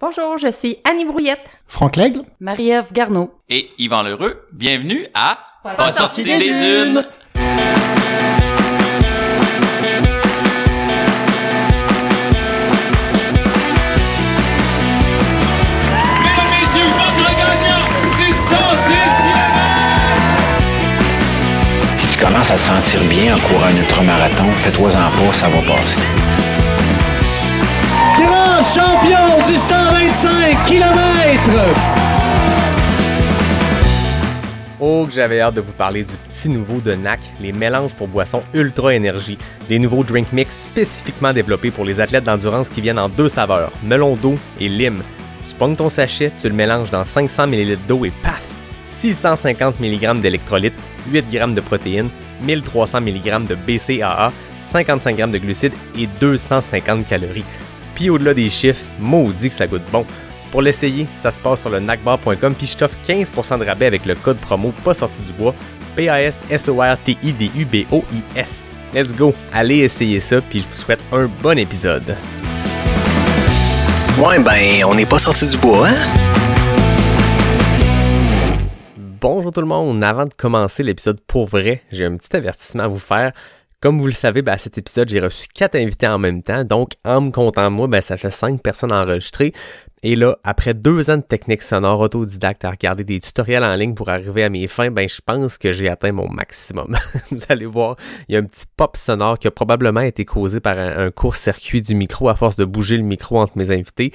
Bonjour, je suis Annie Brouillette. Franck Lègle. Marie-Ève Garneau. Et Yvan Lheureux. Bienvenue à Pas Pas sorti des dunes. Mesdames, messieurs, votre gagnant, c'est 110 Si tu commences à te sentir bien en courant un ultramarathon, fais-toi-en pas, ça va passer. Champion du 125 km. Oh, que j'avais hâte de vous parler du petit nouveau de NAC, les mélanges pour boissons Ultra Énergie, des nouveaux drink mix spécifiquement développés pour les athlètes d'endurance qui viennent en deux saveurs, melon d'eau et lime. Tu pognes ton sachet, tu le mélanges dans 500 ml d'eau et paf! 650 mg d'électrolytes, 8 g de protéines, 1300 mg de BCAA, 55 g de glucides et 250 calories. Puis au-delà des chiffres, maudit que ça goûte bon. Pour l'essayer, ça se passe sur le nacbar.com puis je t'offre 15% de rabais avec le code promo pas sorti du bois P-A-S-S-O-R-T-I-D-U-B-O-I-S. Let's go, allez essayer ça puis je vous souhaite un bon épisode. Ouais, ben, on n'est pas sorti du bois, hein? Bonjour tout le monde, avant de commencer l'épisode pour vrai, j'ai un petit avertissement à vous faire. Comme vous le savez, ben, à cet épisode, j'ai reçu quatre invités en même temps, donc en me comptant moi, ben, ça fait cinq personnes enregistrées. Et là, après deux ans de technique sonore autodidacte à regarder des tutoriels en ligne pour arriver à mes fins, ben je pense que j'ai atteint mon maximum. Vous allez voir, il y a un petit pop sonore qui a probablement été causé par un, un court-circuit du micro à force de bouger le micro entre mes invités.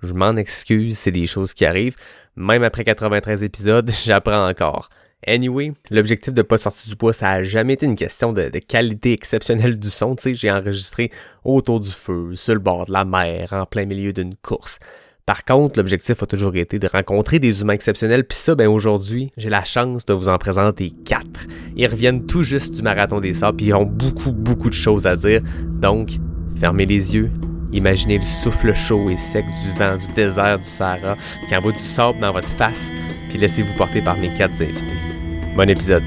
Je m'en excuse, c'est des choses qui arrivent. Même après 93 épisodes, j'apprends encore. Anyway, l'objectif de pas sortir du bois, ça a jamais été une question de, qualité exceptionnelle du son. Tu sais, j'ai enregistré autour du feu, sur le bord de la mer, en plein milieu d'une course. Par contre, l'objectif a toujours été de rencontrer des humains exceptionnels, puis ça, ben aujourd'hui, j'ai la chance de vous en présenter quatre. Ils reviennent tout juste du marathon des sables, puis ils ont beaucoup, beaucoup de choses à dire. Donc, fermez les yeux, imaginez le souffle chaud et sec du vent du désert du Sahara qui envoie du sable dans votre face, puis laissez-vous porter par mes quatre invités. Bon épisode.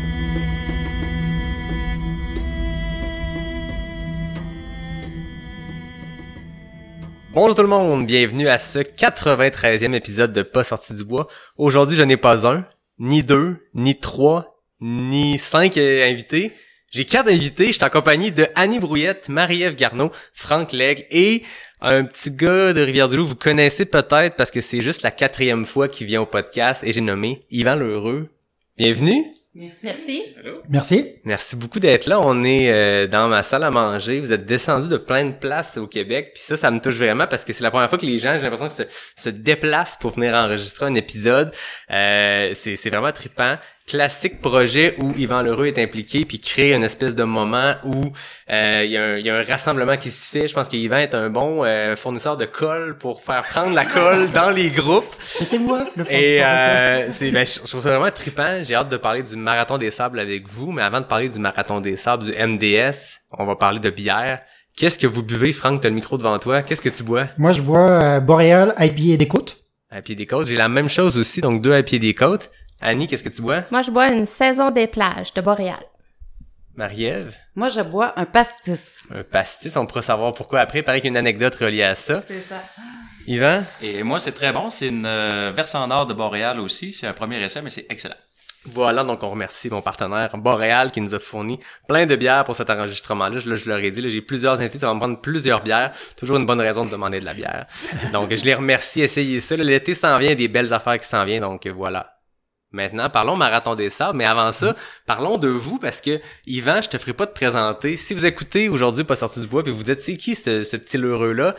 Bonjour tout le monde, bienvenue à ce 93e épisode de Pas sorti du bois. Aujourd'hui, je n'ai pas un, ni deux, ni trois, ni cinq euh, invités. J'ai quatre invités, je suis en compagnie de Annie Brouillette, Marie-Ève Garneau, Franck Lègle et un petit gars de Rivière-du-Loup, vous connaissez peut-être parce que c'est juste la quatrième fois qu'il vient au podcast et j'ai nommé Yvan Lheureux. Bienvenue. Merci. Merci. Merci beaucoup d'être là. On est euh, dans ma salle à manger. Vous êtes descendu de plein de places au Québec. Puis ça, ça me touche vraiment parce que c'est la première fois que les gens, j'ai l'impression, que se, se déplacent pour venir enregistrer un épisode. Euh, c'est, c'est vraiment trippant. Classique projet où Yvan Lheureux est impliqué puis crée une espèce de moment où euh, il y, a un- il y a un rassemblement qui se fait. Je pense que Yvan est un bon euh, fournisseur de colle pour faire prendre la colle dans les groupes. C'était moi, le Et fournisseur de euh, c'est, ben, je je trouve ça vraiment trippant. J'ai hâte de parler du marathon des sables avec vous, mais avant de parler du marathon des sables, du MDS, on va parler de bière. Qu'est-ce que vous buvez, Franck? T'as le micro devant toi. Qu'est-ce que tu bois? Moi, je bois euh, Boréal, IPA des côtes. À pied des côtes. J'ai la même chose aussi, donc deux à pied des côtes. Annie, qu'est-ce que tu bois? Moi, je bois une saison des plages de Boréal. Marie-Ève? Moi, je bois un pastis. Un pastis, on pourra savoir pourquoi après. Il paraît qu'il y a une anecdote reliée à ça. C'est ça. Yvan? Et moi, c'est très bon. C'est une euh, versant nord de Boréal aussi. C'est un premier essai, mais c'est excellent. Voilà, donc on remercie mon partenaire Boréal qui nous a fourni plein de bières pour cet enregistrement-là. Je, là, je leur ai dit, là, j'ai plusieurs invités, ça va me prendre plusieurs bières. Toujours une bonne raison de demander de la bière. Donc je les remercie, essayez ça. L'été s'en vient, il y a des belles affaires qui s'en viennent, donc voilà. Maintenant, parlons marathon des sables, mais avant ça, parlons de vous parce que Yvan, je te ferai pas te présenter. Si vous écoutez aujourd'hui pas sorti du bois puis vous dites c'est qui ce, ce petit heureux là,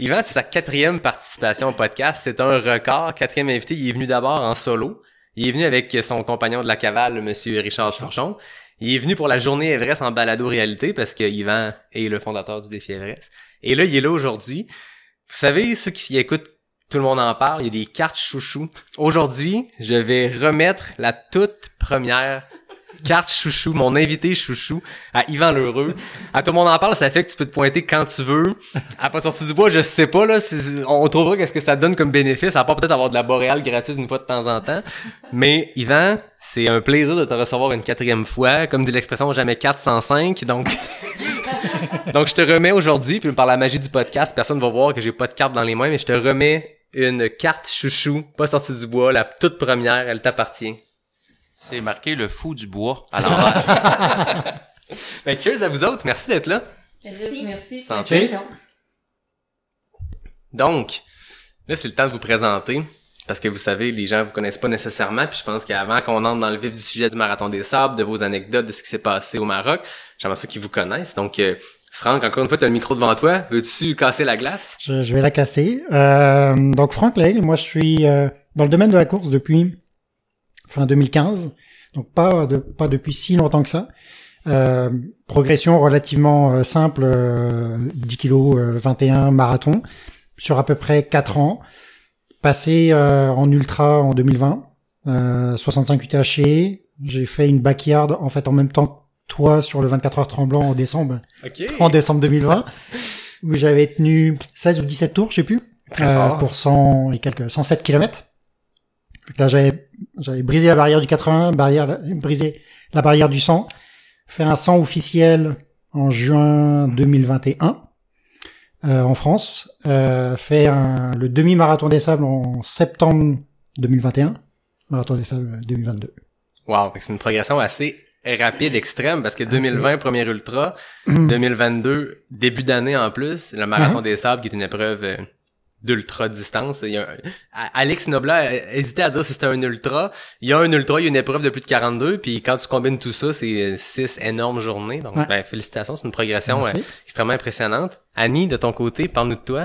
Yvan c'est sa quatrième participation au podcast, c'est un record. Quatrième invité, il est venu d'abord en solo. Il est venu avec son compagnon de la cavale, le monsieur Richard Turchon. Il est venu pour la journée Everest en balado-réalité parce que Yvan est le fondateur du défi Everest. Et là, il est là aujourd'hui. Vous savez, ceux qui écoutent tout le monde en parle, il y a des cartes chouchou. Aujourd'hui, je vais remettre la toute première carte chouchou, mon invité chouchou, à Yvan Lheureux. À tout le monde en parle, ça fait que tu peux te pointer quand tu veux. Pas sortir du bois, je sais pas, là, on trouvera qu'est-ce que ça donne comme bénéfice, à part peut-être avoir de la boréale gratuite une fois de temps en temps. Mais, Yvan, c'est un plaisir de te recevoir une quatrième fois. Comme dit l'expression, jamais 405, donc... donc, je te remets aujourd'hui, puis par la magie du podcast, personne va voir que j'ai pas de carte dans les mains, mais je te remets une carte chouchou, pas sortie du bois, la toute première, elle t'appartient. C'est marqué le fou du bois à l'envers. Ben, cheers à vous autres, merci d'être là. Merci. Merci. Santé. Donc, là, c'est le temps de vous présenter. Parce que vous savez, les gens vous connaissent pas nécessairement. Puis je pense qu'avant qu'on entre dans le vif du sujet du Marathon des Sables, de vos anecdotes, de ce qui s'est passé au Maroc, j'aimerais ça qu'ils vous connaissent. Donc, euh, Franck, encore une fois, tu as le micro devant toi. Veux-tu casser la glace? Je, je vais la casser. Euh, donc Franck Laigle, moi je suis euh, dans le domaine de la course depuis fin 2015. Donc pas pas depuis si longtemps que ça. Euh, progression relativement euh, simple, euh, 10 kilos, euh, 21 marathon sur à peu près 4 ans. Passé euh, en ultra en 2020, euh, 65 UTHC. J'ai fait une backyard en fait en même temps toi sur le 24 heures tremblant en décembre, OK. en décembre 2020, où j'avais tenu 16 ou 17 tours, je sais plus, euh, pour 100 et quelques 107 km. Là, j'avais j'avais brisé la barrière du 80, barrière brisé la barrière du 100, fait un 100 officiel en juin 2021 euh, en France, euh, fait un, le demi-marathon des sables en septembre 2021, marathon des sables 2022. Wow, c'est une progression assez rapide, extrême, parce que 2020, premier ultra, 2022, début d'année en plus, le marathon Mhm. des sables, qui est une épreuve euh, d'ultra distance. Il y a un- A- Alex Nobla a hésité à dire si c'était un ultra. Il y a un ultra, il y a une épreuve de plus de 42, puis quand tu combines tout ça, c'est euh, six énormes journées. Donc, Ouais. ben, félicitations, c'est une progression euh, extrêmement impressionnante. Annie, de ton côté, parle-nous de toi.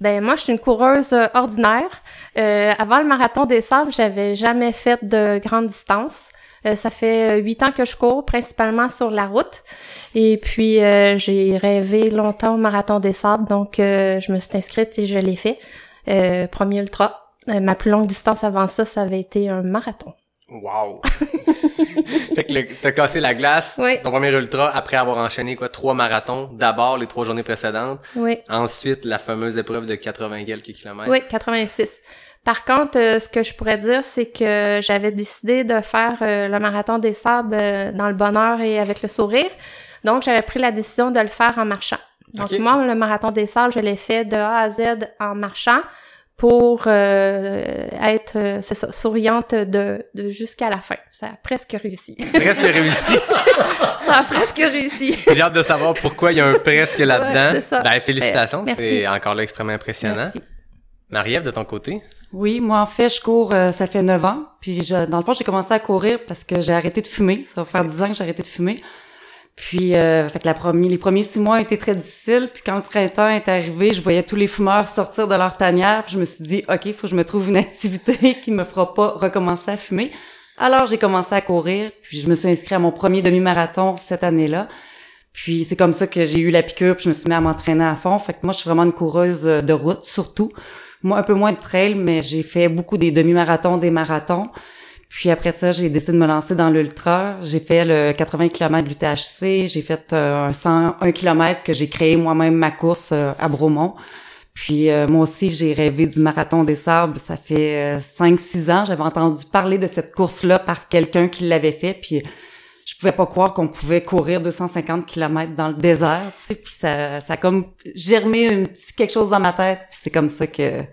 Ben moi, je suis une coureuse euh, ordinaire. Euh, avant le marathon des sables, j'avais jamais fait de grande distance. Euh, ça fait euh, huit ans que je cours, principalement sur la route. Et puis, euh, j'ai rêvé longtemps au marathon des sables, donc euh, je me suis inscrite et je l'ai fait. Premier ultra. Ma plus longue distance avant ça, ça avait été un marathon. Wow! fait que t'as cassé la glace, Oui. ton premier ultra, après avoir enchaîné quoi, trois marathons. D'abord les trois journées précédentes, Oui. ensuite la fameuse épreuve de 80 quelques kilomètres. Oui, 86. Par contre, euh, ce que je pourrais dire, c'est que j'avais décidé de faire euh, le marathon des sables euh, dans le bonheur et avec le sourire. Donc, j'avais pris la décision de le faire en marchant. Donc, moi, le marathon des sables, je l'ai fait de A à Z en marchant pour euh, être, euh, c'est ça, souriante de, de jusqu'à la fin. Ça a presque réussi. Presque réussi. ça a presque réussi. J'ai hâte de savoir pourquoi il y a un presque là-dedans. Ouais, ben félicitations, Merci. c'est encore là extrêmement impressionnant. Merci. Marie-Ève, de ton côté? Oui, moi en fait, je cours, euh, ça fait 9 ans. Puis je- dans le fond, j'ai commencé à courir parce que j'ai arrêté de fumer. Ça va faire 10 ans que j'ai arrêté de fumer. Puis, euh, fait que la première, les premiers six mois étaient très difficiles. Puis quand le printemps est arrivé, je voyais tous les fumeurs sortir de leur tanière. Puis je me suis dit, ok, faut que je me trouve une activité qui me fera pas recommencer à fumer. Alors j'ai commencé à courir. Puis je me suis inscrite à mon premier demi-marathon cette année-là. Puis c'est comme ça que j'ai eu la piqûre, puis je me suis mis à m'entraîner à fond. Fait que moi, je suis vraiment une coureuse euh, de route, surtout. Moi, un peu moins de trail, mais j'ai fait beaucoup des demi-marathons, des marathons. Puis après ça, j'ai décidé de me lancer dans l'ultra. J'ai fait le 80 km de l'UTHC. J'ai fait euh, un 101 km que j'ai créé moi-même ma course euh, à Bromont. Puis euh, moi aussi, j'ai rêvé du marathon des sables. Ça fait 5-6 ans. J'avais entendu parler de cette course-là par quelqu'un qui l'avait fait. Puis pouvais pas croire qu'on pouvait courir 250 km dans le désert. Tu sais. Puis ça, ça a comme germé un petit quelque chose dans ma tête. Puis c'est comme ça que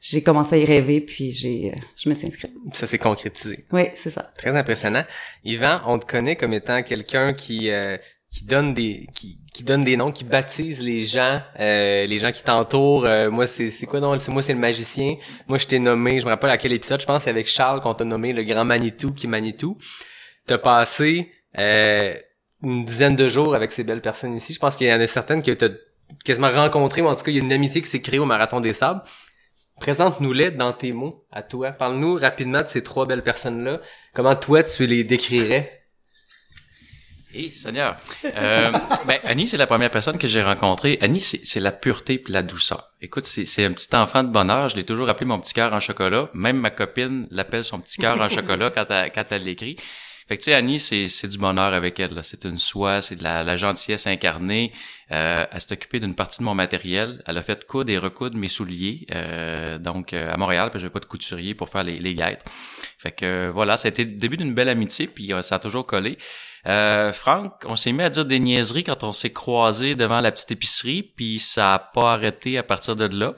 j'ai commencé à y rêver. Puis j'ai, euh, je me suis inscrite. Ça s'est concrétisé. Oui, c'est ça. Très impressionnant. Yvan, on te connaît comme étant quelqu'un qui euh, qui donne des qui, qui donne des noms, qui baptise les gens, euh, les gens qui t'entourent. Euh, moi, c'est c'est quoi non C'est moi, c'est le magicien. Moi, je t'ai nommé. Je me rappelle à quel épisode. Je pense que c'est avec Charles qu'on t'a nommé le grand Manitou qui est Manitou. T'as passé euh, une dizaine de jours avec ces belles personnes ici. Je pense qu'il y en a certaines que t'as quasiment rencontrées, mais en tout cas, il y a une amitié qui s'est créée au Marathon des Sables. Présente-nous-les dans tes mots à toi. Parle-nous rapidement de ces trois belles personnes-là. Comment toi, tu les décrirais? Eh, Seigneur. Euh, ben, Annie, c'est la première personne que j'ai rencontrée. Annie, c'est la pureté et la douceur. Écoute, c'est c'est un petit enfant de bonheur. Je l'ai toujours appelé mon petit cœur en chocolat. Même ma copine l'appelle son petit cœur en chocolat quand elle, quand elle l'écrit. Fait que tu sais, Annie, c'est du bonheur avec elle. C'est une soie, c'est de la, la gentillesse incarnée. Euh, elle s'est occupée d'une partie de mon matériel. Elle a fait coudre et recoudre mes souliers. Euh, donc euh, à Montréal, puis j'avais pas de couturier pour faire les, les guêtres. Fait que voilà, ça a été le début d'une belle amitié, puis euh, ça a toujours collé. Euh, Franck, on s'est mis à dire des niaiseries quand on s'est croisés devant la petite épicerie, puis ça a pas arrêté à partir de là.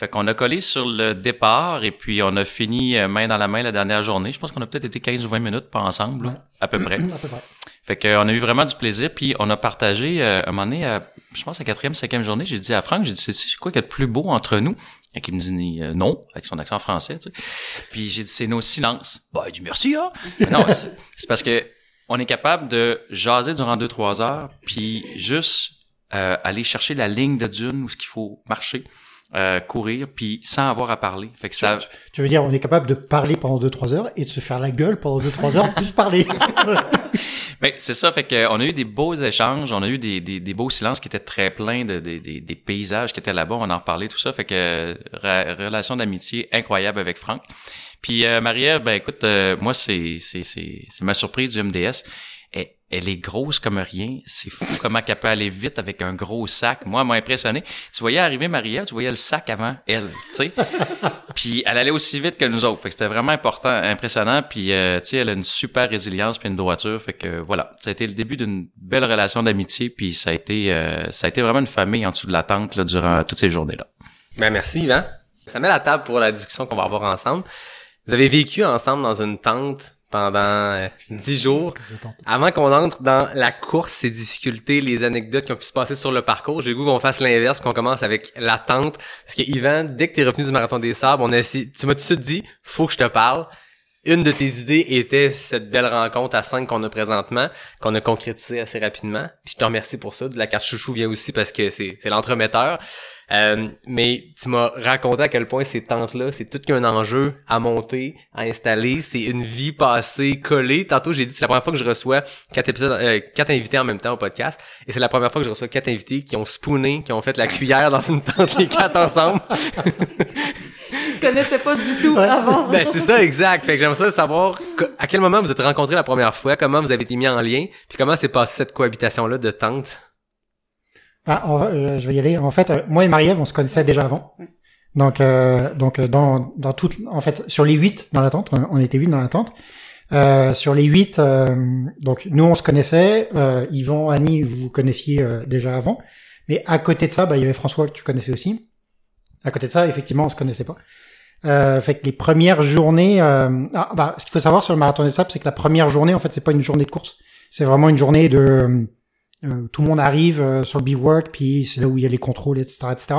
Fait qu'on a collé sur le départ et puis on a fini euh, main dans la main la dernière journée. Je pense qu'on a peut-être été 15 ou 20 minutes pas ensemble, à peu près. à peu près. Fait qu'on a eu vraiment du plaisir, puis on a partagé euh, un moment donné, à, je pense à quatrième, cinquième journée, j'ai dit à Franck, j'ai dit c'est quoi qui est le plus beau entre nous? Et il me dit euh, non avec son accent français, tu sais. Puis j'ai dit c'est nos silences. Bah il dit merci hein. Mais non, c'est c'est parce que on est capable de jaser durant deux trois heures, puis juste euh, aller chercher la ligne de dune où ce qu'il faut marcher, euh, courir, puis sans avoir à parler. Fait que ça, Tu veux dire, on est capable de parler pendant 2-3 heures et de se faire la gueule pendant 2-3 heures plus parler. Ben, c'est ça, fait que on a eu des beaux échanges, on a eu des, des, des beaux silences qui étaient très pleins de, de- des- des paysages qui étaient là-bas, on en parlait tout ça, fait que euh, relation d'amitié incroyable avec Franck. Puis euh, Marie-Ève, ben écoute, euh, moi c'est c'est c'est ma surprise du MDS. Elle, elle est grosse comme rien, c'est fou comment elle peut aller vite avec un gros sac. Moi, elle m'a impressionné. Tu voyais arriver Marie-Ève, tu voyais le sac avant elle, tu sais. Puis elle allait aussi vite que nous autres. Fait que c'était vraiment important, impressionnant. Puis euh, tu sais, elle a une super résilience puis une droiture. Fait que voilà, ça a été le début d'une belle relation d'amitié. Puis ça a été, euh, ça a été vraiment une famille en dessous de la tente là, durant toutes ces journées-là. Ben merci Yvan. Ça met la table pour la discussion qu'on va avoir ensemble. Vous avez vécu ensemble dans une tente pendant euh, dix jours. Avant qu'on entre dans la course, ses difficultés, les anecdotes qui ont pu se passer sur le parcours, j'ai le goût qu'on fasse l'inverse, qu'on commence avec l'attente. Parce que Yvan, dès que t'es revenu du marathon des sables, on a essayé, tu m'as tout de suite dit, faut que je te parle. Une de tes idées était cette belle rencontre à 5 qu'on a présentement, qu'on a concrétisé assez rapidement. Puis je te remercie pour ça. De la carte chouchou vient aussi parce que c'est l'entremetteur. Euh, mais tu m'as raconté à quel point ces tentes-là, c'est tout qu'un enjeu à monter, à installer. C'est une vie passée, collée. Tantôt, j'ai dit, c'est la première fois que je reçois quatre épisodes, euh, quatre invités en même temps au podcast. Et c'est la première fois que je reçois quatre invités qui ont spooné, qui ont fait la cuillère dans une tente, les quatre ensemble. Je connaissais pas du tout Ouais. avant. Ben, c'est ça, exact. Fait que j'aimerais ça savoir que- à quel moment vous êtes rencontrés la première fois, comment vous avez été mis en lien, puis comment s'est passée cette cohabitation-là de tente? Ah, euh, je vais y aller. En fait, euh, moi et Marie-Ève, on se connaissait déjà avant. Donc, euh, donc euh, dans dans toute, en fait, sur les huit dans la tente, on, était huit dans la tente. Sur les huit, donc nous on se connaissait. Yvan, Annie, vous vous connaissiez déjà avant. Mais à côté de ça, bah, il y avait François que tu connaissais aussi. À côté de ça, effectivement, on se connaissait pas. Euh, fait que les premières journées, ah, bah, ce qu'il faut savoir sur le marathon des sables, c'est que la première journée, en fait, c'est pas une journée de course. C'est vraiment une journée de euh, tout le monde arrive euh, sur le bivouac, puis c'est là où il y a les contrôles, etc., etc.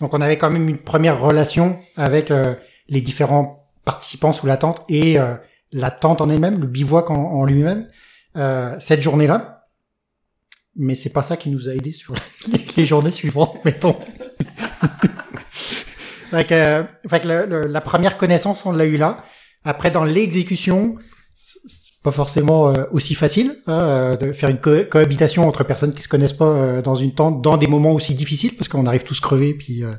Donc on avait quand même une première relation avec euh, les différents participants sous la tente et euh, la tente en elle-même, le bivouac en, lui-même, euh, cette journée-là. Mais c'est pas ça qui nous a aidés sur les journées suivantes, mettons. fait que, fait que la première connaissance, on l'a eu là. Après, dans l'exécution, pas forcément euh, aussi facile hein, euh, de faire une co- cohabitation entre personnes qui se connaissent pas euh, dans une tente dans des moments aussi difficiles parce qu'on arrive tous crevés puis euh,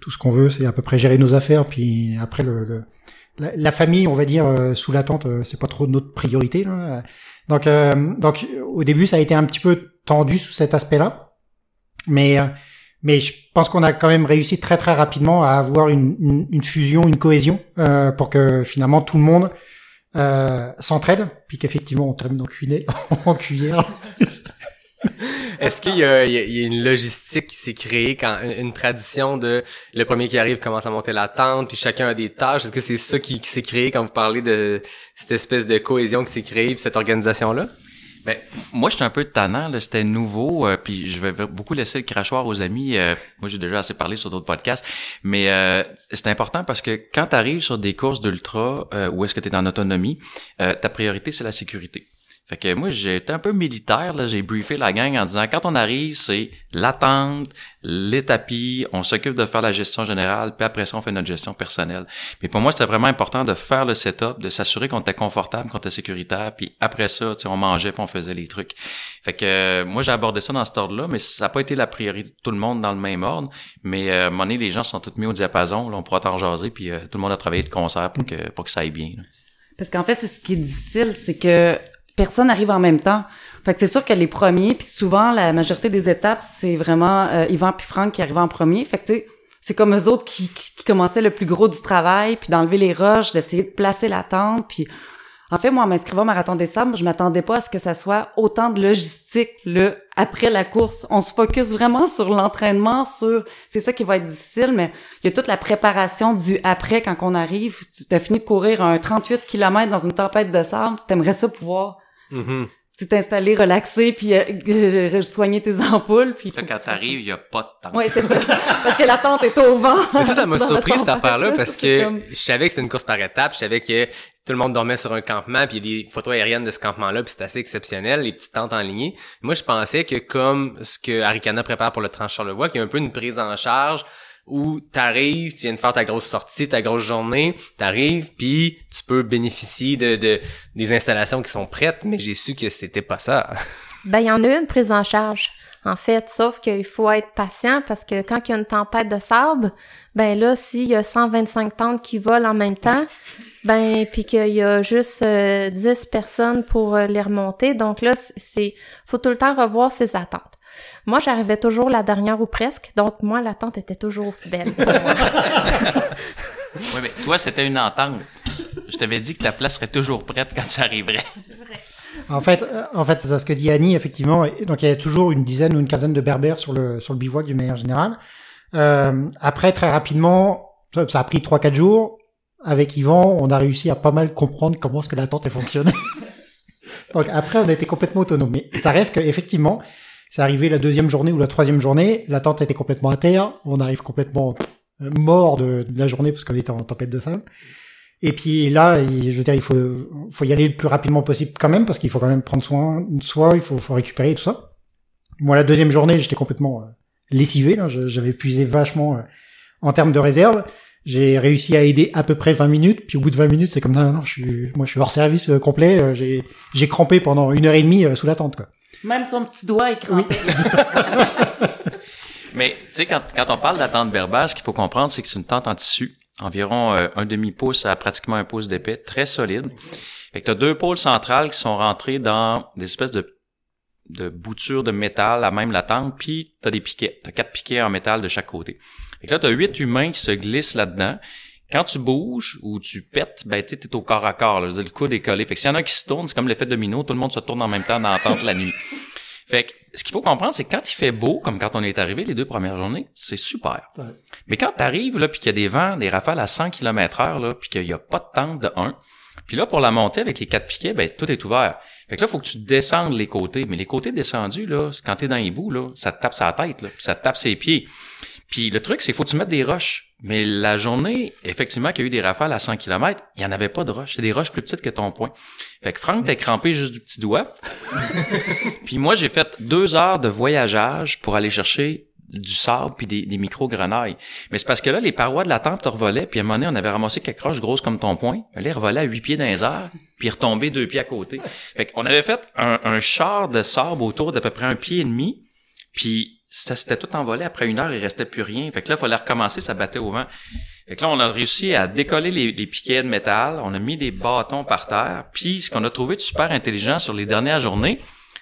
tout ce qu'on veut c'est à peu près gérer nos affaires puis après le, le- la, famille on va dire euh, sous la tente euh, c'est pas trop notre priorité là. donc donc au début ça a été un petit peu tendu sous cet aspect là mais mais je pense qu'on a quand même réussi très très rapidement à avoir une, une, une fusion, une cohésion, pour que finalement tout le monde euh, s'entraide, puis qu'effectivement on termine en cuillère. Est-ce qu'il y a, une logistique qui s'est créée quand une, tradition de le premier qui arrive commence à monter la tente, puis chacun a des tâches? Est-ce que c'est ça qui, s'est créé quand vous parlez de cette espèce de cohésion qui s'est créée, cette organisation-là? Ben, moi, j'étais un peu tannant, là, c'était nouveau, euh, puis je vais beaucoup laisser le crachoir aux amis. euh, moi, j'ai déjà assez parlé sur d'autres podcasts, mais euh, c'est important parce que quand tu arrives sur des courses d'ultra euh, où est-ce que tu es en autonomie, euh, ta priorité, c'est la sécurité. Fait que moi, j'étais un peu militaire, là, j'ai briefé la gang en disant, quand on arrive, c'est l'attente, les tapis, on s'occupe de faire la gestion générale, puis après ça, on fait notre gestion personnelle. Mais pour moi, c'était vraiment important de faire le setup, de s'assurer qu'on était confortable, qu'on était sécuritaire, puis après ça, tu on mangeait, puis on faisait les trucs. Fait que euh, moi, j'ai abordé ça dans cet ordre-là, mais ça n'a pas été la priorité de tout le monde dans le même ordre. Mais euh, à un moment donné, les gens sont tous mis au diapason, là, on pourra t'en jaser, puis euh, tout le monde a travaillé de concert pour que, pour que ça aille bien. là. Parce qu'en fait, c'est ce qui est difficile, c'est que personne n'arrive en même temps. Fait que c'est sûr que les premiers, puis souvent, la majorité des étapes, c'est vraiment euh, Yvan puis Franck qui arrivent en premier. Fait que tu c'est comme eux autres qui, qui, qui commençaient le plus gros du travail, puis d'enlever les roches, d'essayer de placer la tente, puis En fait, moi, en m'inscrivant au Marathon des Sables, je m'attendais pas à ce que ça soit autant de logistique, le après la course. On se focus vraiment sur l'entraînement, sur, c'est ça qui va être difficile, mais il y a toute la préparation du après quand on arrive. Tu as fini de courir un 38 km dans une tempête de sable, t'aimerais ça pouvoir Mhm. tu t'installer, relaxer, puis euh, soigner tes ampoules. Puis Là, quand t'arrives, il y a pas de temps. Oui, c'est ça. Parce que la tente est au vent. Mais ça, ça m'a surpris cette affaire-là là, parce que comme- je savais que c'était une course par étapes, je savais que tout le monde dormait sur un campement, puis il y a des photos aériennes de ce campement-là, puis c'est assez exceptionnel, les petites tentes en ligne. Moi, je pensais que comme ce que Arikana prépare pour le tranche Charlevoix, qu'il y a un peu une prise en charge où t'arrives, tu viens de faire ta grosse sortie, ta grosse journée, t'arrives, puis tu peux bénéficier de, de des installations qui sont prêtes, mais j'ai su que c'était pas ça. Ben, il y en a une prise en charge, en fait, sauf qu'il faut être patient parce que quand il y a une tempête de sable, ben là, s'il y a 125 tentes qui volent en même temps, ben, puis qu'il y a juste euh, 10 personnes pour euh, les remonter, donc là, c'est, faut tout le temps revoir ses attentes. Moi, j'arrivais toujours la dernière ou presque, donc moi, l'attente était toujours belle. Oui, mais toi, c'était une entente. Je t'avais dit que ta place serait toujours prête quand tu arriverais. En fait, euh, en fait, c'est ça ce que dit Annie, effectivement. Donc, il y a toujours une dizaine ou une quinzaine de berbères sur le, sur le bivouac d'une manière générale. Euh, après, très rapidement, ça, ça a pris 3-4 jours. Avec Yvan, on a réussi à pas mal comprendre comment est-ce que la tente fonctionnait. Donc, après, on a été complètement autonome. Mais ça reste que, effectivement, c'est arrivé la deuxième journée ou la troisième journée, la tente était complètement à terre. On arrive complètement euh, mort de, de la journée parce qu'on était en tempête de sable. Et puis là, je veux dire, il faut, faut y aller le plus rapidement possible quand même, parce qu'il faut quand même prendre soin de soi, il faut, faut récupérer et tout ça. Moi, la deuxième journée, j'étais complètement euh, lessivé, j'avais puisé vachement euh, en termes de réserve. J'ai réussi à aider à peu près 20 minutes, puis au bout de 20 minutes, c'est comme non, non, je suis, moi, je suis hors service euh, complet. euh, j'ai, j'ai crampé pendant une heure et demie euh, sous la tente, quoi. Même son petit doigt est crampé. Mais tu sais, quand, quand on parle de la tente berbère, ce qu'il faut comprendre, c'est que c'est une tente en tissu, environ euh, un demi-pouce à pratiquement un pouce d'épais, très solide. Fait que t'as deux pôles centrales qui sont rentrés dans des espèces de, de boutures de métal à même la tente, puis t'as des piquets. T'as quatre piquets en métal de chaque côté. Fait que là, t'as huit humains qui se glissent là-dedans. Quand tu bouges ou tu pètes, ben tu sais, t'es au corps à corps. Là, je veux dire, le coude est collé. Fait que s'il y en a un qui se tourne, c'est comme l'effet domino, tout le monde se tourne en même temps dans la tente la nuit. Fait que ce qu'il faut comprendre, c'est que quand il fait beau, comme quand on est arrivé les deux premières journées, c'est super. Ouais. Mais quand t'arrives là, puis qu'il y a des vents, des rafales à 100 km heure, là, puis qu'il y a pas de tente de 1, puis là, pour la montée avec les quatre piquets, ben tout est ouvert. Fait que là, faut que tu descendes les côtés. Mais les côtés descendus, là, quand t'es dans les bouts, là, ça te tape sa tête, là, puis ça te tape ses pieds. Puis le truc, c'est qu'il faut que tu mettes des roches. Mais la journée, effectivement, qu'il y a eu des rafales à 100 km, il y en avait pas de roches. C'est des roches plus petites que ton poing. Fait que Franck t'es crampé juste du petit doigt. Puis moi, j'ai fait deux heures de voyageage pour aller chercher du sable puis des, des micro-grenailles. Mais c'est parce que là, les parois de la tente te revolaient, puis à un moment donné, on avait ramassé quelques roches grosses comme ton poing. Là, ils revolaient à huit pieds dans les airs, puis retombaient deux pieds à côté. Fait qu'on avait fait un, un char de sable autour d'à peu près un pied et demi, puis ça s'était tout envolé. Après une heure, il restait plus rien. Fait que là, il fallait recommencer, ça battait au vent. Fait que là, on a réussi à décoller les, piquets de métal, on a mis des bâtons par terre, puis ce qu'on a trouvé de super intelligent sur les dernières journées,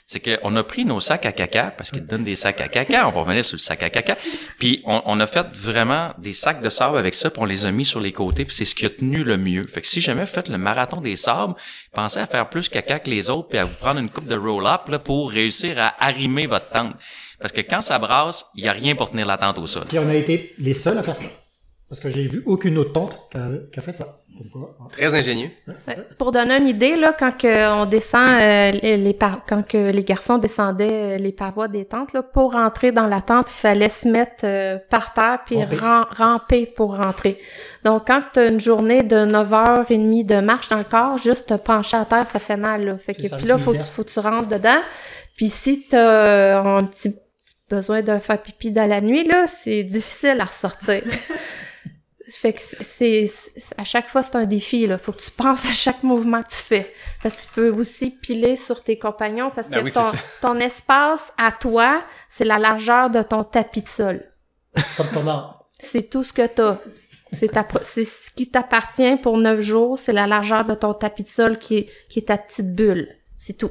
c'est qu'on a pris nos sacs à caca, parce qu'ils donnent des sacs à caca, on va revenir sur le sac à caca, puis on, a fait vraiment des sacs de sable avec ça, puis on les a mis sur les côtés, puis c'est ce qui a tenu le mieux. Fait que si jamais vous faites le marathon des sables, pensez à faire plus caca que les autres, puis à vous prendre une coupe de roll-up pour réussir à arrimer votre tente. Parce que quand ça brasse, il y a rien pour tenir la tente au sol. Et on a été les seuls à faire ça. Parce que j'ai vu aucune autre tente qui a, qui a fait ça. Très ingénieux. Ouais. Pour donner une idée, là, quand que on descend, euh, les, les par- quand que les garçons descendaient euh, les parois des tentes, là, pour rentrer dans la tente, il fallait se mettre euh, par terre puis Ramper. ram- ramper pour rentrer. Donc, quand tu as une journée de 9h30 de marche dans le corps, juste te pencher à terre, ça fait mal. Là. Fait que ça, puis là, faut que, tu- faut que tu rentres dedans. Puis si tu as un petit petit besoin de faire pipi dans la nuit, là, c'est difficile à ressortir. Fait que c'est, à chaque fois c'est un défi là. Faut que tu penses à chaque mouvement que tu fais. Parce que tu peux aussi piler sur tes compagnons parce que Ben oui, ton, ton espace à toi, c'est la largeur de ton tapis de sol. Comme ton. C'est tout ce que t'as. C'est ce qui t'appartient pour neuf jours. C'est la largeur de ton tapis de sol qui est, qui est ta petite bulle. C'est tout.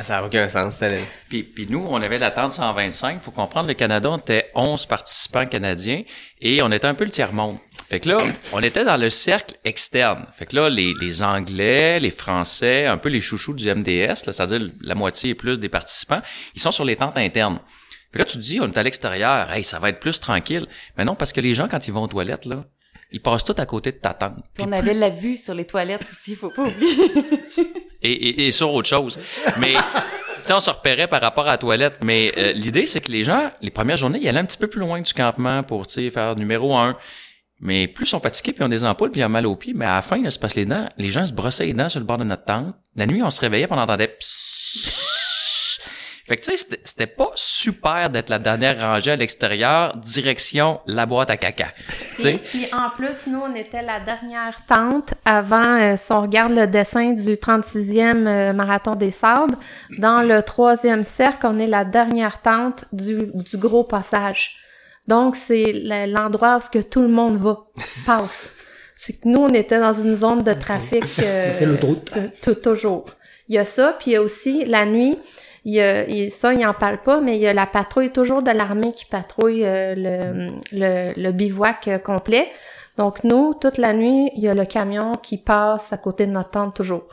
Ça n'a aucun sens, ça. Puis, puis nous, on avait la tente 125. faut comprendre, le Canada, on était 11 participants canadiens et on était un peu le tiers-monde. Fait que là, on était dans le cercle externe. Fait que là, les, Anglais, les Français, un peu les chouchous du MDS, c'est-à-dire la moitié et plus des participants, ils sont sur les tentes internes. Puis là, tu te dis, on est à l'extérieur, hey, ça va être plus tranquille. Mais non, parce que les gens, quand ils vont aux toilettes, là, ils passent tout à côté de ta tente. Puis On avait la vue sur les toilettes aussi, faut pas oublier. et, et, et sur autre chose. Mais, tu sais, on se repérait par rapport à la toilette. Mais euh, l'idée, c'est que les gens, les premières journées, ils allaient un petit peu plus loin du campement pour, tu sais, faire numéro un. Mais plus ils sont fatigués, puis ils ont des ampoules, puis ils ont mal aux pieds. Mais à la fin, là, se passe les dents. Les gens se brossaient les dents sur le bord de notre tente. La nuit, on se réveillait, puis on entendait psssss. Fait que, tu sais, c'était- pas super d'être la dernière rangée à l'extérieur, direction la boîte à caca. Tu sais? Puis, puis en plus, nous, on était la dernière tente avant, euh, si on regarde le dessin du 36e euh, Marathon des Sables, dans le troisième cercle, on est la dernière tente du, du gros passage. Donc, c'est le- l'endroit où ce que tout le monde va, passe. C'est que nous, on était dans une zone de trafic euh, toujours. Il y a ça, puis il y a aussi la nuit, il y a, il- ça, il en parle pas, mais il y a la patrouille toujours de l'armée qui patrouille euh, le, le, le bivouac euh, complet. Donc nous, toute la nuit, il y a le camion qui passe à côté de notre tente toujours.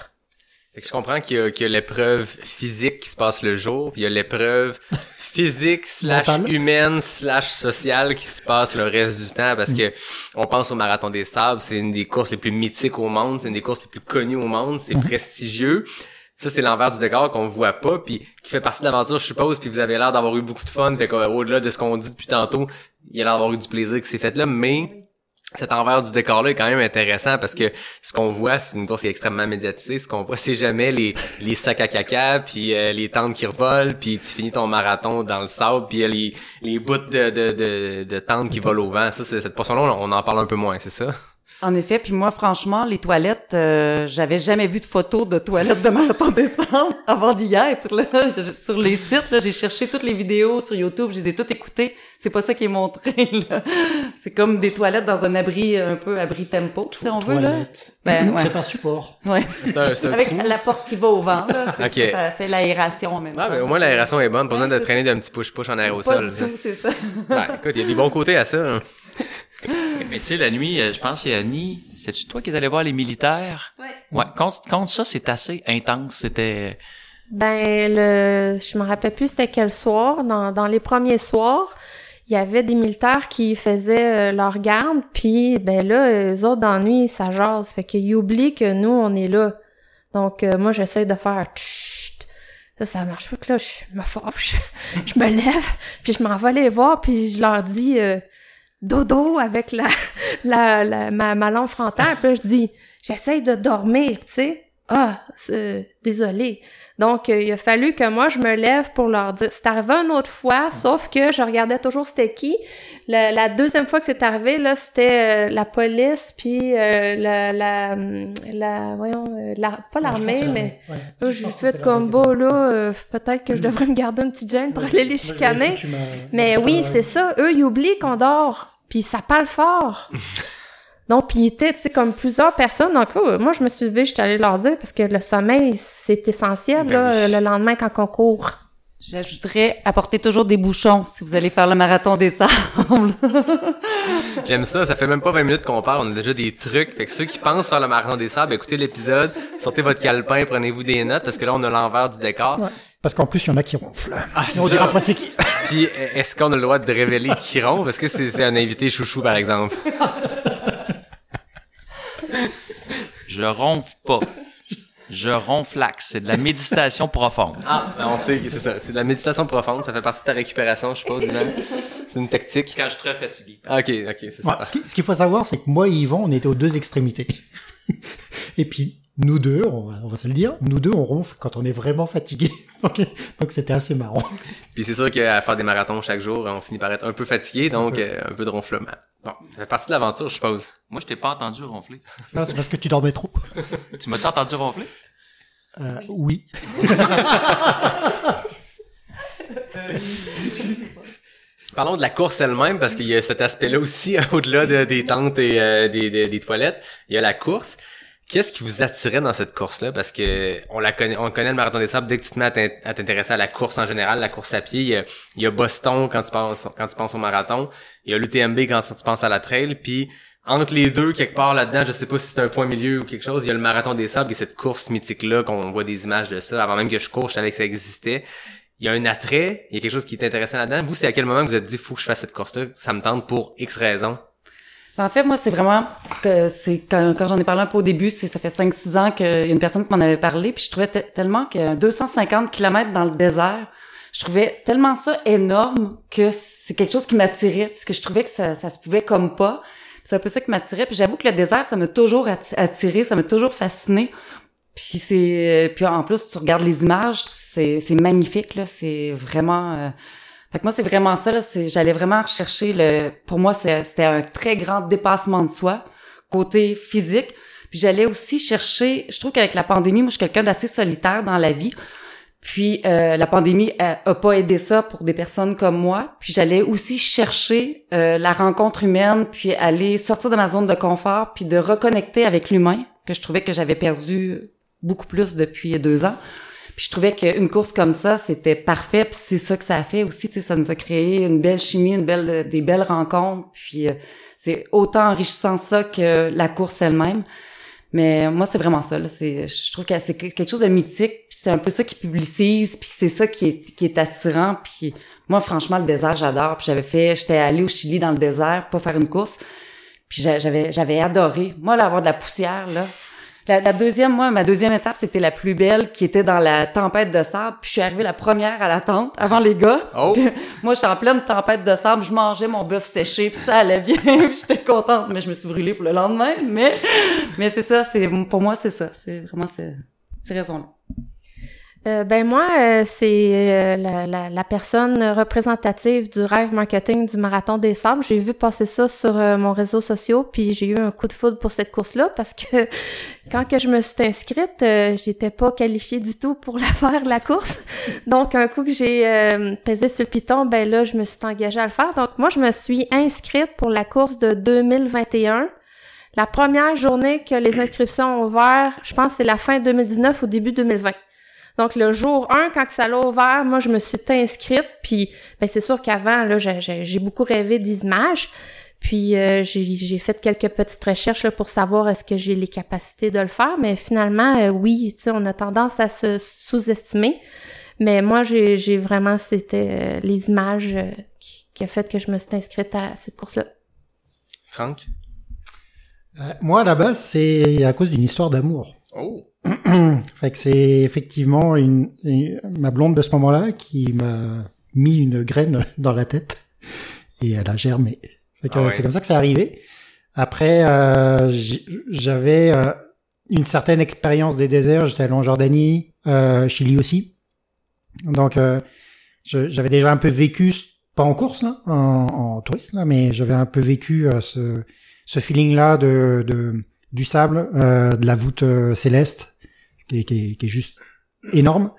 Fait que je comprends qu'il y a, qu'il y a l'épreuve physique qui se passe le jour, puis il y a l'épreuve physique slash humaine slash sociale qui se passe le reste du temps parce que on pense au marathon des sables, c'est une des courses les plus mythiques au monde, c'est une des courses les plus connues au monde, c'est prestigieux. Ça, c'est l'envers du décor qu'on voit pas, puis qui fait partie de l'aventure, je suppose, puis vous avez l'air d'avoir eu beaucoup de fun, fait qu'au-delà de ce qu'on dit depuis tantôt, il y a l'air d'avoir eu du plaisir qui s'est fait là, mais cet envers du décor-là est quand même intéressant parce que ce qu'on voit, c'est une course qui est extrêmement médiatisée. Ce qu'on voit, c'est jamais les, sacs à caca, puis euh, les tentes qui revolent, puis tu finis ton marathon dans le sable, puis les, les bouts de, de, de, de tentes qui volent au vent. Ça, c'est cette portion-là, on en parle un peu moins, c'est ça? En effet, puis moi, franchement, les toilettes, euh, j'avais jamais vu de photos de toilettes de marathon décembre avant d'y être. Là. Sur les sites, là, j'ai cherché toutes les vidéos sur YouTube, je les ai toutes écoutées. C'est pas ça qui est montré. là. C'est comme des toilettes dans un abri, un peu abri tempo, si on veut. Là. Ben, ouais. C'est un support. Ouais. C'est un, un Avec trou. la porte qui va au vent. Là. C'est Ok. ça, ça fait l'aération en même Ah, temps. mais au moins l'aération est bonne, pas besoin de traîner d'un petit push-push en Pas aérosol. du tout, c'est ça. Ouais, écoute, il y a des bons côtés à ça. hein. Mais tu sais, la nuit, euh, je pense que Annie, c'était-tu toi qui es allé voir les militaires? Ouais. Ouais, contre, contre ça, c'est assez intense. C'était... Ben, le, je me rappelle plus c'était quel soir. Dans, dans les premiers soirs, il y avait des militaires qui faisaient euh, leur garde, puis ben là, eux autres, dans la nuit, ça jase. Fait qu'ils oublient que nous, on est là. Donc, euh, moi, j'essaie de faire Chut! Ça, ça marche pas que là, je me fâche. je me lève, puis je m'en vais les voir, puis je leur dis euh, dodo avec la, la, la ma, ma langue frontale. Puis là, je dis, j'essaie de dormir, tu sais. Ah, désolé. Donc, euh, il a fallu que moi, je me lève pour leur dire. C'est arrivé une autre fois, sauf que je regardais toujours c'était qui. La, la deuxième fois que c'est arrivé, là, c'était euh, la police, puis euh, la, la, la, voyons, la, pas l'armée, mais Ouais. Je fait c'était combo, là, euh, peut-être que je devrais me garder une petite gêne pour aller les chicaner. Mais oui, c'est ça. Eux, ils oublient qu'on dort. Puis ça parle fort. Donc, puis il était, tu sais, comme plusieurs personnes. Donc, oh, moi, je me suis levée, je suis allée leur dire, parce que le sommeil, c'est essentiel, Ben là, oui. le lendemain quand on court. J'ajouterais apporter toujours des bouchons si vous allez faire le marathon des sables. J'aime ça, ça fait même pas 20 minutes qu'on parle, on a déjà des trucs. Fait que ceux qui pensent faire le marathon des sables, écoutez l'épisode, sortez votre calepin, prenez-vous des notes, parce que là, on a l'envers du décor. Parce qu'en plus, il y en a qui ronflent. Ah, c'est on ça. dira pas c'est qui. Puis, est-ce qu'on a le droit de révéler qui ronfle? Est-ce que c'est c'est un invité chouchou, par exemple? Je ronfle pas. Je ronflaxe. C'est de la méditation profonde. Ah, on sait que c'est ça. C'est de la méditation profonde, ça fait partie de ta récupération, je suppose. C'est une tactique. Quand je suis très fatigué. Ah, Ok, ok, c'est Ouais, ça. ce qui- ce qu'il faut savoir, c'est que moi et Yvan, on était aux deux extrémités. et puis, nous deux, on va, on va se le dire, nous deux, on ronfle quand on est vraiment fatigué. donc, donc c'était assez marrant. Puis c'est sûr qu'à faire des marathons chaque jour, on finit par être un peu fatigué, donc euh, un peu de ronflement. Bon, ça fait partie de l'aventure, je suppose. Moi, je t'ai pas entendu ronfler. Non, c'est parce que tu dormais trop. Tu m'as-tu entendu ronfler? Euh, oui. Parlons de la course elle-même, parce qu'il y a cet aspect-là aussi, au-delà de- des tentes et euh, des, des- des toilettes. Il y a la course. Qu'est-ce qui vous attirait dans cette course-là? Parce que on la connaît, on connaît le marathon des sables. Dès que tu te mets à t'in- à t'intéresser à la course en général, la course à pied, il y a, Boston quand tu penses, quand tu penses au marathon. Il y a l'UTMB quand tu penses à la trail. Puis entre les deux, quelque part là-dedans, je sais pas si c'est un point milieu ou quelque chose, il y a le marathon des sables, est cette course mythique-là, qu'on voit des images de ça. Avant même que je cours, je savais que ça existait. Il y a un attrait, il y a quelque chose qui est intéressant là-dedans. Vous, c'est à quel moment vous vous êtes dit, faut que je fasse cette course-là? Ça me tente pour X raisons. Ben, En fait, moi, c'est vraiment que c'est quand, j'en ai parlé un peu au début, c'est ça fait 5-6 ans qu'il y a une personne qui m'en avait parlé, puis je trouvais te- tellement que 250 km dans le désert, je trouvais tellement ça énorme que c'est quelque chose qui m'attirait, parce que je trouvais que ça, se pouvait comme pas. C'est un peu ça qui m'attirait. Puis j'avoue que le désert, ça m'a toujours atti- attiré, ça m'a toujours fasciné. Puis c'est puis en plus tu regardes les images, c'est c'est magnifique là, c'est vraiment euh, fait que moi c'est vraiment ça là, j'allais vraiment rechercher le pour moi c'était un très grand dépassement de soi côté physique. Puis j'allais aussi chercher, je trouve qu'avec la pandémie, moi je suis quelqu'un d'assez solitaire dans la vie. Puis euh, la pandémie a, a pas aidé ça pour des personnes comme moi. Puis j'allais aussi chercher euh, la rencontre humaine, puis aller sortir de ma zone de confort, puis de reconnecter avec l'humain que je trouvais que j'avais perdu beaucoup plus depuis deux ans. Puis je trouvais qu'une course comme ça, c'était parfait. Puis c'est ça que ça a fait aussi. Tu sais, ça nous a créé une belle chimie, une belle, des belles rencontres. Puis euh, c'est autant enrichissant ça que la course elle-même. Mais moi, c'est vraiment ça. Là. C'est, je trouve que c'est quelque chose de mythique. Puis c'est un peu ça qui publicise. Puis c'est ça qui est, qui est attirant. Puis moi, franchement, le désert, j'adore. Puis j'avais fait, j'étais allée au Chili dans le désert pour faire une course. Puis j'a- j'avais, j'avais adoré. Moi, là, avoir de la poussière, là. La, la deuxième, moi, ma deuxième étape, c'était la plus belle, qui était dans la tempête de sable. Puis je suis arrivée la première à la tente, avant les gars. Oh! Puis moi, j'étais en pleine tempête de sable, je mangeais mon bœuf séché, puis ça allait bien, j'étais contente, mais je me suis brûlée pour le lendemain. Mais, mais c'est ça, c'est pour moi, c'est ça, c'est vraiment ces, ces raisons-là. Euh, ben moi, euh, c'est euh, la, la, la personne représentative du rêve marketing du marathon des sables. J'ai vu passer ça sur euh, mon réseau social, puis j'ai eu un coup de foudre pour cette course-là parce que quand que je me suis inscrite, euh, j'étais pas qualifiée du tout pour la faire la course. Donc un coup que j'ai pesé sur le piton, ben là je me suis engagée à le faire. Donc moi je me suis inscrite pour la course de 2021. La première journée que les inscriptions ont ouvert, je pense c'est la fin 2019 ou début 2020. Donc le jour 1, quand que ça l'a ouvert, moi je me suis inscrite, puis ben, c'est sûr qu'avant, là, j'ai- beaucoup rêvé des images. Puis euh, j'ai fait quelques petites recherches là, pour savoir est-ce que j'ai les capacités de le faire, mais finalement, euh, oui, tu sais, on a tendance à se sous-estimer. Mais moi, j'ai j'ai vraiment, c'était euh, les images euh, qui, qui a fait que je me suis inscrite à cette course-là. Franck? Euh, moi, à la base, c'est à cause d'une histoire d'amour. Oh! fait que c'est effectivement une, une- ma blonde de ce moment-là qui m'a mis une graine dans la tête et elle a germé. Fait que Ah ouais. c'est comme ça que c'est arrivé. Après, euh, j'avais euh, une certaine expérience des déserts. J'étais allé en Jordanie, euh, Chili aussi. Donc, j'avais déjà un peu vécu, pas en course là, en, en touriste là, mais j'avais un peu vécu ce, ce feeling-là de, de du sable, euh, de la voûte euh, céleste, qui est, qui, est, qui est juste énorme.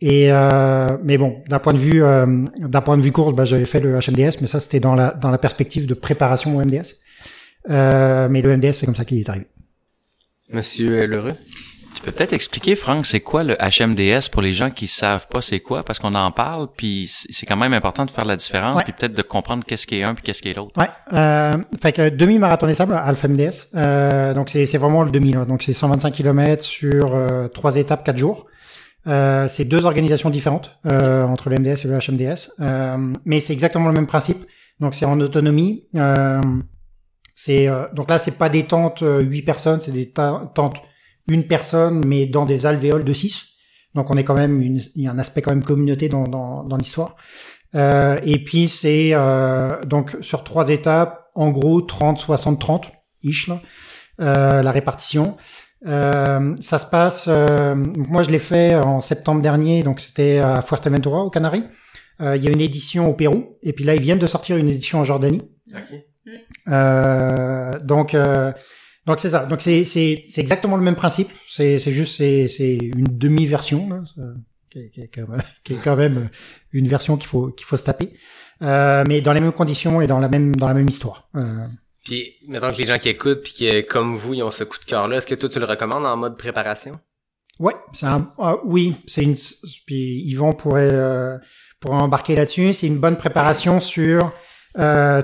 Et euh, mais bon, d'un point de vue euh, d'un point de vue course, bah, j'avais fait le HMDS, mais ça c'était dans la dans la perspective de préparation au MDS. Euh, mais le MDS c'est comme ça qu'il est arrivé. Monsieur Lheureux? Tu peux peut-être expliquer, Franck, c'est quoi le HMDS pour les gens qui savent pas c'est quoi, parce qu'on en parle, puis c'est quand même important de faire la différence, Ouais. puis peut-être de comprendre qu'est-ce qui est un puis qu'est-ce qui est l'autre. Ouais. Euh, fait que demi-marathon des sables, Alpha MDS. Euh, donc c'est c'est vraiment le demi. là. Donc c'est 125 km sur euh, trois étapes, quatre jours. Euh, c'est deux organisations différentes euh, entre le MDS et le HMDS, euh, mais c'est exactement le même principe. Donc c'est en autonomie. Euh, c'est euh, donc là c'est pas des tentes euh, huit personnes, c'est des tentes une personne, mais dans des alvéoles de 6. Donc on est quand même une, il y a un aspect quand même communauté dans dans, dans l'histoire. Euh, et puis c'est euh, donc sur trois étapes, en gros 30, 60, 30 ish là, euh, la répartition. Euh, ça se passe. euh, moi, je l'ai fait en septembre dernier, donc c'était à Fuerteventura, aux Canaries. Euh, il y a une édition au Pérou, et puis là, ils viennent de sortir une édition en Jordanie. Euh, donc, euh, donc c'est ça. Donc c'est c'est c'est exactement le même principe. C'est c'est juste c'est c'est une demi version, là, ça, qui, est, qui, est quand même, qui est quand même une version qu'il faut qu'il faut se taper, euh, mais dans les mêmes conditions et dans la même dans la même histoire. Euh, Puis, mettons que les gens qui écoutent, puis qui, comme vous, ils ont ce coup de cœur-là, est-ce que toi, tu le recommandes en mode préparation? Ouais, c'est un, ah, oui, c'est une, puis Yvon pourrait, euh, pourrait embarquer là-dessus. C'est une bonne préparation sur euh,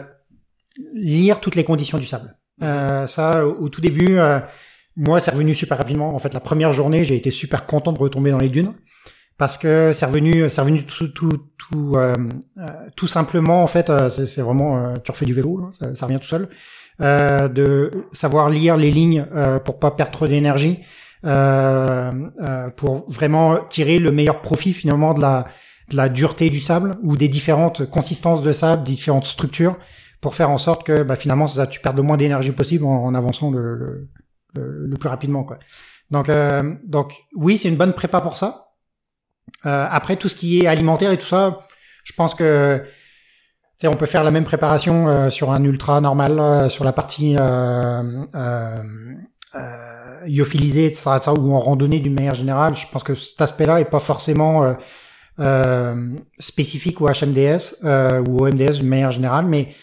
lire toutes les conditions du sable. Euh, ça, au, tout début, euh, moi, c'est revenu super rapidement. En fait, la première journée, j'ai été super content de retomber dans les dunes parce que c'est revenu, c'est revenu tout, tout, euh, euh, tout simplement. En fait, euh, c'est vraiment, tu refais du vélo, là, ça, revient tout seul. De savoir lire les lignes pour pas perdre trop d'énergie, pour vraiment tirer le meilleur profit finalement de la, de la dureté du sable ou des différentes consistances de sable, différentes structures, pour faire en sorte que bah, finalement ça, tu perds le moins d'énergie possible en, en avançant le, le, le, plus rapidement. Quoi. Donc, euh, donc oui, c'est une bonne prépa pour ça. Euh, après, tout ce qui est alimentaire et tout ça, je pense que on peut faire la même préparation euh, sur un ultra normal, euh, sur la partie euh, euh, lyophilisée, etc., etc., ou en randonnée d'une manière générale. Je pense que cet aspect-là est pas forcément spécifique au HMDS ou au MDS d'une manière générale, mais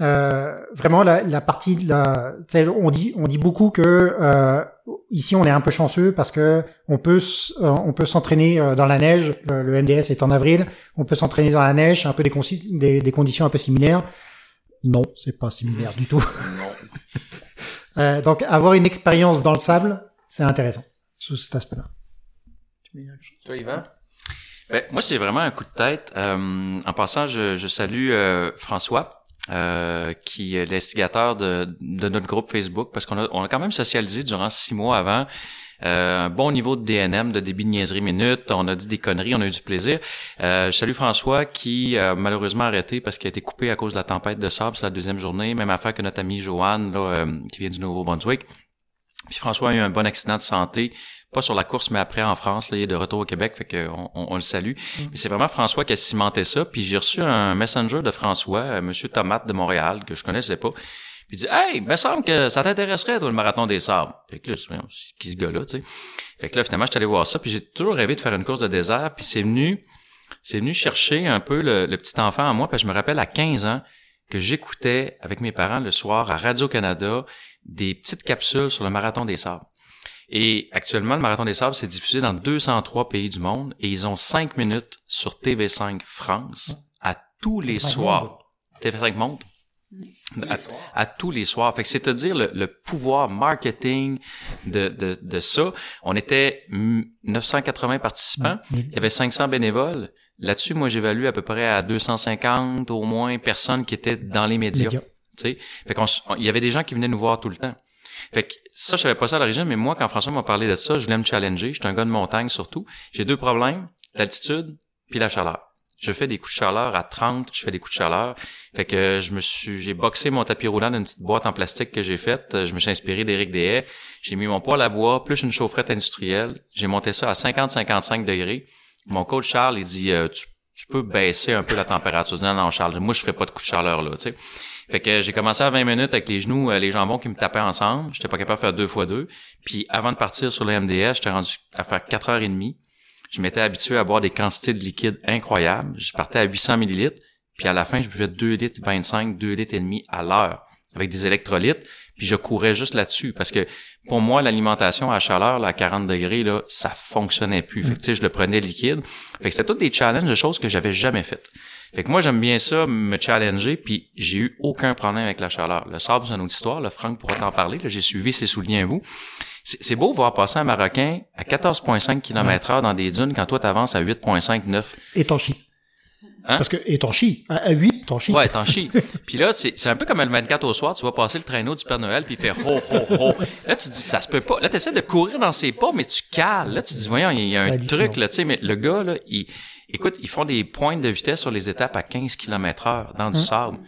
euh, vraiment la, la partie de la, on dit on dit beaucoup que euh, ici on est un peu chanceux parce que on peut euh, on peut s'entraîner euh, dans la neige. Le, le MDS est en avril, on peut s'entraîner dans la neige, c'est un peu des, consi- des, des conditions un peu similaires. Non, c'est pas similaire du tout. Euh, donc avoir une expérience dans le sable, c'est intéressant sous cet aspect-là. Toi, Yvan? Ben, moi, c'est vraiment un coup de tête. Euh, en passant, je, je salue euh, François, euh, qui est l'instigateur de, de notre groupe Facebook, parce qu'on a, on a quand même socialisé durant six mois avant. Euh, un bon niveau de DNM, de débit de niaiserie minute. On a dit des conneries, on a eu du plaisir. Euh, je salue François qui a malheureusement arrêté parce qu'il a été coupé à cause de la tempête de sable sur la deuxième journée. Même affaire que notre ami Joanne, là, euh, qui vient du Nouveau-Brunswick. Puis François a eu un bon accident de santé, pas sur la course, mais après en France. Là, il est de retour au Québec, fait que on, le salue. Mais c'est vraiment François qui a cimenté ça. Puis j'ai reçu un messenger de François, euh, Monsieur Tomate de Montréal, que je connaissais pas. Puis il dit Hey, me semble que ça t'intéresserait, toi, le marathon des sables. Fait que là, c'est qui ce gars-là, tu sais. Fait que là, finalement, je suis allé voir ça, puis j'ai toujours rêvé de faire une course de désert, puis c'est venu, c'est venu chercher un peu le, le petit enfant en moi, parce que je me rappelle à 15 ans que j'écoutais avec mes parents le soir à Radio-Canada des petites capsules sur le marathon des sables. Et actuellement, le marathon des sables, c'est diffusé dans 203 pays du monde et ils ont 5 minutes sur TV5 France à tous les TV5 soirs. TV5 monte? À, à tous les soirs. Fait que c'est à dire le, le pouvoir marketing de, de, de ça. On était mm, 980 participants. Il y avait 500 bénévoles. Là-dessus, moi, j'évalue à peu près à 250 au moins personnes qui étaient dans les médias. Médias. Tu sais, fait qu'on, il y avait des gens qui venaient nous voir tout le temps. Fait que ça, je savais pas ça à l'origine, mais moi, quand François m'a parlé de ça, je voulais me challenger. J'étais un gars de montagne surtout. J'ai deux problèmes, l'altitude puis la chaleur. Je fais des coups de chaleur à 30, je fais des coups de chaleur. Fait que je me suis, j'ai boxé mon tapis roulant d'une petite boîte en plastique que j'ai faite. Je me suis inspiré d'Éric Deshaies. J'ai mis mon poêle à bois plus une chaufferette industrielle. J'ai monté ça à 50-55 degrés. Mon coach Charles, il dit, euh, tu, tu peux baisser un peu la température. Non, non, Charles, moi, je ferai pas de coups de chaleur, là. Fait que j'ai commencé à 20 minutes avec les genoux, euh, les jambons qui me tapaient ensemble. J'étais pas capable de faire deux fois deux. Puis avant de partir sur le MDS, j'étais rendu à faire 4 heures et demie. Je m'étais habitué à boire des quantités de liquide incroyables. Je partais à 800 millilitres. Puis à la fin, je buvais 2 litres 25, 2 litres et demi à l'heure avec des électrolytes. Puis je courais juste là-dessus parce que pour moi, l'alimentation à chaleur, à 40 degrés, là, ça fonctionnait plus. Fait que, je le prenais liquide. Fait que c'était toutes des challenges de choses que j'avais jamais faites. Fait que moi, j'aime bien ça, me challenger, puis j'ai eu aucun problème avec la chaleur. Le sable, c'est une autre histoire. Le Franck pourra t'en parler. J'ai suivi ses souliers à vous. C'est beau voir passer un Marocain à 14,5 km heure dans des dunes quand toi t'avances à 8,5, 9. Et t'en chies. Hein? Parce que, et t'en chies. À, à 8, t'en chies. Ouais, t'en chies. puis là, c'est un peu comme le 24 au soir, tu vas passer le traîneau du Père Noël, puis il fait ho, ho, ho. Là, tu te dis, ça se peut pas. Là, t'essaies de courir dans ses pas, mais tu cales. Là, tu te dis, voyons, il y a un truc, là, tu sais, mais le gars, là, il, écoute, ils font des pointes de vitesse sur les étapes à 15 km heure dans du sable.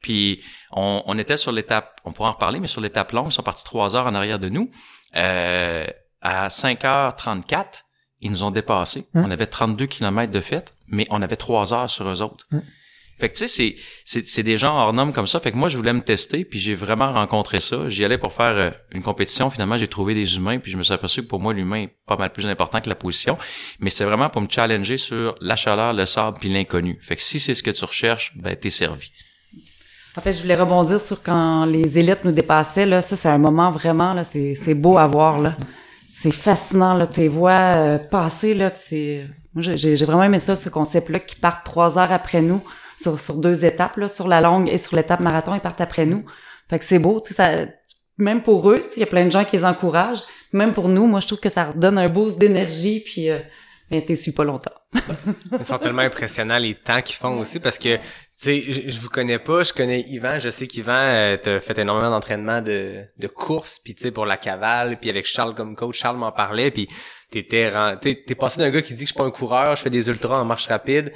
Puis, on, on était sur l'étape, on pourra en reparler, mais sur l'étape longue, ils sont partis trois heures en arrière de nous. Euh, à 5h34, ils nous ont dépassés. Hum. On avait 32 km de fête, mais on avait trois heures sur eux autres. Hum. Fait que tu sais, c'est, des gens hors normes comme ça. Fait que moi, je voulais me tester, puis j'ai vraiment rencontré ça. J'y allais pour faire euh, une compétition. Finalement, j'ai trouvé des humains, puis je me suis aperçu que pour moi, l'humain est pas mal plus important que la position. Mais c'est vraiment pour me challenger sur la chaleur, le sable, puis l'inconnu. Fait que si c'est ce que tu recherches, ben t'es servi. En fait, je voulais rebondir sur quand les élites nous dépassaient. Là, ça, c'est un moment vraiment là, c'est beau à voir là. C'est fascinant là, tes voix euh, passer là. C'est, moi, j'ai j'ai vraiment aimé ça, ce concept-là qui part trois heures après nous sur sur deux étapes là, sur la longue et sur l'étape marathon, ils partent après nous. Fait que c'est beau, tu sais, ça, même pour eux, il y a plein de gens qui les encouragent. Même pour nous, moi, je trouve que ça redonne un boost d'énergie, puis euh, t'es su pas longtemps. Ils sont tellement impressionnants les temps qu'ils font aussi parce que tu sais je, je vous connais pas, je connais Yvan, je sais qu'Yvan euh, t'as fait énormément d'entraînement de de course puis tu sais pour la cavale puis avec Charles comme coach, Charles m'en parlait puis t'étais t'es passé d'un gars qui dit que je suis pas un coureur, je fais des ultras en marche rapide.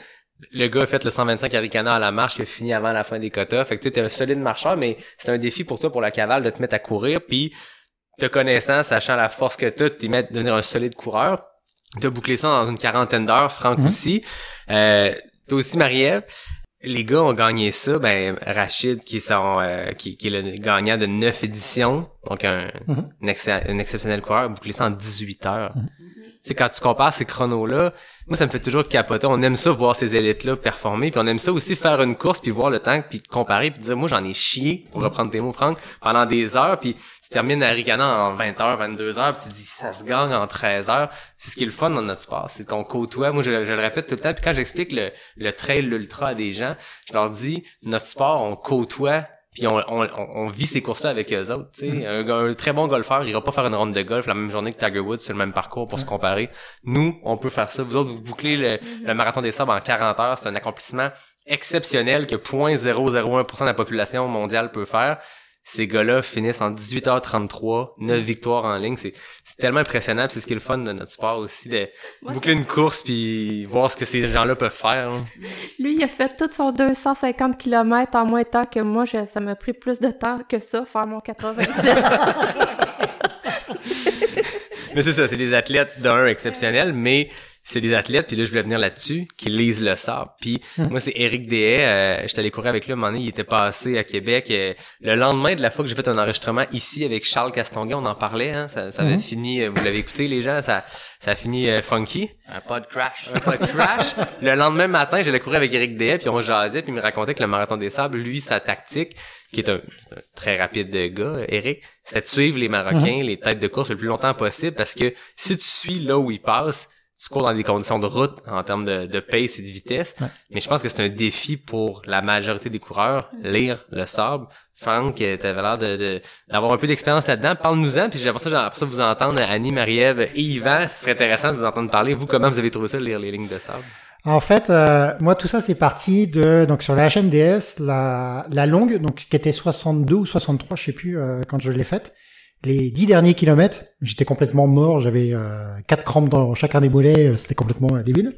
Le gars a fait le 125 Aricana à la marche qui a fini avant la fin des quotas. Fait que tu t'es un solide marcheur, mais c'est un défi pour toi pour la cavale de te mettre à courir. Puis te connaissant, sachant la force que t'as, de t'y mettre, devenir un solide coureur. De boucler ça dans une quarantaine d'heures, Franck aussi. Euh, toi aussi, Marie-Ève. Les gars ont gagné ça, ben Rachid qui est son, euh, qui, qui est le gagnant de neuf éditions, donc un, un, ex- un exceptionnel coureur, bouclé ça en 18 heures. Tu sais, quand tu compares ces chronos-là, moi, ça me fait toujours capoter. On aime ça voir ces élites-là performer, puis on aime ça aussi faire une course, puis voir le temps, puis comparer, puis dire, moi, j'en ai chié, pour reprendre tes mots, Franck, pendant des heures, puis tu termines à Ricana en 20 heures, 22 heures, puis tu dis, ça se gagne en 13 heures. C'est ce qui est le fun dans notre sport, c'est qu'on côtoie. Moi, je, je le répète tout le temps, puis quand j'explique le, le trail, l'ultra à des gens, je leur dis, notre sport, on côtoie puis on, vit ces courses-là avec eux autres. tu sais. Un, un très bon golfeur, il ira pas faire une ronde de golf la même journée que Tiger Woods sur le même parcours pour se comparer. Nous, on peut faire ça. Vous autres, vous bouclez le, le marathon des sables en 40 heures. C'est un accomplissement exceptionnel que 0.001% de la population mondiale peut faire. Ces gars-là finissent en 18h33, 9 victoires en ligne. C'est, tellement impressionnant. C'est ce qui est le fun de notre sport aussi, de boucler une course puis voir ce que ces gens-là peuvent faire. Lui, il a fait tout son 250 km en moins de temps que moi. Je- ça m'a pris plus de temps que ça, faire mon 86. Mais c'est ça, c'est des athlètes d'un exceptionnels, mais c'est des athlètes, puis là, je voulais venir là-dessus, qui lisent le sable. Puis moi, c'est Éric Dehaye, euh, j'étais allé courir avec lui, à un moment donné, il était passé à Québec. euh, le lendemain de la fois que j'ai fait un enregistrement ici avec Charles Castonguay, on en parlait, hein, ça, ça avait fini, euh, vous l'avez écouté, les gens, ça, ça a fini euh, funky. Un pas de crash. Un pas de crash. le lendemain matin, j'allais courir avec Éric Dehaye, puis on jasait, puis il me racontait que le marathon des sables, lui, sa tactique, qui est un, un très rapide gars, Eric, c'était de suivre les Marocains, les têtes de course le plus longtemps possible, parce que si tu suis là où ils passent, tu cours dans des conditions de route en termes de, de pace et de vitesse. Mais je pense que c'est un défi pour la majorité des coureurs, lire le sable. Franck, euh, t'avais l'air de, de- d'avoir un peu d'expérience là-dedans. Parle-nous-en, puis j'aimerais ça, j'aimerais ça vous entendre, Annie, Marie-Ève et Yvan. Ce serait intéressant de vous entendre parler. Vous, comment vous avez trouvé ça, lire les lignes de sable? En fait, euh, moi tout ça c'est parti de donc sur la HMDS, la, la longue, donc qui était 62 ou 63, je sais plus euh, quand je l'ai faite. Les dix derniers kilomètres, j'étais complètement mort, j'avais euh, quatre crampes dans chacun des mollets, euh, c'était complètement euh, débile.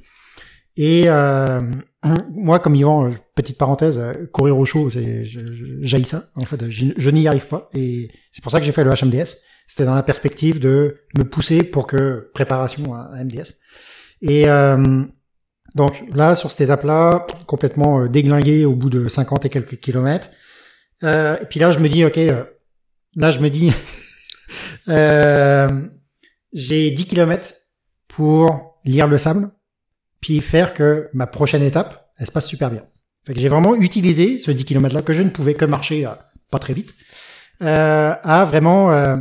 Et euh, moi, comme Yvan, euh, petite parenthèse, courir au chaud, j'haïs ça. En fait, je, n'y arrive pas, et c'est pour ça que j'ai fait le HMDS. C'était dans la perspective de me pousser pour que préparation à, à MDS. Et euh, donc là, sur cette étape-là, complètement déglingué au bout de 50 et quelques kilomètres. Euh, et puis là, je me dis, ok, là, je me dis, euh, j'ai 10 kilomètres pour lire le sable, puis faire que ma prochaine étape, elle se passe super bien. Fait que j'ai vraiment utilisé ce 10 kilomètres-là que je ne pouvais que marcher euh, pas très vite, euh, à vraiment euh,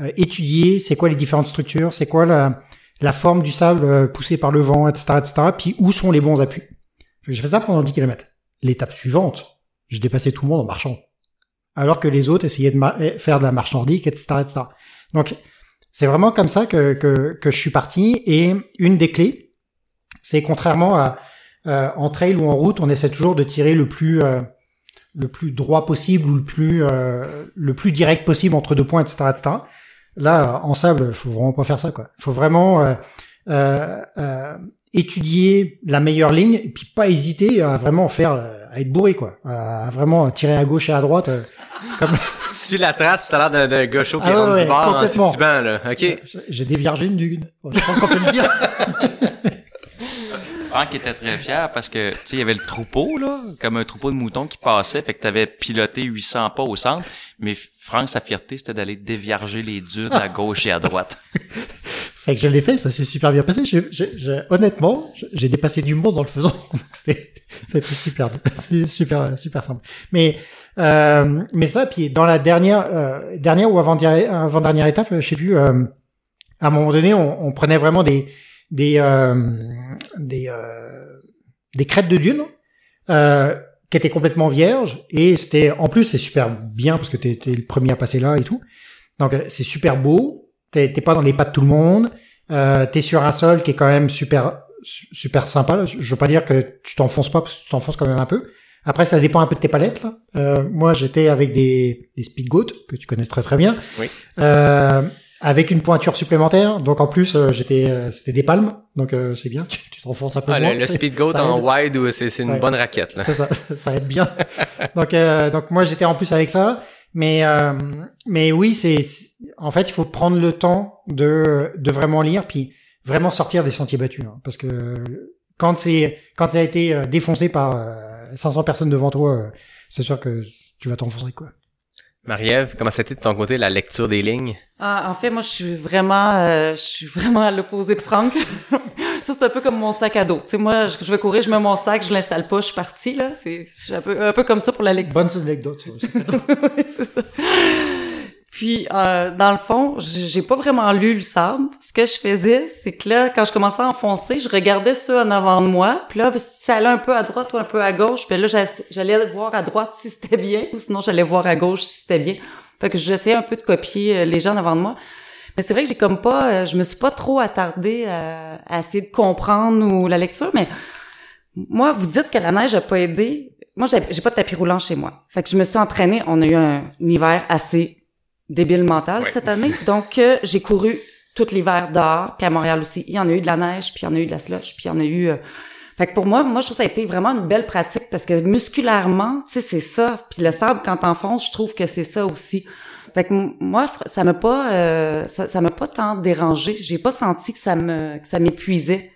euh, étudier c'est quoi les différentes structures, c'est quoi la, la forme du sable poussé par le vent, etc., etc., puis où sont les bons appuis. J'ai fait ça pendant 10 km. L'étape suivante, je dépassais tout le monde en marchant. Alors que les autres essayaient de eh, faire de la marche nordique, etc., etc. Donc, c'est vraiment comme ça que, que, que je suis parti. Et une des clés, c'est contrairement à euh, en trail ou en route, on essaie toujours de tirer le plus euh, le plus droit possible ou le plus euh, le plus direct possible entre deux points, etc., etc. Là, en sable, faut vraiment pas faire ça, quoi. Faut vraiment euh, étudier la meilleure ligne et puis pas hésiter à vraiment faire euh, à être bourré, quoi. À vraiment tirer à gauche et à droite. euh, comme suis la trace, ça a l'air d'un, chaud qui Ah rentre ouais, du bord en titubant, là. OK. j'ai déviergé une dune. Je pense qu'on peut le dire. Franck était très fier parce que, tu sais, il y avait le troupeau, là, comme un troupeau de moutons qui passait, fait que t'avais piloté 800 pas au centre, mais Franck, sa fierté, c'était d'aller dévierger les dunes à gauche et à droite. Fait que je l'ai fait, ça s'est super bien passé. Je, je, je- honnêtement, j'ai dépassé du monde dans le faisant. C'était super, super, super simple. Mais euh, mais ça, puis dans la dernière euh, dernière ou avant avant dernière étape, je sais plus. euh, à un moment donné, on, on prenait vraiment des des euh, des euh, des crêtes de dunes euh, qui étaient complètement vierges et c'était en plus c'est super bien parce que t'es t'es le premier à passer là et tout. Donc c'est super beau. T'es t'es pas dans les pas de tout le monde. Euh, t'es sur un sol qui est quand même super su- super sympa. là. Je veux pas dire que tu t'enfonces pas parce que tu t'enfonces quand même un peu. Après ça dépend un peu de tes palettes. Là. Euh, moi j'étais avec des des speed goats que tu connais très très bien. Oui. Euh, avec une pointure supplémentaire. Donc en plus euh, j'étais euh, c'était des palmes. Donc euh, c'est bien. Tu t'enfonces un peu Ah, moins. le, le speed goat en wide, c'est c'est une Ouais. bonne raquette, là. Ça, ça, ça aide bien. donc, euh, donc moi j'étais en plus avec ça, mais euh, mais oui, c'est en fait il faut prendre le temps de de vraiment lire, puis vraiment sortir des sentiers battus, hein, parce que quand c'est quand ça a été défoncé par euh, 500 personnes devant toi, c'est sûr que tu vas t'enfoncer quoi. Marie-Ève, comment c'était de ton côté la lecture des lignes? Ah, en fait, moi, je suis vraiment, euh, je suis vraiment à l'opposé de Franck. ça, c'est un peu comme mon sac à dos. Tu sais, moi, je, vais courir, je mets mon sac, je l'installe pas, je suis partie, là. C'est, je suis un peu, un peu comme ça pour la lecture. Bonne anecdote. ça aussi. Oui, c'est ça. Puis, euh, dans le fond, j'ai pas vraiment lu le sable. Ce que je faisais, c'est que là, quand je commençais à enfoncer, je regardais ceux en avant de moi. Puis là, si ça allait un peu à droite ou un peu à gauche, puis là, j'ess- j'allais voir à droite si c'était bien, ou sinon j'allais voir à gauche si c'était bien. Fait que j'essayais un peu de copier euh, les gens en avant de moi. Mais c'est vrai que j'ai comme pas, euh, je me suis pas trop attardée à, essayer de comprendre ou la lecture, mais moi, vous dites que la neige a pas aidé. Moi, j'ai pas de tapis roulant chez moi. Fait que je me suis entraînée. On a eu un, hiver assez débile mental Ouais. cette année. Donc, euh, j'ai couru tout l'hiver dehors. Puis à Montréal aussi, il y en a eu de la neige, puis il y en a eu de la slush, puis il y en a eu... euh, Fait que pour moi, moi, je trouve que ça a été vraiment une belle pratique parce que musculairement, tu sais, c'est ça. Puis le sable, quand t'enfonces, je trouve que c'est ça aussi. Fait que moi, ça m'a pas, euh, ça m'a pas tant dérangé. J'ai pas senti que ça me, que ça m'épuisait.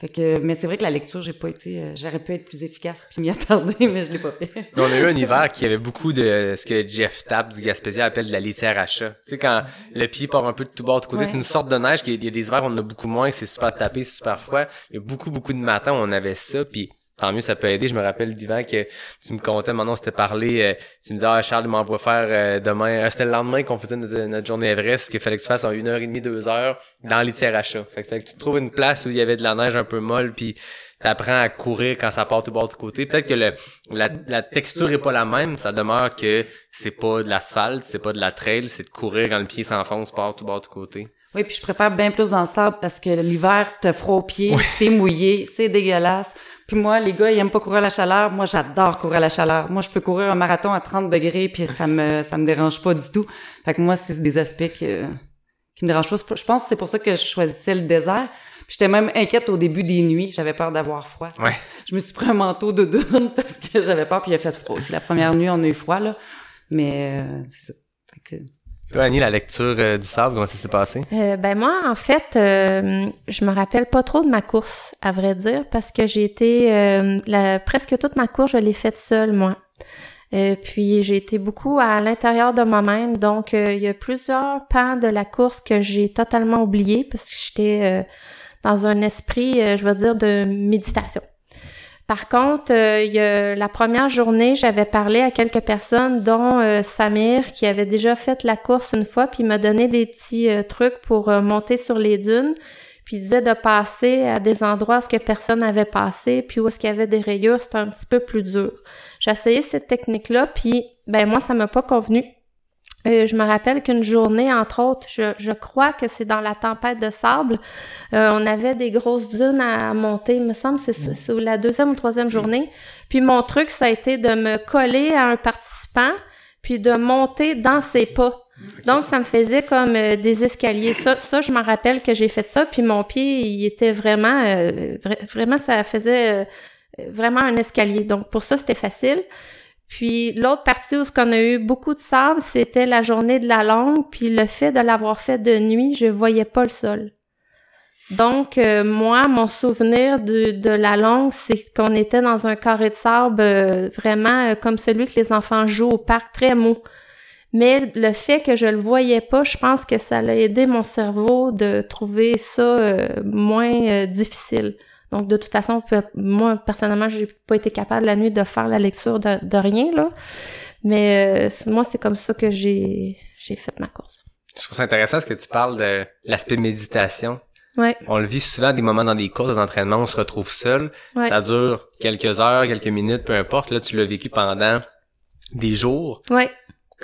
Fait que, mais c'est vrai que la lecture, j'ai pas été, euh, j'aurais pu être plus efficace puis m'y attarder, mais je l'ai pas fait. Mais on a eu un hiver qui avait beaucoup de ce que Jeff Tapp du Gaspésia appelle de la litière à chat. Tu sais, quand le pied part un peu de tout bord de côté, Ouais. c'est une sorte de neige. qui- Il y a des hivers où on en a beaucoup moins, c'est super tapé, c'est super froid. Il y a beaucoup, beaucoup de matins où on avait ça, puis tant mieux, ça peut aider. Je me rappelle d'hiver que tu me contais, maintenant on s'était parlé, euh, tu me disais, ah, Charles il m'envoie faire euh, demain, euh, c'était le lendemain qu'on faisait notre, notre journée Everest, qu'il fallait que tu fasses en une heure et demie, deux heures, dans la litière à chat. Fait, que- fait que tu trouves une place où il y avait de la neige un peu molle, puis t'apprends à courir quand ça part tout bord de côté. Peut-être que le, la, la texture est pas la même, ça demeure que c'est pas de l'asphalte, c'est pas de la trail, c'est de courir quand le pied s'enfonce part tout bord de côté. Oui, puis je préfère bien plus dans le sable parce que l'hiver, t'as froid aux pieds, t'es mouillé, c'est dégueulasse. Puis moi, les gars, ils aiment pas courir à la chaleur. Moi, j'adore courir à la chaleur. Moi, je peux courir un marathon à 30 degrés puis ça me ça me dérange pas du tout. Fait que moi, c'est des aspects que, qui me dérangent pas. Je pense que c'est pour ça que je choisissais le désert. Puis j'étais même inquiète au début des nuits. J'avais peur d'avoir froid. Ouais. Je me suis pris un manteau de douane parce que j'avais peur puis il a fait froid. C'est la première nuit, on a eu froid, là. Mais, euh, c'est ça. Fait que- Toi, Annie, la lecture euh, du sable, comment ça s'est passé? Euh, ben moi, en fait, euh, je me rappelle pas trop de ma course, à vrai dire, parce que j'ai été la, presque toute ma course, je l'ai faite seule, moi. Puis j'ai été beaucoup à l'intérieur de moi-même, donc il y a plusieurs pans de la course que j'ai totalement oublié parce que j'étais dans un esprit, je vais dire, de méditation. Par contre, euh, la première journée, j'avais parlé à quelques personnes, dont euh, Samir, qui avait déjà fait la course une fois, puis m'a donné des petits euh, trucs pour euh, monter sur les dunes. Puis il disait de passer à des endroits où ce que personne n'avait passé, puis où est-ce qu'il y avait des rayures, c'était un petit peu plus dur. J'ai essayé cette technique-là, puis ben moi, ça m'a pas convenu. Euh, je me rappelle qu'une journée, entre autres, je, je crois que c'est dans la tempête de sable, euh, on avait des grosses dunes à monter, il me semble, c'est c'est- c'est la deuxième ou troisième journée. Puis mon truc, ça a été de me coller à un participant, puis de monter dans ses pas. Donc, ça me faisait comme euh, des escaliers. Ça, ça je me rappelle que j'ai fait ça, puis mon pied, il était vraiment... euh, vra- vraiment, ça faisait euh, vraiment un escalier. Donc, pour ça, c'était facile. Puis l'autre partie où ce a eu beaucoup de sable, c'était la journée de la longue, puis le fait de l'avoir fait de nuit, je voyais pas le sol. Donc euh, moi, mon souvenir de, la longue, c'est qu'on était dans un carré de sable euh, vraiment euh, comme celui que les enfants jouent au parc, très mou. Mais le fait que je le voyais pas, je pense que ça a aidé mon cerveau de trouver ça moins difficile. Donc, de toute façon, moi, personnellement, j'ai pas été capable la nuit de faire la lecture de, de rien, là. Mais euh, moi, c'est comme ça que j'ai j'ai fait ma course. Je trouve ça intéressant ce que tu parles de l'aspect méditation. Ouais. On le vit souvent des moments dans des courses, d'entraînement, on se retrouve seul. Ouais. Ça dure quelques heures, quelques minutes, peu importe. Là, tu l'as vécu pendant des jours. Ouais.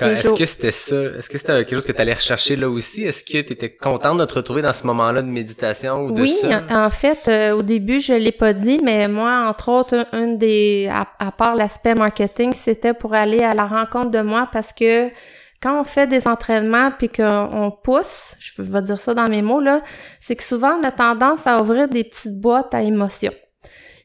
Est-ce que c'était ça? Est-ce que c'était quelque chose que tu allais rechercher là aussi? Est-ce que tu étais contente de te retrouver dans ce moment-là de méditation ou de Oui, ça? en fait, euh, au début, je l'ai pas dit, mais moi, entre autres, un, une des, à, à part l'aspect marketing, c'était pour aller à la rencontre de moi parce que quand on fait des entraînements puis qu'on on pousse, je vais dire ça dans mes mots là, c'est que souvent on a tendance à ouvrir des petites boîtes à émotions.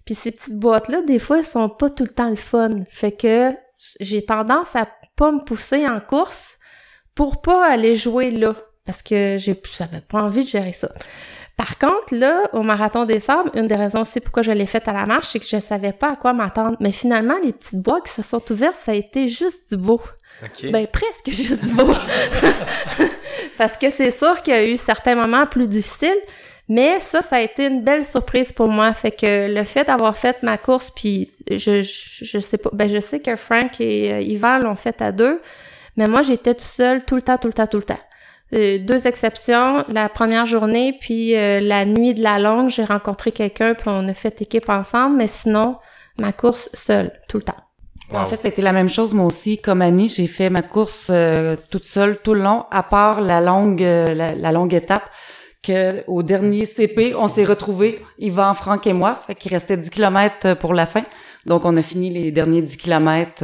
Puis ces petites boîtes là, des fois, elles sont pas tout le temps le fun. Fait que j'ai tendance à pas me pousser en course pour pas aller jouer là parce que j'ai j'avais pas envie de gérer ça. Par contre, là, au Marathon des Sables, une des raisons aussi pourquoi je l'ai faite à la marche, c'est que je savais pas à quoi m'attendre. Mais finalement, les petites boîtes qui se sont ouvertes, ça a été juste du beau. Ben, presque juste du beau. Parce que c'est sûr qu'il y a eu certains moments plus difficiles, mais ça, ça a été une belle surprise pour moi. Fait que le fait d'avoir fait ma course, puis je, je, je sais pas, ben, je sais que Frank et euh, Yvan l'ont fait à deux, mais moi, j'étais tout seul tout le temps, tout le temps, tout le temps. Euh, deux exceptions, la première journée, puis euh, la nuit de la longue, j'ai rencontré quelqu'un, puis on a fait équipe ensemble, mais sinon, ma course seule, tout le temps. En fait, ça a été la même chose moi aussi. Comme Annie, j'ai fait ma course euh, toute seule tout le long, à part la longue euh, la, la longue étape que au dernier CP, on s'est retrouvés, Yvan, Franck et moi, fait qu'il restait 10 km pour la fin. Donc on a fini les derniers 10 km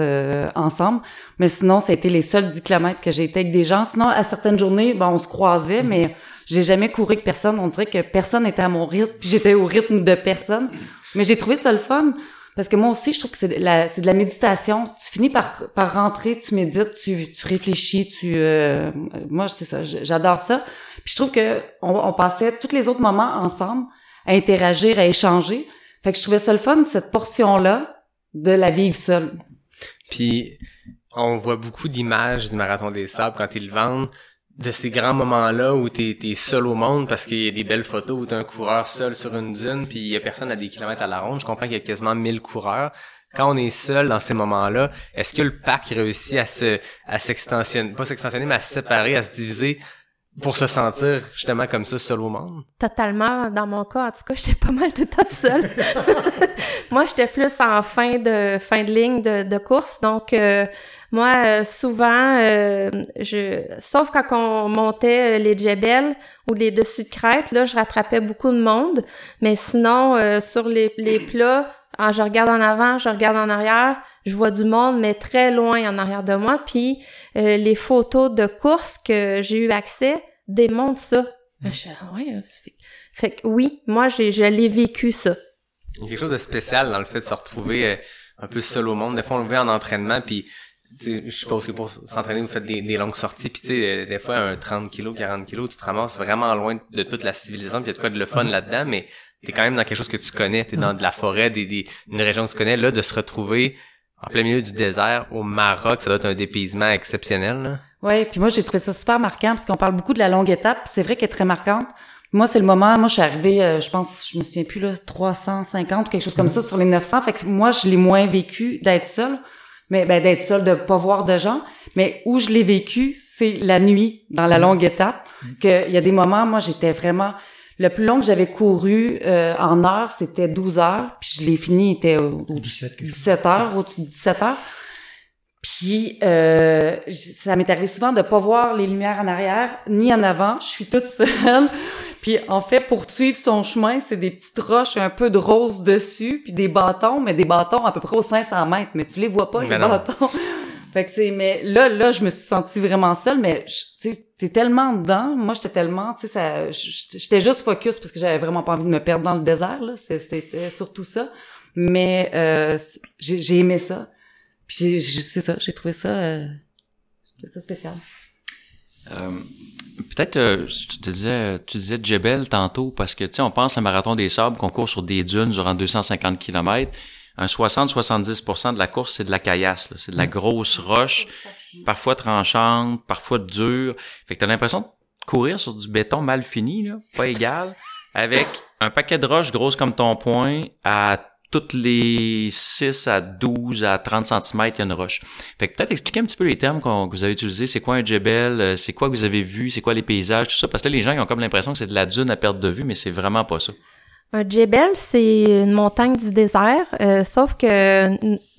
ensemble, mais sinon ça a été les seuls 10 km que j'ai été avec des gens. Sinon à certaines journées, ben on se croisait mais j'ai jamais couru avec personne, on dirait que personne était à mon rythme, puis j'étais au rythme de personne. Mais j'ai trouvé ça le fun. Parce que moi aussi, je trouve que c'est de la, de la méditation. Tu finis par, par rentrer, tu médites, tu, tu réfléchis, tu, euh, moi, c'est ça, j'adore ça. Puis je trouve que on, on passait tous les autres moments ensemble à interagir, à échanger. Fait que je trouvais ça le fun, cette portion-là, de la vivre seule. Puis on voit beaucoup d'images du marathon des sables quand ils le vendent de ces grands moments-là où t'es es seul au monde parce qu'il y a des belles photos où t'es un coureur seul sur une dune puis il y a personne à des kilomètres à la ronde. Je comprends qu'il y a quasiment 1000 coureurs. Quand on est seul dans ces moments-là, est-ce que le pack réussit à se à s'extensionner, pas s'extensionner, mais à se séparer, à se diviser pour se sentir justement comme ça seul au monde? Totalement. Dans mon cas, en tout cas, j'étais pas mal tout le temps seule. moi, j'étais plus en fin de fin de ligne de, de course, donc euh, moi, euh, souvent, euh, je, sauf quand on montait euh, les djebels ou les dessus de crête, là, je rattrapais beaucoup de monde. Mais sinon, sur les, les plats, ah, je regarde en avant, je regarde en arrière, je vois du monde, mais très loin en arrière de moi. Puis euh, les photos de course que j'ai eu accès démontrent ça. Je fais, ouais, c'est fait- fait que oui, moi, j'ai, je l'ai vécu ça. Il y a quelque chose de spécial dans le fait de se retrouver euh, un peu seul au monde. Des fois, on le voit en entraînement, puis tu sais, je suppose que pour s'entraîner, vous faites des, des longues sorties, puis tu sais, euh, des fois, un 30 kilos, 40 kilos, tu te ramasses vraiment loin de toute la civilisation, puis il y a de quoi de le fun là-dedans, mais t'es quand même dans quelque chose que tu connais, t'es dans de la forêt, des, des, une région que tu connais, là, de se retrouver en plein milieu du désert, au Maroc, ça doit être un dépaysement exceptionnel, là. Ouais, puis moi j'ai trouvé ça super marquant parce qu'on parle beaucoup de la longue étape, c'est vrai qu'elle est très marquante. Moi c'est le moment, moi je suis arrivée, euh, je pense, je me souviens plus là, 350 ou quelque chose comme ça sur les 900. Fait que moi je l'ai moins vécu d'être seule, mais ben d'être seule, de pas voir de gens. Mais où je l'ai vécu, c'est la nuit dans la longue étape. Que il y a des moments, moi j'étais vraiment le plus long que j'avais couru euh, en heure, c'était 12 heures, puis je l'ai fini, il était au, au 17 quelque chose. 17 heures, au-dessus de 17 heures. Puis euh, ça m'est arrivé souvent de pas voir les lumières en arrière ni en avant. Je suis toute seule. Puis en fait, pour suivre son chemin, c'est des petites roches, un peu de rose dessus, puis des bâtons, mais des bâtons à peu près aux 500 mètres. Mais tu les vois pas, Mais les non. bâtons. Fait que c'est, mais là, là, je me suis sentie vraiment seule, mais tu sais, t'es tellement dedans. Moi, j'étais tellement, tu sais, ça, j'étais juste focus parce que j'avais vraiment pas envie de me perdre dans le désert, là. C'était surtout ça. Mais euh, j'ai aimé ça. Puis c'est ça, j'ai trouvé ça, euh, trouvé ça spécial. Euh, Peut-être, euh, tu disais, tu disais Djebel tantôt, parce que, tu sais, on pense le marathon des sables qu'on court sur des dunes durant 250 km. Un 60-70% de la course, c'est de la caillasse, c'est de la grosse roche. parfois tranchantes, parfois dures. Fait que t'as l'impression de courir sur du béton mal fini, là, pas égal, avec un paquet de roches grosses comme ton poing à toutes les 6 à 12 à 30 cm, il y a une roche. Fait que peut-être expliquer un petit peu les termes que vous avez utilisés. C'est quoi un djebel? euh, C'est quoi que vous avez vu? C'est quoi les paysages? Tout ça. Parce que là, les gens ils ont comme l'impression que c'est de la dune à perte de vue, mais c'est vraiment pas ça. Un djebel, c'est une montagne du désert, euh, sauf que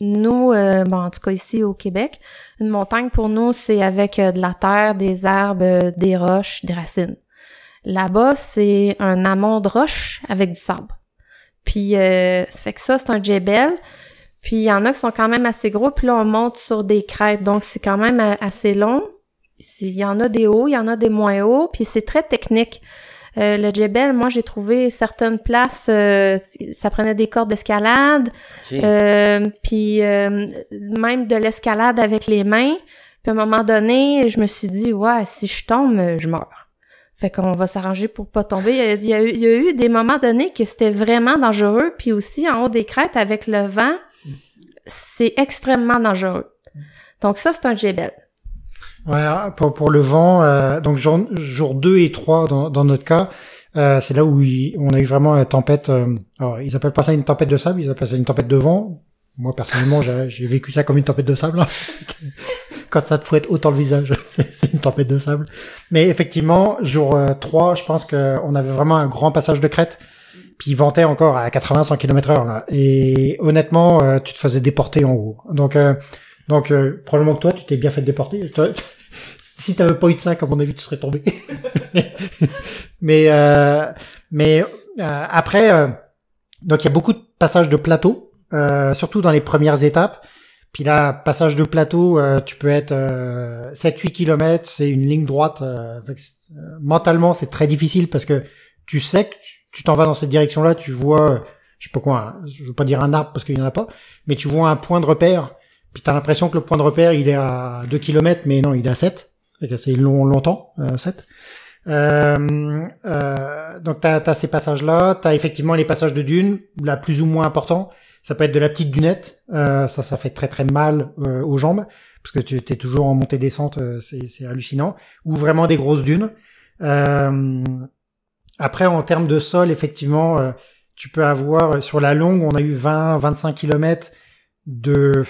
nous, euh, bon, en tout cas ici au Québec, une montagne pour nous, c'est avec euh, de la terre, des herbes, euh, des roches, des racines. Là-bas, c'est un amont de roches avec du sable. Puis, ça fait que ça, c'est un djebel. Puis, il y en a qui sont quand même assez gros, puis là, on monte sur des crêtes, donc c'est quand même assez long. Il y en a des hauts, il y en a des moins hauts, puis c'est très technique. Euh, le Djebel, moi, j'ai trouvé certaines places, euh, ça prenait des cordes d'escalade, euh, puis euh, même de l'escalade avec les mains. Puis à un moment donné, je me suis dit, ouais, si je tombe, je meurs. Fait qu'on va s'arranger pour pas tomber. Il y, a eu, il y a eu des moments donnés que c'était vraiment dangereux, puis aussi en haut des crêtes avec le vent, c'est extrêmement dangereux. Donc ça, c'est un Djebel. Ouais, pour, pour le vent, euh, donc jour, jour 2 et 3 dans, dans notre cas, euh, c'est là où il- on a eu vraiment une tempête. euh, alors, ils appellent pas ça une tempête de sable, ils appellent ça une tempête de vent. Moi, personnellement, j'ai vécu ça comme une tempête de sable. hein. Quand ça te fouette autant le visage, c'est une tempête de sable. Mais effectivement, jour euh, 3, je pense qu'on avait vraiment un grand passage de crête. Puis il ventait encore à 80-100 km heure. Et honnêtement, euh, tu te faisais déporter en haut. Donc, euh, donc euh, probablement que toi, tu t'es bien fait déporter. Si t'avais pas eu de ça, à mon avis, tu serais tombé. mais euh, mais euh, après, euh, donc il y a beaucoup de passages de plateau, euh, surtout dans les premières étapes. Puis là, passage de plateau, euh, tu peux être euh, 7-8 km, c'est une ligne droite. mentalement, c'est très difficile parce que tu sais que tu- t'en vas dans cette direction-là, tu vois, je sais pas quoi, hein, je veux pas dire un arbre parce qu'il y en a pas, mais tu vois un point de repère, puis t'as l'impression que le point de repère, il est à 2 km, mais non, il est à 7. Fait que c'est long, longtemps, euh, 7. Euh, euh, donc t'as as ces passages-là, t'as effectivement les passages de dunes, là plus ou moins importants. Ça peut être de la petite dunette, euh, ça ça fait très très mal euh, aux jambes parce que tu es toujours en montée descente, euh, c'est hallucinant. Ou vraiment des grosses dunes. Après en termes de sol, effectivement, tu peux avoir sur la longue, on a eu 20-25 km de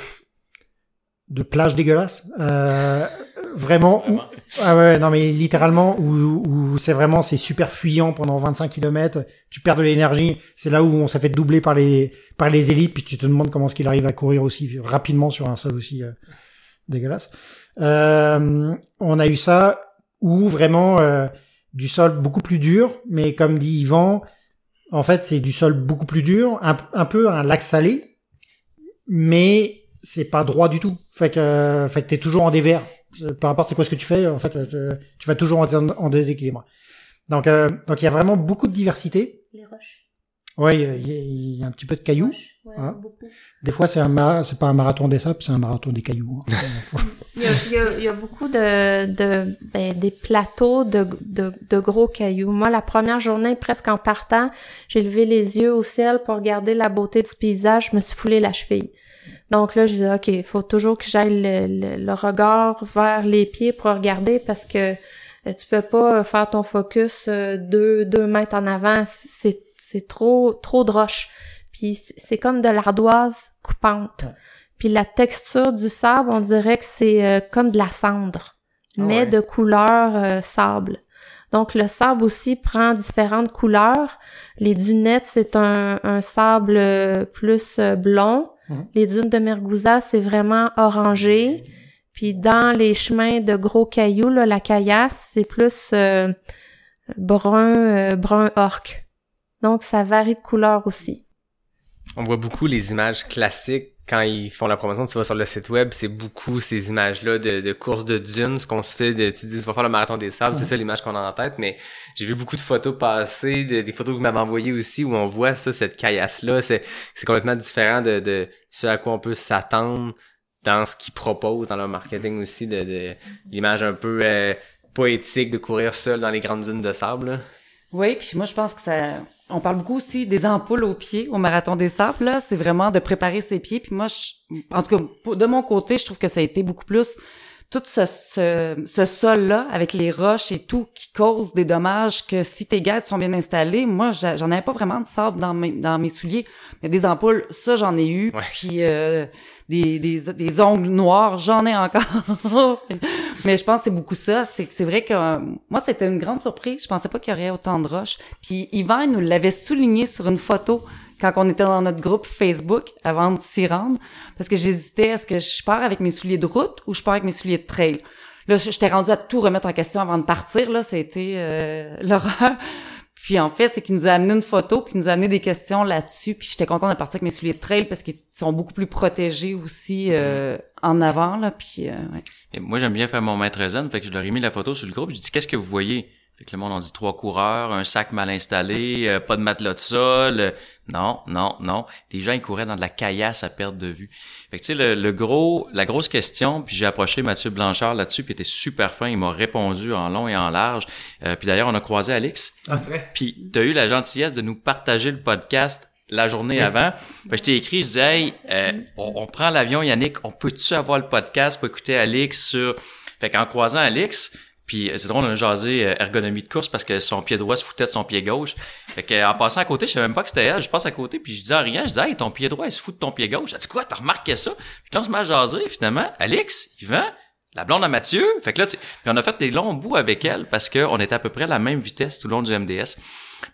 de plages dégueulasses. Euh, vraiment, où- ah ouais, non mais littéralement où, où c'est vraiment c'est super fuyant pendant 25 km, tu perds de l'énergie, c'est là où on s'est fait doubler par les par les élites puis tu te demandes comment est-ce qu'il arrive à courir aussi rapidement sur un sol aussi euh, dégueulasse. Euh, on a eu ça ou vraiment euh, du sol beaucoup plus dur, mais comme dit Yvan, en fait c'est du sol beaucoup plus dur, un, un peu un lac salé, mais c'est pas droit du tout. Fait que, fait que t'es toujours en dévers. Peu importe c'est quoi ce que tu fais, en fait, tu, tu vas toujours en, en déséquilibre. Donc, euh, donc il y a vraiment beaucoup de diversité. Les roches. Ouais, il y, a- il y a un petit peu de cailloux. Ouais, Hein? beaucoup. Des fois, c'est un c'est pas un marathon des sables, c'est un marathon des cailloux. hein. Il y a, il y a- il y a beaucoup de, de ben, des plateaux de, de, de gros cailloux. Moi, la première journée, presque en partant, j'ai levé les yeux au ciel pour regarder la beauté du paysage. Je me suis foulé la cheville. Donc là, je disais, OK, il faut toujours que j'aille le, le- le regard vers les pieds pour regarder parce que euh, tu peux pas euh, faire ton focus euh, deux, deux mètres en avant. C'est, c'est trop, trop de roches. Puis c'est comme de l'ardoise coupante. Ouais. Puis la texture du sable, on dirait que c'est comme de la cendre, Ah mais ouais. de couleur euh, sable. Donc le sable aussi prend différentes couleurs. Les dunettes, c'est un, un sable plus euh, Mhm. Les dunes de Mergouza, c'est vraiment orangé. Puis dans les chemins de gros cailloux, là, la caillasse, c'est plus euh, brun, euh, brun orque. Donc ça varie de couleur aussi. On voit beaucoup les images classiques quand ils font la promotion, tu vas sur le site web, c'est beaucoup ces images-là de, de courses de dunes, ce qu'on se fait, de, tu dis, tu vas faire le marathon des sables, c'est ça l'image qu'on a en tête, mais j'ai vu beaucoup de photos passer, de- des photos que vous m'avez envoyées aussi, où on voit ça, cette caillasse-là, c'est, c'est complètement différent de, de ce à quoi on peut s'attendre dans ce qu'ils proposent, dans leur marketing aussi, de, de l'image un peu euh, poétique de courir seul dans les grandes dunes de sable. là. Oui, puis moi je pense que ça on parle beaucoup aussi des ampoules aux pieds au marathon des sables là, c'est vraiment de préparer ses pieds. Puis moi je, en tout cas de mon côté, je trouve que ça a été beaucoup plus tout ce, ce, ce sol-là, avec les roches et tout, qui cause des dommages que si tes guides sont bien installés, moi, j'en avais pas vraiment de sable dans mes, dans mes souliers. Mais des ampoules, ça, j'en ai eu. Ouais. Puis euh, des, des, des ongles noirs, j'en ai encore. Mais je pense que c'est beaucoup ça. C'est c'est vrai que euh, moi, c'était une grande surprise. Je pensais pas qu'il y aurait autant de roches. Puis Yvan nous l'avait souligné sur une photo quand on était dans notre groupe Facebook avant de s'y rendre. Parce que j'hésitais, est-ce que je pars avec mes souliers de route ou je pars avec mes souliers de trail? Là, je- j'étais rendue à tout remettre en question avant de partir. Là, c'était euh, l'horreur. Puis en fait, c'est qu'il nous a amené une photo, puis il nous a amené des questions là-dessus. Puis j'étais contente de partir avec mes souliers de trail parce qu'ils sont beaucoup plus protégés aussi euh, en avant. Là, puis euh, ouais. Et moi, j'aime bien faire mon maître zen, fait que je leur ai mis la photo sur le groupe. Je dis, qu'est-ce que vous voyez? Fait que le monde, on dit trois coureurs, un sac mal installé, euh, pas de matelas de sol. euh, non, non, non. Les gens, ils couraient dans de la caillasse à perte de vue. Fait que, tu sais, le, le gros, la grosse question, puis j'ai approché Mathieu Blanchard là-dessus, puis il était super fin. Il m'a répondu en long et en large. Euh, puis d'ailleurs, on a croisé Alix. Ah, c'est vrai? Puis t'as eu la gentillesse de nous partager le podcast la journée avant. Fait que je t'ai écrit, je disais, hey, euh, on, on prend l'avion, Yannick, on peut-tu avoir le podcast pour écouter Alix sur... Fait qu'en croisant Alix, puis euh, c'est drôle, on a jasé euh, ergonomie de course parce que son pied droit se foutait de son pied gauche. Fait que en passant à côté, je savais même pas que c'était elle. Je passe à côté, puis je dis en je dis, hey, ton pied droit, il se fout de ton pied gauche. Elle dit, quoi, t'as remarqué ça? Puis là, on se met à jaser, finalement, Alix, Yvan, la blonde à Mathieu. Fait que là, puis on a fait des longs bouts avec elle parce qu'on était à peu près à la même vitesse tout le long du MDS.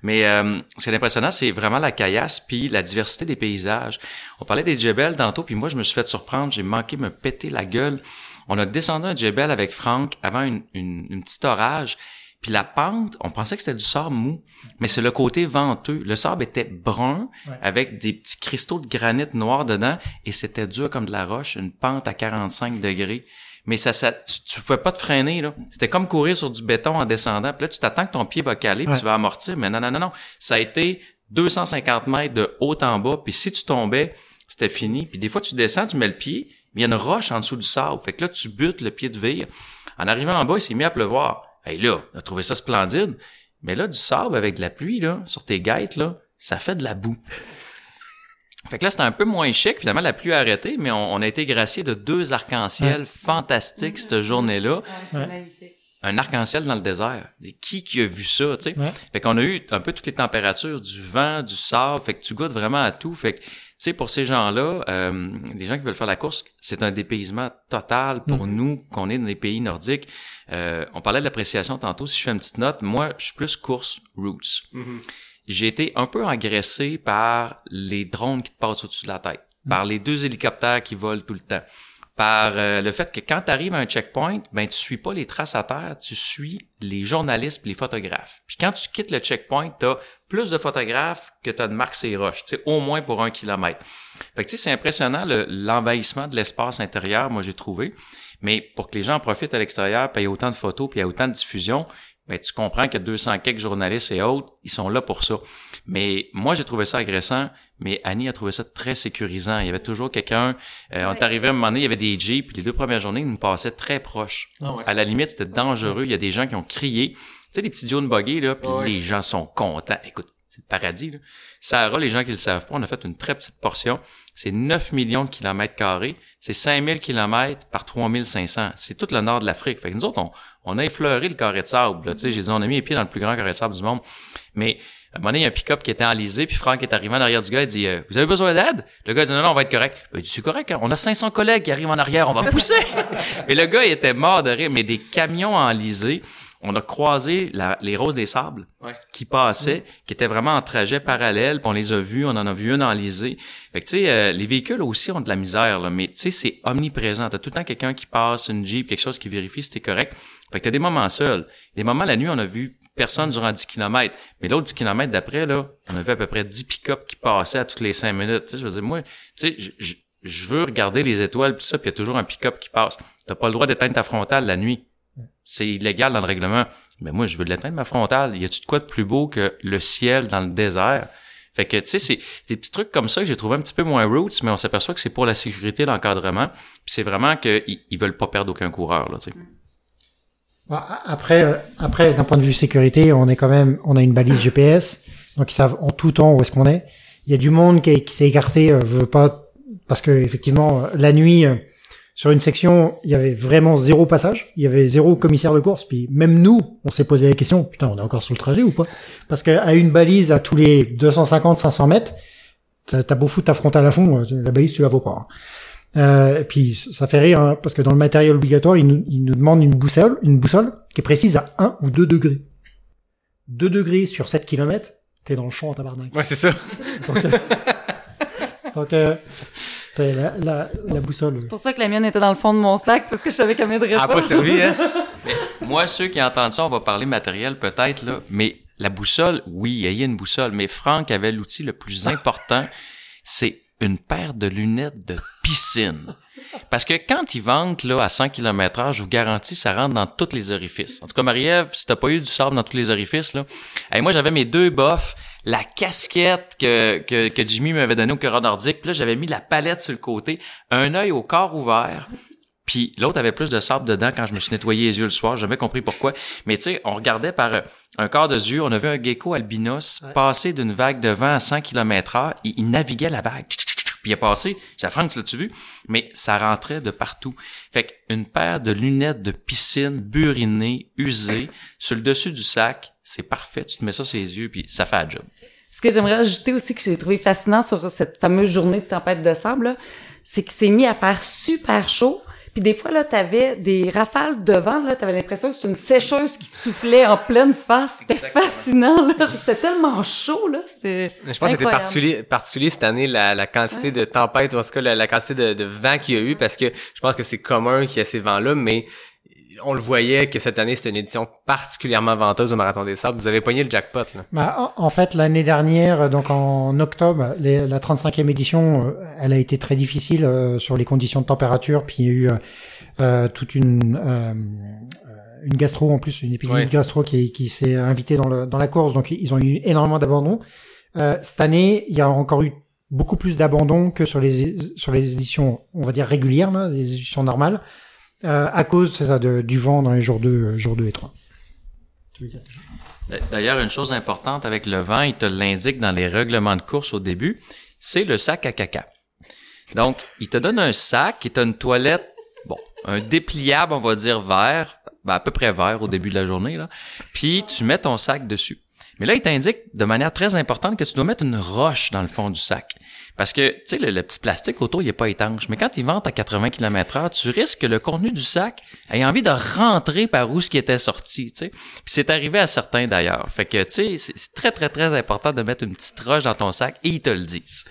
Mais euh, ce qui est impressionnant, c'est vraiment la caillasse puis la diversité des paysages. On parlait des djebels tantôt, puis moi, je me suis fait surprendre. J'ai manqué me péter la gueule. On a descendu un djebel avec Franck avant une, une, une petite orage. Puis la pente, on pensait que c'était du sable mou, mais c'est le côté venteux. Le sable était brun Ouais. avec des petits cristaux de granit noirs dedans et c'était dur comme de la roche, une pente à 45 degrés. Mais ça, ça tu, tu pouvais pas te freiner là. C'était comme courir sur du béton en descendant. Puis là, tu t'attends que ton pied va caler, puis Ouais. tu vas amortir. Mais non, non, non, non. Ça a été 250 mètres de haut en bas. Puis si tu tombais, c'était fini. Puis des fois, tu descends, tu mets le pied, mais il y a une roche en dessous du sable. Fait que là, tu butes le pied de vire. En arrivant en bas, il s'est mis à pleuvoir. Hey là, on a trouvé ça splendide. Mais là, du sable avec de la pluie, là, sur tes guêtres, là, ça fait de la boue. Fait que là, c'était un peu moins chic. Finalement, la pluie a arrêté, mais on, on a été gracié de deux arcs-en-ciel fantastiques cette journée-là. Ouais. Un arc-en-ciel dans le désert. Et Qui qui a vu ça, tu sais? Ouais. Fait qu'on a eu un peu toutes les températures, du vent, du sable. Fait que tu goûtes vraiment à tout. Fait que, tu sais, pour ces gens-là, euh, les gens qui veulent faire la course, c'est un dépaysement total pour nous, qu'on est dans des pays nordiques. Euh, on parlait de l'appréciation tantôt. Si je fais une petite note, moi, je suis plus course roots. J'ai été un peu agressé par les drones qui te passent au-dessus de la tête, par les deux hélicoptères qui volent tout le temps, par euh, le fait que quand tu arrives à un checkpoint, ben tu suis pas les traces à terre, tu suis les journalistes et les photographes. Puis quand tu quittes le checkpoint, tu as plus de photographes que tu as de marques et roches, au moins pour un kilomètre. Fait que c'est impressionnant le- l'envahissement de l'espace intérieur, moi j'ai trouvé. Mais pour que les gens en profitent à l'extérieur, puis il y ait autant de photos, puis il y ait autant de diffusion, ben tu comprends que 200 quelques journalistes et autres, ils sont là pour ça. Mais moi, j'ai trouvé ça agressant, mais Annie a trouvé ça très sécurisant. Il y avait toujours quelqu'un, euh, on est arrivé à un moment donné, il y avait des jeeps, puis les deux premières journées, ils nous passaient très proches. À la limite, c'était dangereux. Il y a des gens qui ont crié. Tu sais, des petits John buggy, là, puis les gens sont contents. Écoute, le paradis, là. Sarah, les gens qui le savent pas, on a fait une très petite portion. C'est 9 millions de kilomètres carrés. C'est 5000 kilomètres par 3500. C'est tout le nord de l'Afrique. Fait que nous autres, on, a effleuré le carré de sable. Tu sais, j'ai dit, on a mis les pieds dans le plus grand carré de sable du monde. Mais, à un moment donné, il y a un pick-up qui était enlisé, puis Franck est arrivé en arrière du gars, il dit euh, Vous avez besoin d'aide? Le gars dit Non, non, on va être correct. Ben, il dit C'est correct, hein? on a 500 collègues qui arrivent en arrière, on va pousser. mais le gars, il était mort de rire, mais des camions enlisés. On a croisé la- les roses des sables Ouais. qui passaient, qui étaient vraiment en trajet parallèle, puis on les a vus, on en a vu une enlisée. Fait que tu sais, euh, les véhicules aussi ont de la misère, là, mais tu sais, c'est omniprésent. T'as tout le temps quelqu'un qui passe, une Jeep, quelque chose qui vérifie si t'es correct. Fait que t'as des moments seuls. Des moments la nuit, on a vu personne durant 10 km. Mais l'autre 10 km d'après, là, on a vu à peu près 10 pick-up qui passaient à toutes les 5 minutes. Tu sais, je veux dire, moi, tu sais, je- je- je veux regarder les étoiles puis ça, puis il y a toujours un pick-up qui passe. T'as pas le droit d'éteindre ta frontale la nuit. C'est illégal dans le règlement. Mais moi, je veux l'éteindre ma frontale. Y a-tu de quoi de plus beau que le ciel dans le désert? Fait que, tu sais, c'est des petits trucs comme ça que j'ai trouvé un petit peu moins roots, mais on s'aperçoit que c'est pour la sécurité, l'encadrement. Puis c'est vraiment qu'ils ils veulent pas perdre aucun coureur, là, tu sais. Bah, Après, euh, après, d'un point de vue sécurité, on est quand même, on a une balise GPS, donc ils savent en tout temps où est-ce qu'on est. Il y a du monde qui, qui s'est écarté, euh, veut pas, parce que effectivement, euh, la nuit, euh, sur une section, il y avait vraiment zéro passage, il y avait zéro commissaire de course, puis même nous, on s'est posé la question, putain, on est encore sur le trajet ou pas? Parce qu'à une balise, à tous les 250-500 mètres, t'as beau foutre ta frontale à fond, euh, la balise, tu la vois pas. hein. Euh, et puis ça fait rire, hein, parce que dans le matériel obligatoire, il nous, il nous demande une boussole, une boussole qui est précise à 1 ou 2 degrés. 2 degrés sur 7 km, t'es dans le champ en tabarnak. Ouais, c'est ça. Donc, euh, donc euh, la, la, la boussole. C'est pour ça que la mienne était dans le fond de mon sac, parce que je savais qu'elle m'aiderait Elle a pas. pas servi, hein? Moi, ceux qui entendent ça, on va parler matériel peut-être, là, mais la boussole, oui, ayez une boussole, mais Franck avait l'outil le plus important, c'est une paire de lunettes de piscine. Parce que quand ils vendent là, à 100 km heure, je vous garantis, ça rentre dans tous les orifices. En tout cas, Marie-Ève, si t'as pas eu du sable dans tous les orifices, là, hey, moi, j'avais mes deux boffes, la casquette que, que, que Jimmy m'avait donnée au cœur nordique, puis là, j'avais mis la palette sur le côté, un œil au corps ouvert, puis l'autre avait plus de sable dedans quand je me suis nettoyé les yeux le soir. J'ai jamais compris pourquoi. Mais tu sais, on regardait par un quart de yeux. On a vu un gecko albinos passer d'une vague de vent à 100 km heure. Il, il naviguait la vague. Puis il est passé. Ça Franck, tu l'as-tu vu? Mais ça rentrait de partout. Fait qu'une paire de lunettes de piscine burinées, usées, sur le dessus du sac, c'est parfait. Tu te mets ça sur les yeux, puis ça fait la job. Ce que j'aimerais ajouter aussi que j'ai trouvé fascinant sur cette fameuse journée de tempête de sable, c'est qu'il s'est mis à faire super chaud. Puis des fois, là, t'avais des rafales de vent, là, t'avais l'impression que c'était une sécheuse qui te soufflait en pleine face. C'était fascinant, là. C'était tellement chaud, là. C'était Je pense que c'était particulier, particulier cette année, la, la quantité de tempêtes, ou en tout cas, la, la quantité de, de vent qu'il y a eu, parce que je pense que c'est commun qu'il y ait ces vents-là, mais on le voyait que cette année, c'était une édition particulièrement venteuse au Marathon des Sables. Vous avez pogné le jackpot, là. Bah, en fait, l'année dernière, donc en octobre, les- la 35e édition, euh, elle a été très difficile euh, sur les conditions de température, puis il y a eu euh, euh, toute une euh, euh, une gastro en plus, une épidémie Ouais. de gastro qui, qui s'est invitée dans, le, dans la course, donc ils ont eu énormément d'abandon. Euh, cette année, il y a encore eu beaucoup plus d'abandon que sur les sur les éditions, on va dire régulières, là, les éditions normales, euh, à cause ça du vent dans les jours 2 jours 2 et 3. Tu veux dire quelque chose? D'ailleurs, une chose importante avec le vent, il te l'indique dans les règlements de course au début, c'est le sac à caca. Donc, il te donne un sac et t'as une toilette, bon, un dépliable, on va dire vert, ben, à peu près vert au début de la journée, là. Puis tu mets ton sac dessus. Mais là, il t'indique de manière très importante que tu dois mettre une roche dans le fond du sac. Parce que, tu sais, le, le petit plastique autour, il est pas étanche. Mais quand il vente à 80 km heure, tu risques que le contenu du sac ait envie de rentrer par où ce qui était sorti, tu sais. Puis c'est arrivé à certains d'ailleurs. Fait que, tu sais, c'est c'est très, très, très important de mettre une petite roche dans ton sac et ils te le disent.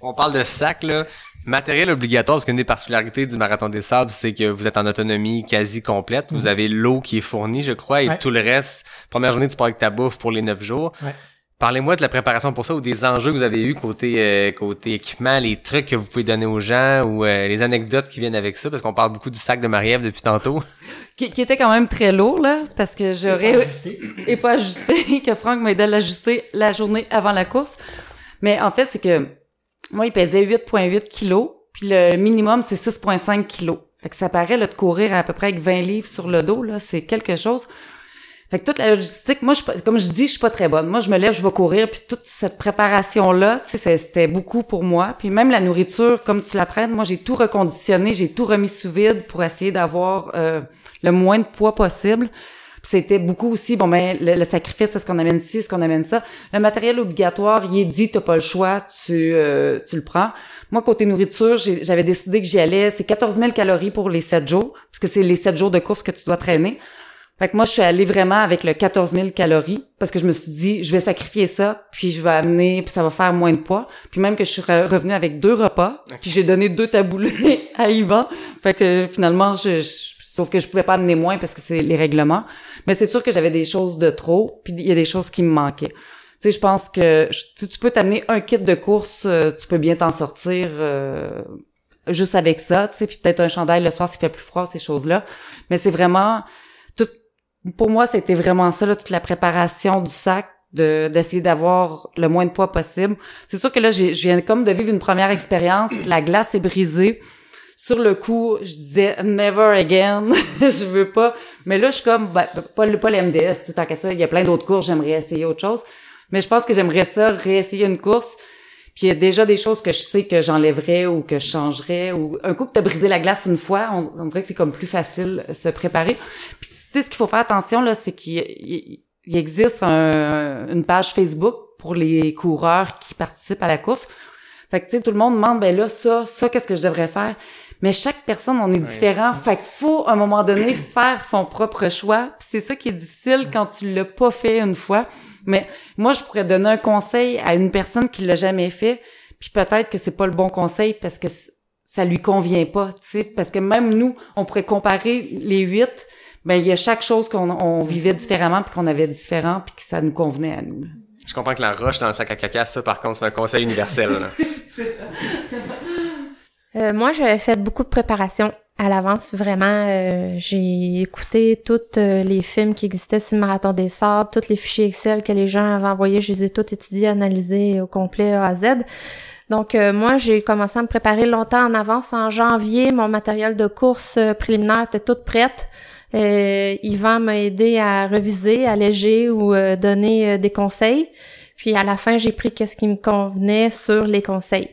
On parle de sac, là. Matériel obligatoire, parce qu'une des particularités du Marathon des Sables, c'est que vous êtes en autonomie quasi complète. Vous avez l'eau qui est fournie, je crois, et Ouais. tout le reste. Première journée, tu pars avec ta bouffe pour les neuf jours. Ouais. Parlez-moi de la préparation pour ça ou des enjeux que vous avez eu côté euh, côté équipement, les trucs que vous pouvez donner aux gens ou euh, les anecdotes qui viennent avec ça, parce qu'on parle beaucoup du sac de Marie-Ève depuis tantôt. Qui, qui était quand même très lourd, là, parce que j'aurais... et pas ajusté, que Franck m'aidait à l'ajuster la journée avant la course. Mais en fait, c'est que moi, il pesait 8,8 kilos, puis le minimum, c'est 6,5 kilos. Fait que ça paraît, là, de courir à peu près avec 20 livres sur le dos, là, c'est quelque chose. Fait que toute la logistique, moi, je, comme je dis, je suis pas très bonne. Moi, je me lève, je vais courir, puis toute cette préparation-là, tu sais, c'était beaucoup pour moi. Puis même la nourriture, comme tu la traînes, moi, j'ai tout reconditionné, j'ai tout remis sous vide pour essayer d'avoir euh, le moins de poids possible. Puis c'était beaucoup aussi, bon, ben, le, sacrifice, est-ce qu'on amène ci, est-ce qu'on amène ça? Le matériel obligatoire, il est dit, t'as pas le choix, tu, euh, tu le prends. Moi, côté nourriture, j'avais décidé que j'y allais, c'est 14 000 calories pour les 7 jours, parce que c'est les 7 jours de course que tu dois traîner. Fait que moi, je suis allée vraiment avec le 14 000 calories parce que je me suis dit, je vais sacrifier ça, puis je vais amener, puis ça va faire moins de poids. Puis même que je suis re- revenue avec deux repas, puis j'ai donné deux taboulés à Yvan. Fait que finalement, je, je- sauf que je pouvais pas amener moins parce que c'est les règlements. Mais c'est sûr que j'avais des choses de trop, puis il y a des choses qui me manquaient. Tu sais, je pense que je- tu, peux t'amener un kit de course, euh, tu peux bien t'en sortir euh, juste avec ça, tu sais, puis peut-être un chandail le soir s'il fait plus froid, ces choses-là. Mais c'est vraiment pour moi, c'était vraiment ça, là, toute la préparation du sac, de d'essayer d'avoir le moins de poids possible. C'est sûr que là, je viens comme de vivre une première expérience. La glace est brisée. Sur le coup, je disais never again, je veux pas. Mais là, je suis comme ben, pas le pas le MDS, tu sais, tant qu'à ça, il y a plein d'autres courses, j'aimerais essayer autre chose. Mais je pense que j'aimerais ça réessayer une course Puis il y a déjà des choses que je sais que j'enlèverais ou que je changerais ou un coup que tu as brisé la glace une fois, on, on dirait que c'est comme plus facile se préparer. Sais ce qu'il faut faire attention là, c'est qu'il il- il existe un- une page Facebook pour les coureurs qui participent à la course. Fait que tu sais tout le monde demande ben là ça ça qu'est-ce que je devrais faire? Mais chaque personne on est différent. Fait qu'il faut à un moment donné faire son propre choix. C'est ça qui est difficile quand tu l'as pas fait une fois. Mais moi je pourrais donner un conseil à une personne qui l'a jamais fait. Puis peut-être que c'est pas le bon conseil parce que ça lui convient pas tu sais. Parce que même nous on pourrait comparer les huit ben il y a chaque chose qu'on on vivait différemment puis qu'on avait différent puis que ça nous convenait à nous Je comprends que la roche dans le sac à caca, ça, par contre, c'est un conseil universel. là. Euh, moi, j'avais fait beaucoup de préparation à l'avance, vraiment. euh, j'ai écouté tous euh, les films qui existaient sur le Marathon des Sables, tous les fichiers Excel que les gens avaient envoyés, je les ai tous étudiés, analysés au complet A à Z. Donc, euh, moi, j'ai commencé à me préparer longtemps en avance. En janvier, mon matériel de course euh, préliminaire était toute prête. Euh, Yvan m'a aidé à reviser, alléger ou euh, donner euh, des conseils. Puis à la fin, j'ai pris qu'est-ce qui me convenait sur les conseils.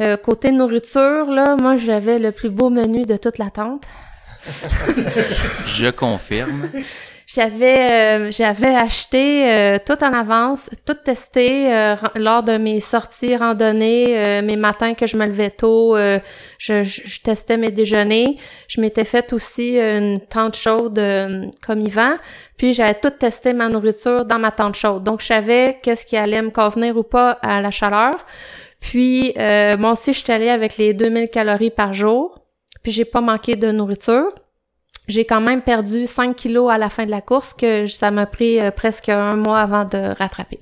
Euh, côté nourriture, là, moi j'avais le plus beau menu de toute la tente. Je confirme. J'avais euh, j'avais acheté euh, tout en avance, tout testé euh, lors de mes sorties randonnées, mes matins que je me levais tôt, je, testais mes déjeuners. Je m'étais fait aussi une tente chaude comme Yvan, puis j'avais tout testé ma nourriture dans ma tente chaude. Donc je savais qu'est-ce qui allait me convenir ou pas à la chaleur. Puis moi aussi je suis allée avec les 2000 calories par jour. Puis j'ai pas manqué de nourriture. J'ai quand même perdu 5 kilos à la fin de la course que ça m'a pris euh, presque un mois avant de rattraper.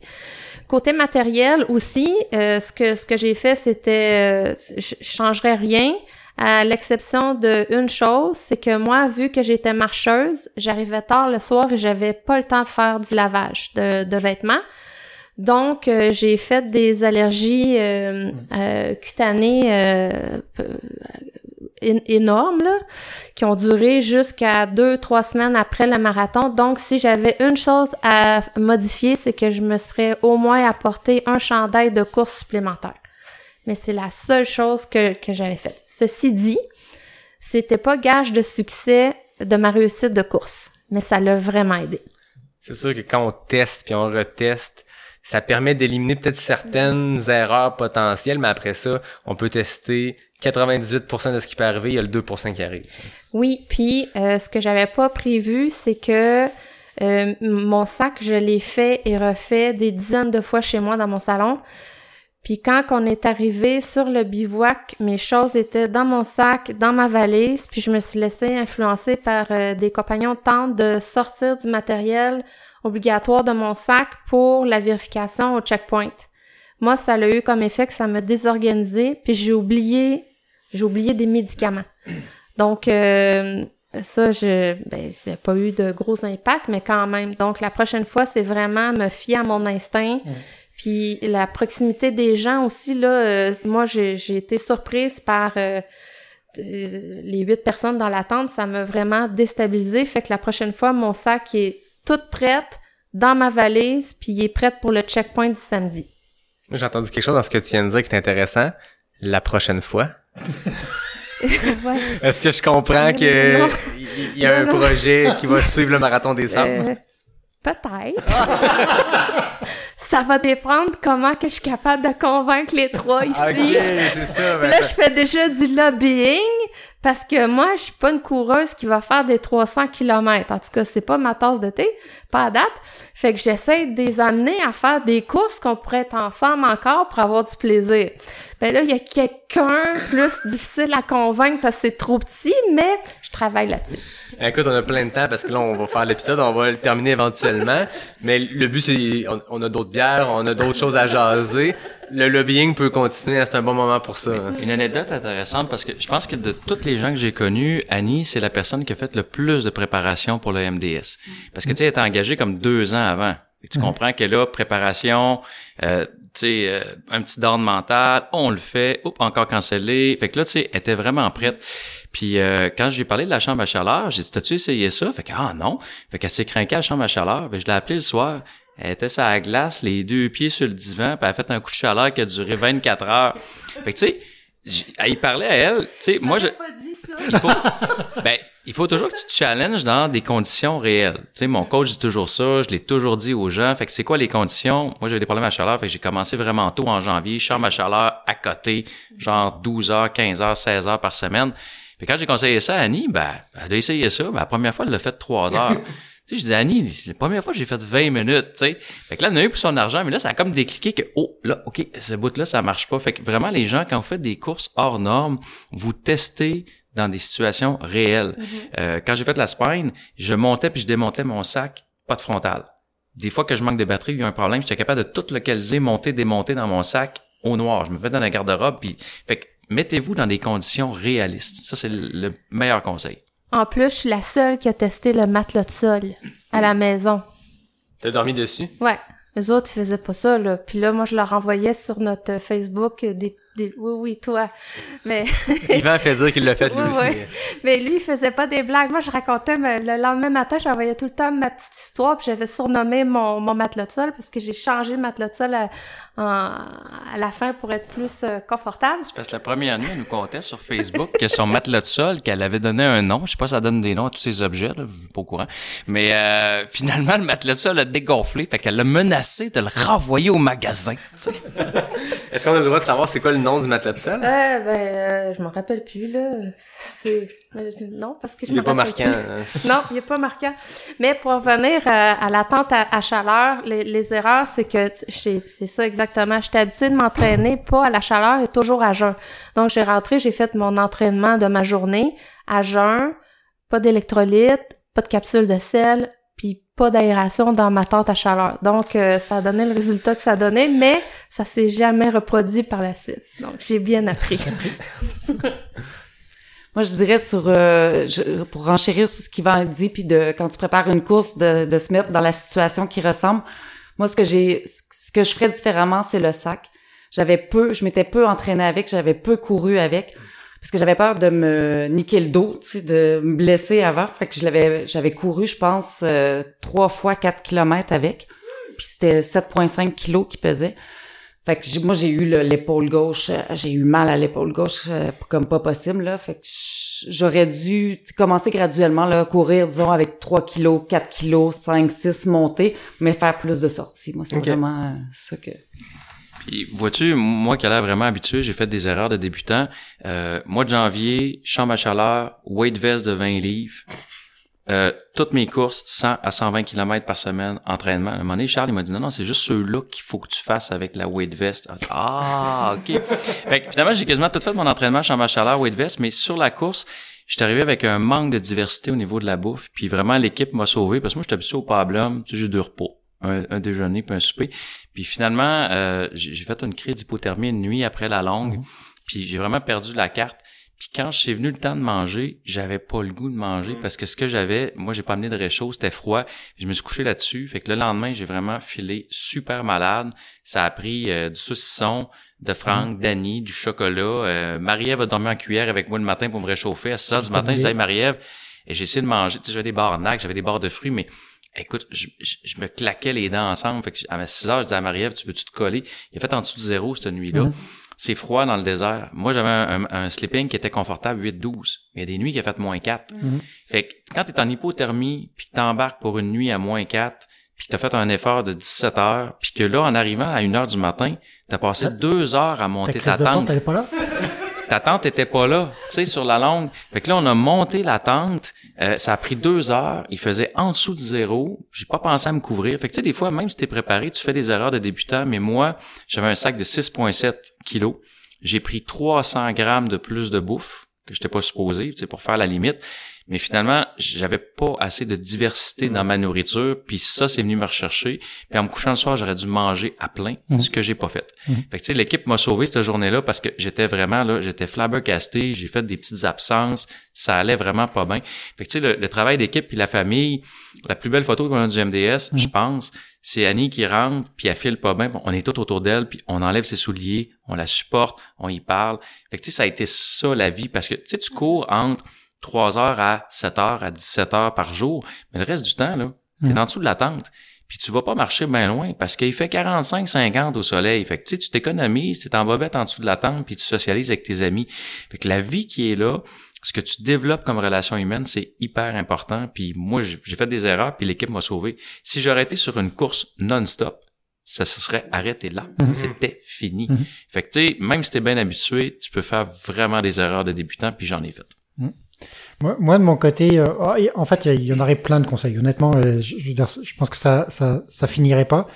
Côté matériel aussi, euh, ce que ce que j'ai fait, c'était euh, je changerais rien à l'exception de une chose, c'est que moi, vu que j'étais marcheuse, j'arrivais tard le soir et j'avais pas le temps de faire du lavage de, de vêtements. Donc, euh, j'ai fait des allergies euh, euh, cutanées euh, énormes, là, qui ont duré jusqu'à deux, trois semaines après le marathon. Donc, si j'avais une chose à modifier, c'est que je me serais au moins apporté un chandail de course supplémentaire. Mais c'est la seule chose que, que j'avais faite. Ceci dit, c'était pas gage de succès de ma réussite de course, mais ça l'a vraiment aidé. C'est sûr que quand on teste puis on reteste, ça permet d'éliminer peut-être certaines erreurs potentielles, mais après ça, on peut tester 98% de ce qui peut arriver, il y a le 2% qui arrive. Oui, puis euh, ce que j'avais pas prévu, c'est que euh, mon sac, je l'ai fait et refait des dizaines de fois chez moi dans mon salon. Puis quand on est arrivé sur le bivouac, mes choses étaient dans mon sac, dans ma valise, puis je me suis laissée influencer par euh, des compagnons tente de sortir du matériel obligatoire de mon sac pour la vérification au checkpoint. Moi, ça a eu comme effet que ça m'a désorganisé, puis j'ai oublié, j'ai oublié des médicaments. Donc, euh, ça, je, ben, ça n'a pas eu de gros impact, mais quand même. Donc, la prochaine fois, c'est vraiment me fier à mon instinct. Puis la proximité des gens aussi, là, euh, moi, j'ai j'ai été surprise par euh, les huit personnes dans la tente. Ça m'a vraiment déstabilisé. Fait que la prochaine fois, mon sac est toute prête dans ma valise, puis il est prête pour le checkpoint du samedi. J'ai entendu quelque chose dans ce que tu viens de dire qui est intéressant. La prochaine fois. Ouais. Est-ce que je comprends Non, que non. il y a un Non, projet qui va suivre le marathon des sables? Euh, Peut-être. ça va dépendre comment que je suis capable de convaincre les trois ici. ça. ben, Là, ça- je fais déjà du lobbying parce que moi, je suis pas une coureuse qui va faire des 300 km. En tout cas, c'est pas ma tasse de thé, pas à date. Fait que j'essaie de les amener à faire des courses qu'on pourrait être ensemble encore pour avoir du plaisir. Ben là, il y a quelqu'un plus difficile à convaincre parce que c'est trop petit, mais je travaille là-dessus. Écoute, on a plein de temps parce que là, on va faire l'épisode, on va le terminer éventuellement. Mais le but, c'est, on, on a d'autres bières, on a d'autres choses à jaser. Le lobbying peut continuer, c'est un bon moment pour ça. hein. Une anecdote intéressante parce que je pense que de toutes les gens que j'ai connus, Annie, c'est la personne qui a fait le plus de préparation pour le MDS. Parce que tu sais, elle était engagée comme deux ans avant. Et tu comprends que là, préparation, euh, tu sais, euh, un petit down mental, on le fait, oups, encore cancellé. Fait que là, tu sais, elle était vraiment prête. Puis euh, quand je lui ai parlé de la chambre à chaleur, j'ai dit, t'as-tu essayé ça? Fait que, ah non. Fait qu'elle s'est craquée à la chambre à chaleur. Ben, je l'ai appelé le soir. Elle était sur la glace, les deux pieds sur le divan, puis elle a fait un coup de chaleur qui a duré 24 heures. Fait que tu sais, il parlait à elle, tu sais, moi je pas dit ça. il faut, ben, il faut toujours que tu te challenges dans des conditions réelles. Tu sais, mon coach dit toujours ça, je l'ai toujours dit aux gens. Fait que c'est quoi les conditions? Moi, j'avais des problèmes à chaleur, fait que j'ai commencé vraiment tôt en janvier, chambre à chaleur à côté, genre 12 heures, 15 heures, 16 heures par semaine. Puis quand j'ai conseillé ça à Annie, ben, elle a essayé ça, ben, la première fois, elle l'a fait 3 heures. Tu sais, je dis, Annie, c'est la première fois que j'ai fait 20 minutes, tu sais. Fait que là, en a eu pour son argent, mais là, ça a comme décliqué que, oh, là, OK, ce bout-là, ça marche pas. Fait que vraiment, les gens, quand vous faites des courses hors normes, vous testez dans des situations réelles. Euh, quand j'ai fait la spine, je montais puis je démontais mon sac, pas de frontal. Des fois que je manque de batterie, il y a un problème, j'étais capable de tout localiser, monter, démonter dans mon sac au noir. Je me mets dans la garde-robe puis fait que mettez-vous dans des conditions réalistes. Ça c'est le meilleur conseil. En plus, je suis la seule qui a testé le matelas de sol à la maison. T'as dormi dessus? Ouais. Les autres, ils faisaient pas ça, là. Puis là, moi, je leur envoyais sur notre Facebook des, des... Oui, oui, toi. Mais... Yvan fait dire qu'il l'a fait lui Ouais, aussi. ouais. Mais lui, il faisait pas des blagues. Moi, je racontais, mais le lendemain matin, j'envoyais tout le temps ma petite histoire, puis j'avais surnommé mon, mon matelas de sol parce que j'ai changé le matelas de sol à, en- à la fin pour être plus euh, confortable. C'est parce que la première nuit, elle nous contait sur Facebook que son matelas de sol, qu'elle avait donné un nom. Je sais pas si ça donne des noms à tous ces objets, là. Je suis pas au courant. Mais euh, finalement, le matelas de sol a dégonflé. Fait qu'elle l'a menacé de le renvoyer au magasin. tu sais. Est-ce qu'on a le droit de savoir c'est quoi le nom du matelas de sol? Euh, ben, euh, je m'en rappelle plus, là. C'est... Non, parce que je Il est me pas marquant. hein. Non, il est pas marquant. Mais pour revenir euh, à l'attente à, à chaleur, les, les erreurs, c'est que c'est ça exactement. J'étais habituée de m'entraîner pas à la chaleur et toujours à jeun. Donc j'ai rentré, j'ai fait mon entraînement de ma journée à jeun, pas d'électrolytes, pas de capsule de sel, puis pas d'aération dans ma tente à chaleur. Donc euh, ça a donné le résultat que ça a donné, mais ça s'est jamais reproduit par la suite. Donc j'ai bien appris. Moi, je dirais sur euh, je- pour renchérir sur ce qu'Yvan dit, puis de quand tu prépares une course, de, de se mettre dans la situation qui ressemble. Moi, ce que j'ai, ce que je ferais différemment, c'est le sac. J'avais peu, je m'étais peu entraînée avec, j'avais peu couru avec, parce que j'avais peur de me niquer le dos, de me blesser avant. Fait que je l'avais, j'avais couru, je pense, euh, trois fois 4 kilomètres avec, puis c'était 7,5 kilos qui pesait. Fait que j'ai- moi j'ai eu le- l'épaule gauche, euh, j'ai eu mal à l'épaule gauche euh, comme pas possible là. Fait que j'aurais dû commencer graduellement là, courir disons avec 3 kilos, 4 kilos, 5, 6 monter, mais faire plus de sorties. Moi c'est vraiment euh, ça que. Puis, vois-tu, moi qui ai l'air vraiment habitué, j'ai fait des erreurs de débutant. Euh, mois de janvier, chambre à chaleur, weight vest de 20 livres. Euh, toutes mes courses, 100 à 120 km par semaine, entraînement. À un moment donné, Charles, il m'a dit, non, non, c'est juste ceux-là qu'il faut que tu fasses avec la weight vest. Ah, OK. fait que finalement, j'ai quasiment tout fait mon entraînement, chambre à chaleur, weight vest, mais sur la course, j'étais arrivé avec un manque de diversité au niveau de la bouffe. Puis vraiment, l'équipe m'a sauvé parce que moi, j'étais habitué au pablum, tu sais, j'ai deux repas. Un, un déjeuner puis un souper. Puis finalement, euh, j'ai fait une crise d'hypothermie une nuit après la longue. Puis j'ai vraiment perdu la carte. Puis quand je suis venu le temps de manger, j'avais pas le goût de manger parce que ce que j'avais, moi j'ai pas amené de réchaud, c'était froid. Je me suis couché là-dessus. Fait que le lendemain, j'ai vraiment filé super malade. Ça a pris euh, du saucisson, de Franck, d'Annie, du chocolat. Euh, Marie-Ève a dormi en cuillère avec moi le matin pour me réchauffer. À 6 heures du matin, je disais, Marie-Ève, et j'ai essayé de manger. Tu sais, j'avais des barres j'avais des barres de fruits, mais Écoute, je, je, je me claquais les dents ensemble. Fait que à 6 heures, je disais à Marie-Ève, tu veux-tu te coller? Il a fait en dessous de zéro cette nuit-là. C'est froid dans le désert. Moi, j'avais un, un, un sleeping qui était confortable 8-12. Il y a des nuits qui a fait moins 4. Fait que quand t'es en hypothermie, puis que t'embarques pour une nuit à moins 4, puis que t'as fait un effort de 17 heures, puis que là, en arrivant à 1 heure du matin, t'as passé deux heures à monter ta tente, pas là? Ta tante était pas là, tu sais, sur la longue. Fait que là, on a monté la tente. Euh, ça a pris deux heures. Il faisait en dessous de zéro. J'ai pas pensé à me couvrir. Fait que tu sais, des fois, même si t'es préparé, tu fais des erreurs de débutant. Mais moi, j'avais un sac de 6,7 kilos. J'ai pris 300 grammes de plus de bouffe que j'étais pas supposé, tu sais, pour faire la limite. Mais finalement, j'avais pas assez de diversité dans ma nourriture, puis ça, c'est venu me rechercher. Puis en me couchant le soir, j'aurais dû manger à plein, ce que j'ai pas fait. Fait que tu sais, l'équipe m'a sauvé cette journée-là parce que j'étais vraiment là, j'étais flabbergasté, j'ai fait des petites absences, ça allait vraiment pas bien. Fait que tu sais, le, le travail d'équipe puis la famille, la plus belle photo qu'on a du MDS, je pense, c'est Annie qui rentre, puis elle file pas bien, Bon, on est tout autour d'elle, puis on enlève ses souliers, on la supporte, on y parle. Fait que tu sais, ça a été ça la vie, parce que tu sais, tu cours entre 3 heures à 7 heures à 17 heures par jour, mais le reste du temps, là, t'es en dessous de la tente. puis tu vas pas marcher bien loin parce qu'il fait 45-50 au soleil. Fait que tu sais, tu t'économises, tu es en bobette en dessous de la tente, puis tu socialises avec tes amis. Fait que la vie qui est là, ce que tu développes comme relation humaine, c'est hyper important. Puis moi, j'ai fait des erreurs, puis l'équipe m'a sauvé. Si j'aurais été sur une course non-stop, ça se serait arrêté là. Mhm. C'était fini. Mhm. Fait que tu sais, même si t'es bien habitué, tu peux faire vraiment des erreurs de débutant, puis j'en ai fait. Moi, de mon côté, euh, oh, en fait, il y, en aurait plein de conseils. Honnêtement, euh, je, veux dire, je pense que ça, ça, ça finirait pas.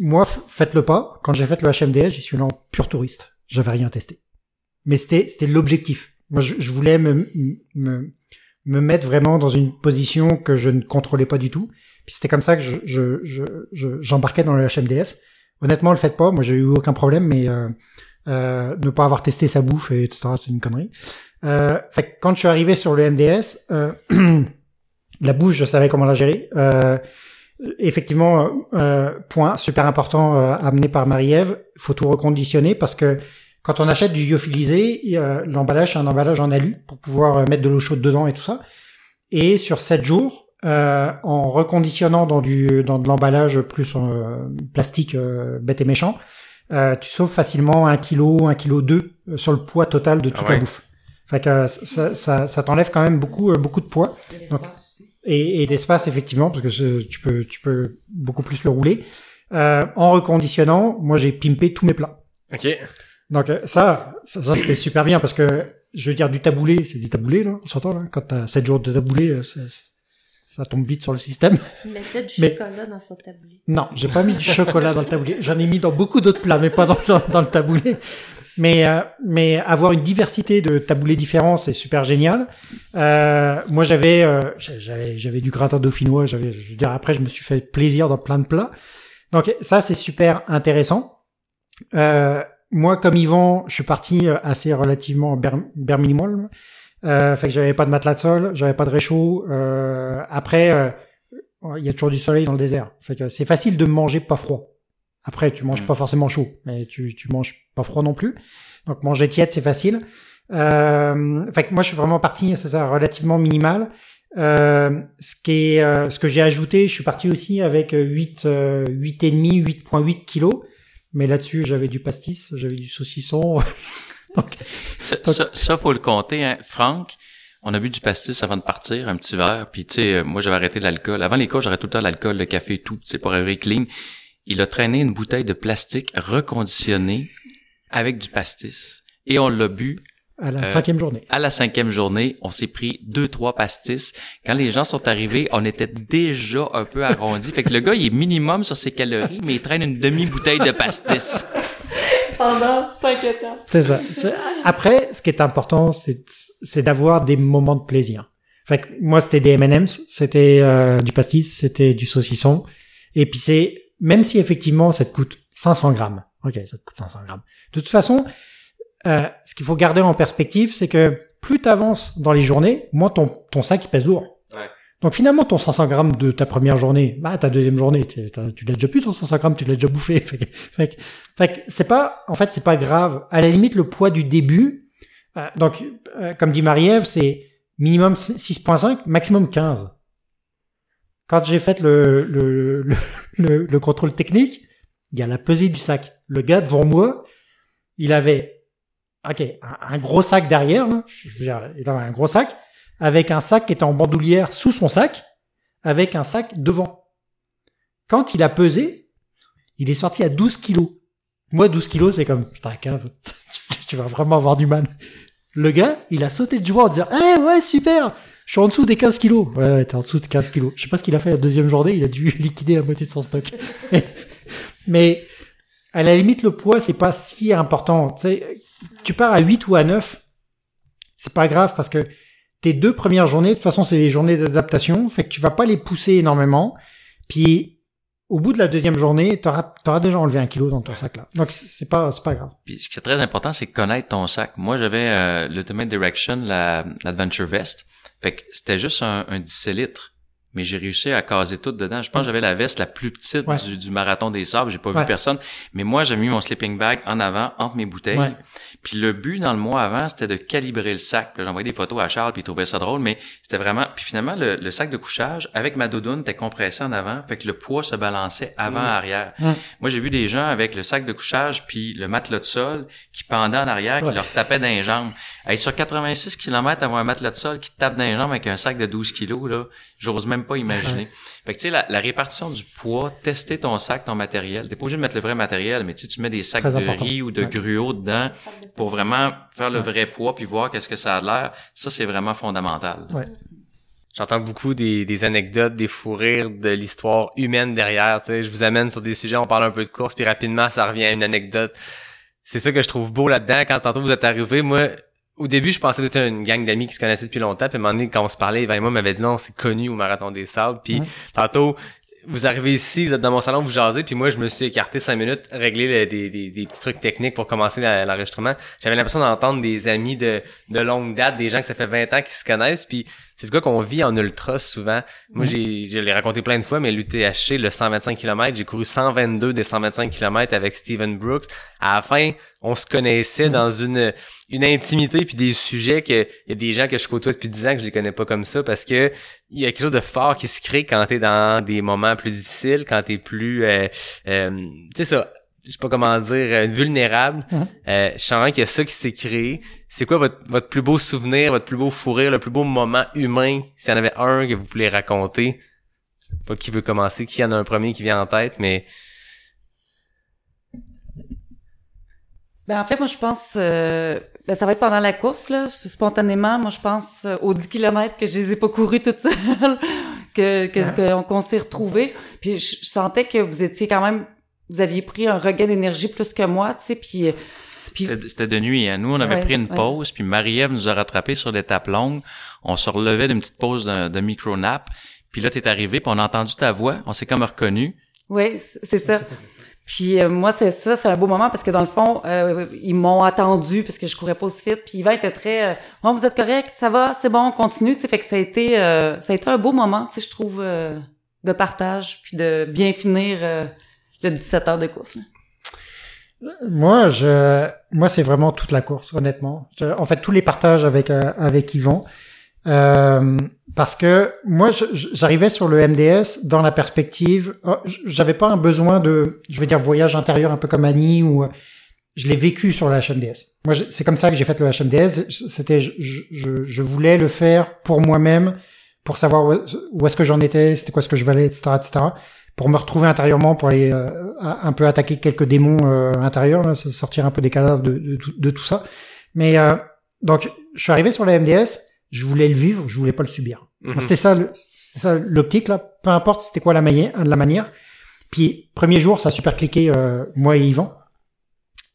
Moi, f- faites-le pas. Quand j'ai fait le HMDS, j'y suis allé en pur touriste. J'avais rien testé. Mais c'était, c'était l'objectif. Moi, je, je voulais me, me, me mettre vraiment dans une position que je ne contrôlais pas du tout. Puis c'était comme ça que je, je, je, j'embarquais dans le HMDS. Honnêtement, le faites pas. Moi, j'ai eu aucun problème, mais euh, euh, ne pas avoir testé sa bouffe, et etc., c'est une connerie. Euh, fait que quand je suis arrivé sur le MDS, euh, la bouche, je savais comment la gérer. Euh, effectivement, euh, point super important euh, amené par Marie-Ève, faut tout reconditionner parce que quand on achète du lyophilisé, l'emballage c'est un emballage en alu pour pouvoir euh, mettre de l'eau chaude dedans et tout ça. Et sur 7 jours, euh, en reconditionnant dans du dans de l'emballage plus euh, plastique euh, bête et méchant, euh, tu sauves facilement un kilo, un kilo deux euh, sur le poids total de toute Ah ouais. la bouffe. Fait que euh, ça, ça, ça t'enlève quand même beaucoup, euh, beaucoup de poids Donc, et, et d'espace effectivement parce que tu peux, tu peux beaucoup plus le rouler. Euh, en reconditionnant, moi j'ai pimpé tous mes plats. OK. Donc euh, ça, ça, ça, c'était super bien parce que je veux dire du taboulé, c'est du taboulé là, on s'entend là. Quand t'as 7 jours de taboulé, c'est- ça tombe vite sur le système. Il mettait du Mais- chocolat dans son tablier. Non, j'ai pas mis du chocolat dans le taboulé. J'en ai mis dans beaucoup d'autres plats, mais pas dans, dans, dans le taboulé. Mais, euh, mais avoir une diversité de taboulés différents, c'est super génial. Euh, moi, j'avais, euh, j'avais, j'avais du gratin dauphinois. Je veux dire, après, je me suis fait plaisir dans plein de plats. Donc ça, c'est super intéressant. Euh, moi, comme Yvan, je suis parti euh, assez relativement ber, ber minimal. Euh, fait que j'avais pas de matelas de sol, j'avais pas de réchaud. Euh, après, il y a toujours du soleil dans le désert. Fait que c'est facile de manger pas froid. Après, tu manges Mm. pas forcément chaud, mais tu, tu manges pas froid non plus. Donc manger tiède, c'est facile. Euh, fait que moi, je suis vraiment parti, c'est ça, relativement minimal. Euh, ce qui est, euh, ce que j'ai ajouté, je suis parti aussi avec 8, euh, 8 et demi, 8.8 kilos. Mais là-dessus, j'avais du pastis, j'avais du saucisson. Donc, Ça, ça, ça, faut le compter, hein. Franck, on a bu du pastis avant de partir, un petit verre, puis tu sais, moi j'avais arrêté l'alcool. Avant les cours, j'arrêtais tout le temps l'alcool, le café, tout, c'est pour arriver clean. Il a traîné une bouteille de plastique reconditionnée avec du pastis. Et on l'a bu à la Euh, cinquième journée. à la cinquième journée, on s'est pris deux, trois pastis. Quand les gens sont arrivés, on était déjà un peu arrondis. Fait que le gars, il est minimum sur ses calories, mais il traîne une demi-bouteille de pastis. Pendant cinq étapes. C'est ça. Après, ce qui est important, c'est c'est d'avoir des moments de plaisir. Fait que moi, c'était des M&M's, c'était euh, du pastis, c'était du saucisson. Et puis c'est, même si effectivement ça te coûte 500 grammes, ok, ça te coûte 500 grammes. De toute façon, euh, ce qu'il faut garder en perspective, c'est que plus tu avances dans les journées, moins ton, ton sac il pèse lourd. Ouais. Donc finalement, ton 500 grammes de ta première journée, bah ta deuxième journée, tu l'as déjà plus ton 500 grammes, tu l'as déjà bouffé. Fait que, fait que- fait que c'est pas, en fait, c'est pas grave. À la limite, le poids du début, euh, donc euh, comme dit Marie-Ève, c'est minimum 6.5, maximum 15. Quand j'ai fait le, le, le, le, le contrôle technique, il y a la pesée du sac. Le gars devant moi, il avait, ok, un, gros sac derrière, dire, il avait un gros sac, avec un sac qui était en bandoulière sous son sac, avec un sac devant. Quand il a pesé, il est sorti à 12 kilos. Moi, 12 kilos, c'est comme, putain, cave, tu vas vraiment avoir du mal. Le gars, il a sauté de joie en disant, eh ouais, super, je suis en dessous des 15 kilos. Ouais, ouais, t'es en dessous de 15 kilos. Je sais pas ce qu'il a fait la deuxième journée, il a dû liquider la moitié de son stock. Mais, à la limite, le poids, c'est pas si important. Tu tu pars à 8 ou à 9, c'est pas grave parce que tes deux premières journées, de toute façon, c'est des journées d'adaptation, fait que tu vas pas les pousser énormément. Puis, au bout de la deuxième journée, t'auras, t'auras déjà enlevé un kilo dans ton sac là. Donc, c'est pas, c'est pas grave. Puis ce qui est très important, c'est connaître ton sac. Moi, j'avais euh, l'Ultimate Direction, la l'Adventure Vest. Fait que c'était juste un, un 17 litres. mais j'ai réussi à caser tout dedans. Je pense que j'avais la veste la plus petite Ouais. du, du marathon des sables. J'ai pas vu personne. Mais moi, j'ai mis mon sleeping bag en avant, entre mes bouteilles. Ouais. Puis le but dans le mois avant, c'était de calibrer le sac. J'envoyais des photos à Charles, puis il trouvait ça drôle, mais c'était vraiment... Puis finalement, le, le sac de couchage, avec ma doudoune, était compressé en avant, fait que le poids se balançait avant-arrière. Mm. Moi, j'ai vu des gens avec le sac de couchage, puis le matelas de sol, qui pendait en arrière, qui leur tapait dans les jambes. Hey, sur 86 km, avoir un matelas de sol qui te tape dans les jambes avec un sac de 12 kilos, là, j'ose même pas imaginer. Fait que tu sais, la, la répartition du poids, tester ton sac, ton matériel. T'es pas obligé de mettre le vrai matériel, mais tu sais, tu mets des sacs Très de important. riz ou de Ouais. gruau dedans pour vraiment faire le vrai poids puis voir qu'est-ce que ça a l'air. Ça, c'est vraiment fondamental. Ouais. J'entends beaucoup des, des anecdotes, des fous rires de l'histoire humaine derrière. Tu sais, je vous amène sur des sujets, on parle un peu de course, puis rapidement, ça revient à une anecdote. C'est ça que je trouve beau là-dedans. Quand tantôt vous êtes arrivé, moi, au début, je pensais que c'était une gang d'amis qui se connaissaient depuis longtemps. Puis à un moment donné, quand on se parlait, Eva et moi m'avait dit non, c'est connu au Marathon des Sables. Puis tantôt, vous arrivez ici, vous êtes dans mon salon, vous jasez, puis moi, je me suis écarté cinq minutes, régler le- des, des, des petits trucs techniques pour commencer l'enregistrement. J'avais l'impression d'entendre des amis de, de longue date, des gens que ça fait 20 ans qui se connaissent, puis c'est de quoi qu'on vit en ultra souvent. Moi, j'ai, je l'ai raconté plein de fois, mais l'UTHC, le 125 km, j'ai couru 122 des 125 km avec Steven Brooks. À la fin, on se connaissait dans une, une intimité puis des sujets que, il y a des gens que je côtoie depuis 10 ans que je les connais pas comme ça parce que il y a quelque chose de fort qui se crée quand t'es dans des moments plus difficiles, quand t'es plus, euh, euh, tu sais ça, je sais pas comment dire, euh, vulnérable. Mhm. Euh, je sens qu'il y a ça qui s'est créé. C'est quoi votre, votre plus beau souvenir, votre plus beau fou rire, le plus beau moment humain? S'il y en avait un que vous voulez raconter, pas qui veut commencer, qui en a un premier qui vient en tête, mais Ben en fait, moi je pense euh, ben, ça va être pendant la course là, spontanément. Moi je pense euh, aux 10 km que je les ai pas courus toute seule, que que que- qu'on s'est retrouvés. Puis je, je sentais que vous étiez quand même, vous aviez pris un regain d'énergie plus que moi, tu sais. Puis euh, puis C'était de nuit. Hein. Nous, on avait Ouais, pris une ouais. pause, puis Marie-Ève nous a rattrapés sur l'étape longue. On se relevait d'une petite pause de, de micro-nap. Puis là, t'es arrivé, puis on a entendu ta voix. On s'est comme reconnu. Oui, c'est ça. Puis euh, moi, c'est ça, c'est un beau moment parce que dans le fond, euh, ils m'ont attendu parce que je courais pas aussi vite. Puis Yvan était très, euh, oh, vous êtes correct, ça va, c'est bon, on continue. Tu sais, fait que ça a été, euh, ça a été un beau moment, tu sais, je trouve, euh, de partage puis de bien finir euh, le 17 heures de course. là. Moi, je, moi, c'est vraiment toute la course, honnêtement. En fait, tous les partages avec euh, avec Yvan, Euh, parce que moi, j'arrivais sur le MDS dans la perspective, oh, j'avais pas un besoin de, je vais dire voyage intérieur un peu comme Annie ou euh, je l'ai vécu sur le HMDS. Moi, c'est comme ça que j'ai fait le HMDS. C'était, je, je, je voulais le faire pour moi-même, pour savoir où, où est-ce que j'en étais, c'était quoi ce que je valais, etc., etc pour me retrouver intérieurement, pour aller euh, un peu attaquer quelques démons euh, intérieurs, là, sortir un peu des cadavres de, de, tout- de tout ça. Mais euh, donc, je suis arrivé sur la MDS, je voulais le vivre, je voulais pas le subir. C'était ça, le- c'était ça l'optique là. Peu importe c'était quoi la manière, la manière. Puis premier jour, ça a super cliqué euh, moi et Yvan.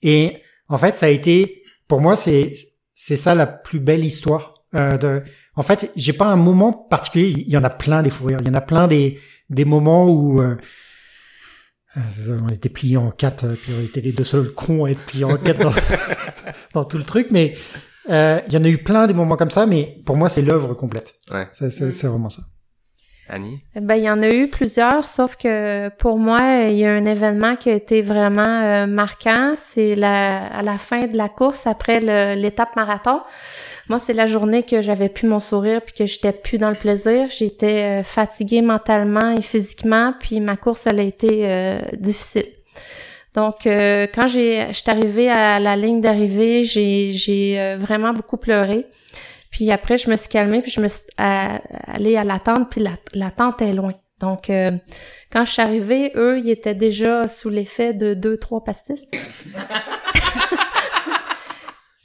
Et en fait, ça a été pour moi c'est c'est ça la plus belle histoire. Euh, de, en fait, j'ai pas un moment particulier. Il y en a plein des fous rires. Il y en a plein des des moments où euh, on était pliés en quatre, euh, puis on était les deux seuls cons à être pliés en quatre dans, dans tout le truc. Mais euh, il y en a eu plein des moments comme ça. Mais pour moi, c'est l'œuvre complète. Ouais. C'est c'est- c'est vraiment ça. Annie? Ben, il y en a eu plusieurs, sauf que pour moi, il y a un événement qui a été vraiment euh, marquant. C'est la, à la fin de la course, après le- l'étape marathon. Moi, c'est la journée que j'avais plus mon sourire puis que j'étais plus dans le plaisir. J'étais euh, fatiguée mentalement et physiquement, puis ma course, elle a été euh, difficile. Donc, euh, quand j'ai, j'étais arrivée à la ligne d'arrivée, j'ai, vraiment beaucoup pleuré. Puis après, je me suis calmée, puis je me suis allée à la tente, puis la, la tente est loin. Donc, quand je suis arrivée, eux, ils étaient déjà sous l'effet de deux, trois pastis.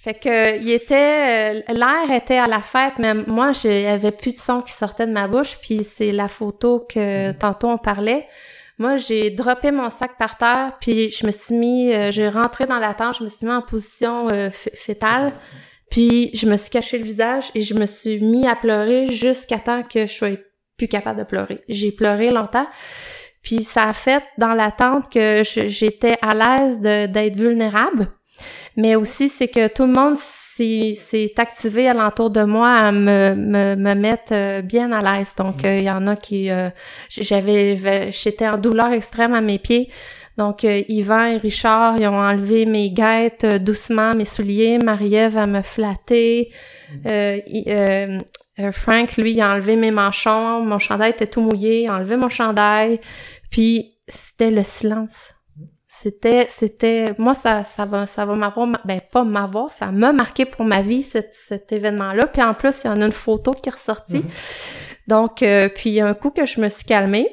Fait que, il était, euh, l'air était à la fête, mais moi, avait plus de son qui sortait de ma bouche, puis c'est la photo que tantôt on parlait. Moi, j'ai droppé mon sac par terre, puis je me suis mis, euh, j'ai rentré dans la tente, je me suis mis en position euh, fétale, puis je me suis caché le visage et je me suis mis à pleurer jusqu'à temps que je sois plus capable de pleurer. J'ai pleuré longtemps, puis ça a fait dans la tente que j'étais à l'aise d'être vulnérable. Mais aussi c'est que tout le monde s'est activé alentour de moi à me, me, me mettre euh, bien à l'aise. Donc, euh, il y en a qui... euh, j'avais... J'étais en douleur extrême à mes pieds. Donc, euh, Yvan et Richard, ils ont enlevé mes guêtres doucement, mes souliers. Marie-Ève, à me flatter. Euh, il- euh, euh, Frank, lui, il a enlevé mes manchons. Mon chandail était tout mouillé. Il a enlevé mon chandail. Puis, c'était le silence. C'était, c'était, moi, ça, ça va, ça va m'avoir, ma- ben, pas m'avoir, ça m'a marqué pour ma vie, cet, cet événement-là. Puis en plus, il y en a une photo qui est ressortie. Donc, euh, puis un coup que je me suis calmée,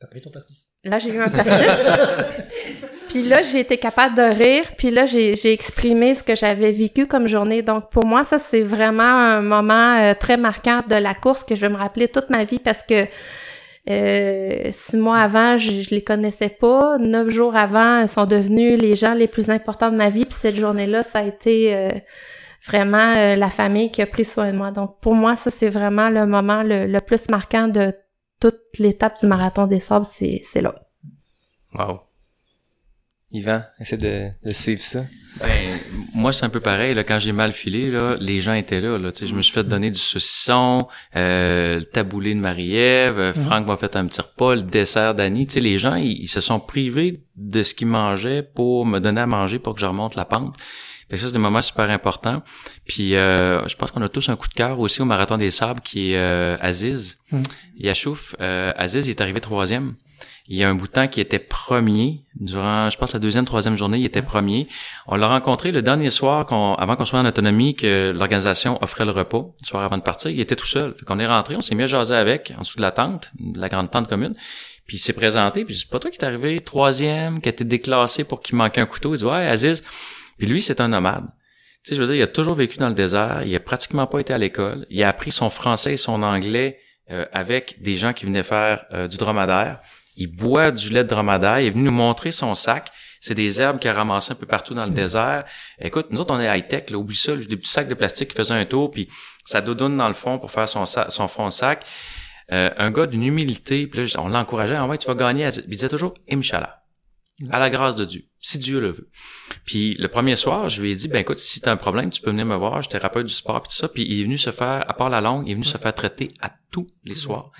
T'as pris ton pastis. Là, j'ai eu un pastis. puis là, j'ai été capable de rire. Puis là, j'ai j'ai exprimé ce que j'avais vécu comme journée. Donc, pour moi, ça, c'est vraiment un moment euh, très marquant de la course que je vais me rappeler toute ma vie parce que euh, six mois avant, je, je les connaissais pas. Neuf jours avant, ils sont devenus les gens les plus importants de ma vie. Puis cette journée-là, ça a été euh, vraiment euh, la famille qui a pris soin de moi. Donc, pour moi, ça, c'est vraiment le moment le, plus marquant de toute l'étape du marathon des sables, c'est là. Wow. Yvan, essaie de, de suivre ça. Ben, moi, c'est un peu pareil. Là, quand j'ai mal filé, là, les gens étaient là. là tu sais, je me suis fait donner du saucisson, euh, le taboulé de Marie-Ève, euh, Franck m'a fait un petit repas, le dessert d'Annie. Tu sais, les gens, ils, ils se sont privés de ce qu'ils mangeaient pour me donner à manger pour que je remonte la pente. Fait que ça, c'est des moments super importants. Puis, euh, je pense qu'on a tous un coup de cœur aussi au Marathon des Sables qui est euh, Aziz. Mm. Yachouf, euh, Aziz, il est arrivé troisième. Il y a un bout de temps qui était premier. Durant, je pense, la deuxième, troisième journée, il était premier. On l'a rencontré le dernier soir, qu'on, avant qu'on soit en autonomie, que l'organisation offrait le repas, le soir avant de partir. Il était tout seul. Fait qu'on est rentré, on s'est mis à jaser avec, en dessous de la tente, de la grande tente commune. Puis il s'est présenté, puis c'est pas toi qui t'es arrivé troisième, qui a été déclassé pour qu'il manquait un couteau. Il dit, ouais, Aziz. Puis lui, c'est un nomade. Tu sais, je veux dire, il a toujours vécu dans le désert, il a pratiquement pas été à l'école, il a appris son français et son anglais euh, avec des gens qui venaient faire euh, du dromadaire. Il boit du lait de dromadaire, il est venu nous montrer son sac. C'est des herbes qu'il a ramassées un peu partout dans le désert. Écoute, nous autres, on est high-tech, là, oublie ça, des petits sacs de plastique qui faisaient un tour, puis ça doudoune dans le fond pour faire son, fond de sac. Euh, un gars d'une humilité, puis là, on l'encourageait, ah ouais, tu vas gagner. Il disait toujours, Inch'Allah, à la grâce de Dieu, si Dieu le veut. Puis le premier soir, je lui ai dit, ben écoute, si t'as un problème, tu peux venir me voir, je suis thérapeute du sport puis tout ça. Puis il est venu se faire, à part la langue, il est venu se faire traiter à tous les soirs.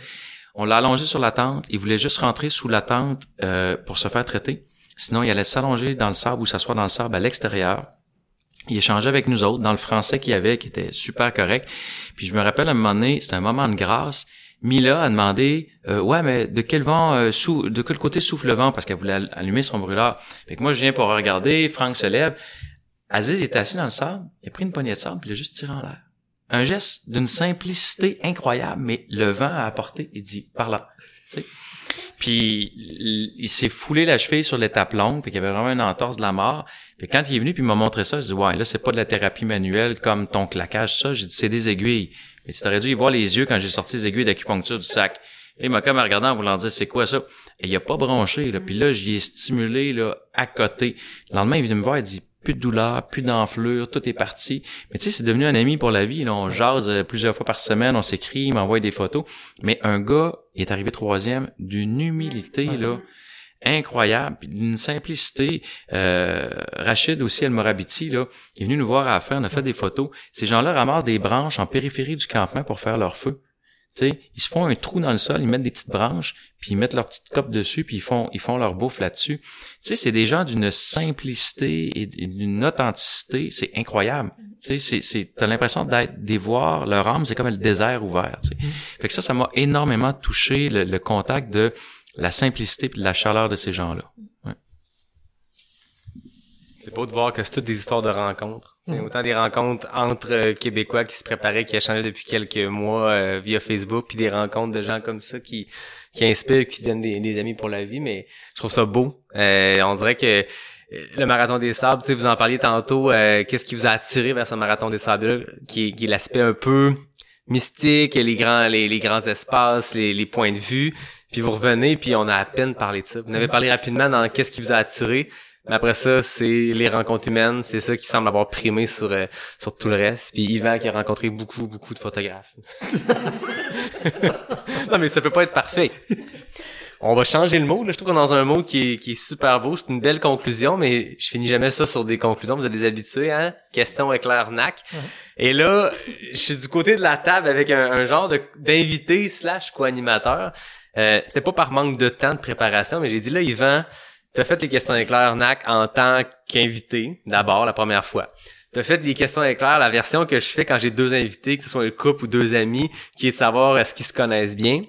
On l'a allongé sur la tente, il voulait juste rentrer sous la tente euh, pour se faire traiter. Sinon, il allait s'allonger dans le sable ou s'asseoir dans le sable à l'extérieur. Il échangeait avec nous autres dans le français qu'il avait, qui était super correct. Puis je me rappelle à un moment donné, c'était un moment de grâce. Mila a demandé euh, ouais mais de quel vent euh, de quel côté souffle le vent? Parce qu'elle voulait all- allumer son brûleur. Fait que moi je viens pour regarder, Franck se lève, Aziz était assis dans le sable, il a pris une poignée de sable puis il a juste tiré en l'air. Un geste d'une simplicité incroyable mais le vent a apporté, il dit par là. Puis il, s'est foulé la cheville sur l'étape longue, fait qu'il y avait vraiment une entorse de la mort. Puis quand il est venu puis il m'a montré ça, je dis ouais, là c'est pas de la thérapie manuelle comme ton claquage ça, j'ai dit c'est des aiguilles. Mais tu t'aurais dû y voir les yeux quand j'ai sorti les aiguilles d'acupuncture du sac. Et il m'a comme regardé en voulant dire c'est quoi ça? Et il a pas bronché là, puis là j'y ai stimulé là à côté. Le lendemain il vient me voir, il dit plus de douleur, plus d'enflure, tout est parti. Mais tu sais, c'est devenu un ami pour la vie. Là, on jase euh, plusieurs fois par semaine, on s'écrit, il m'envoie des photos. Mais un gars est arrivé troisième d'une humilité là incroyable, puis d'une simplicité. Euh, Rachid aussi, El Morabiti, là, il est venu nous voir à la fin, on a fait des photos. Ces gens-là ramassent des branches en périphérie du campement pour faire leur feu. Tu sais, ils se font un trou dans le sol, ils mettent des petites branches, puis ils mettent leur petite cope dessus, puis ils font ils font leur bouffe là-dessus. Tu sais, c'est des gens d'une simplicité et d'une authenticité, c'est incroyable. Tu sais, c'est c'est t'as l'impression d'être des voir leur âme, c'est comme le désert ouvert. Tu sais. Fait que ça, ça m'a énormément touché le, le contact de la simplicité puis de la chaleur de ces gens-là. C'est beau de voir que c'est toutes des histoires de rencontres. C'est autant des rencontres entre euh, Québécois qui se préparaient, qui échangeaient depuis quelques mois euh, via Facebook, puis des rencontres de gens comme ça qui qui inspirent, qui deviennent des, des amis pour la vie. Mais je trouve ça beau. Euh, on dirait que euh, le marathon des sables, tu sais, vous en parliez tantôt. euh, Qu'est-ce qui vous a attiré vers ce marathon des sables qui est, qui est l'aspect un peu mystique, les grands les, les grands espaces, les, les points de vue. Puis vous revenez, puis on a à peine parlé de ça. Vous avez parlé rapidement dans qu'est-ce qui vous a attiré. Mais après ça, c'est les rencontres humaines, c'est ça qui semble avoir primé sur euh, sur tout le reste. Puis Yvan qui a rencontré beaucoup beaucoup de photographes. non mais ça peut pas être parfait. on va changer le mot. Là. Je trouve qu'on est dans un mot qui est, qui est super beau. C'est une belle conclusion, mais je finis jamais ça sur des conclusions. Vous êtes des habitués, hein? Question éclair nac. Et là, je suis du côté de la table avec un, un genre de d'invité slash co-animateur. Euh, C'était pas par manque de temps de préparation, mais j'ai dit là, Yvan, t'as fait les questions éclair nac en tant qu'invité, d'abord, la première fois. T'as fait des questions éclairs, la version que je fais quand j'ai deux invités, que ce soit un couple ou deux amis, qui est de savoir est-ce qu'ils se connaissent bien?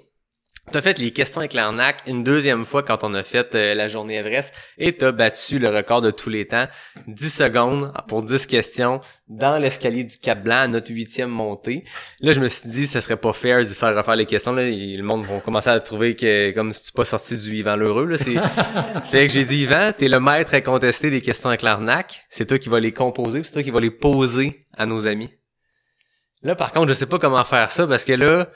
T'as fait les questions éclair NAC une deuxième fois quand on a fait euh, la journée Everest et t'as battu le record de tous les temps. 10 secondes pour 10 questions dans l'escalier du Cap Blanc à notre huitième montée. Là, je me suis dit, ce serait pas fair de faire refaire les questions. Là, Et le monde va commencer à trouver que comme si tu pas sorti du Yvan l'heureux. Là, c'est... fait que j'ai dit, Yvan, t'es le maître incontesté des questions éclair NAC. C'est toi qui vas les composer, puis c'est toi qui vas les poser à nos amis. Là, par contre, je sais pas comment faire ça parce que là,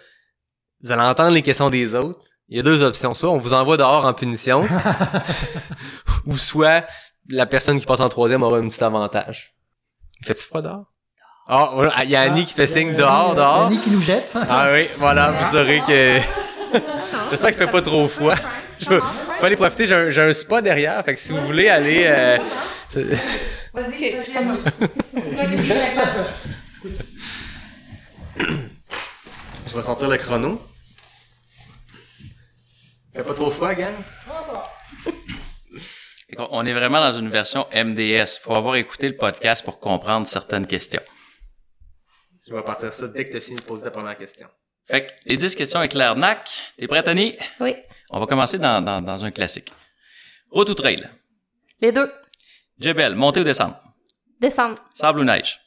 vous allez entendre les questions des autres. Il y a deux options. Soit on vous envoie dehors en punition, ou soit la personne qui passe en troisième aura un petit avantage. Fait-tu froid dehors? Ah, voilà, il y a Annie qui fait signe dehors, dehors. Annie qui nous jette. Ah oui, voilà, vous saurez que... J'espère qu'il fait pas trop froid. Je vais aller profiter, j'ai un, j'ai un spa derrière, fait que si vous voulez aller... euh, Vas-y, Je vais sortir le chrono. Fait pas trop froid, gang? Fait qu'on- On est vraiment dans une version MDS. Faut avoir écouté le podcast pour comprendre certaines questions. Je vais partir ça dès que tu as fini de poser ta première question. Fait que les 10 questions éclair NAC. T'es prête, Annie? Oui. On va commencer dans, dans, dans un classique. Route ou trail? Les deux. Jebel, montée ou descente? Descendre. Sable ou neige?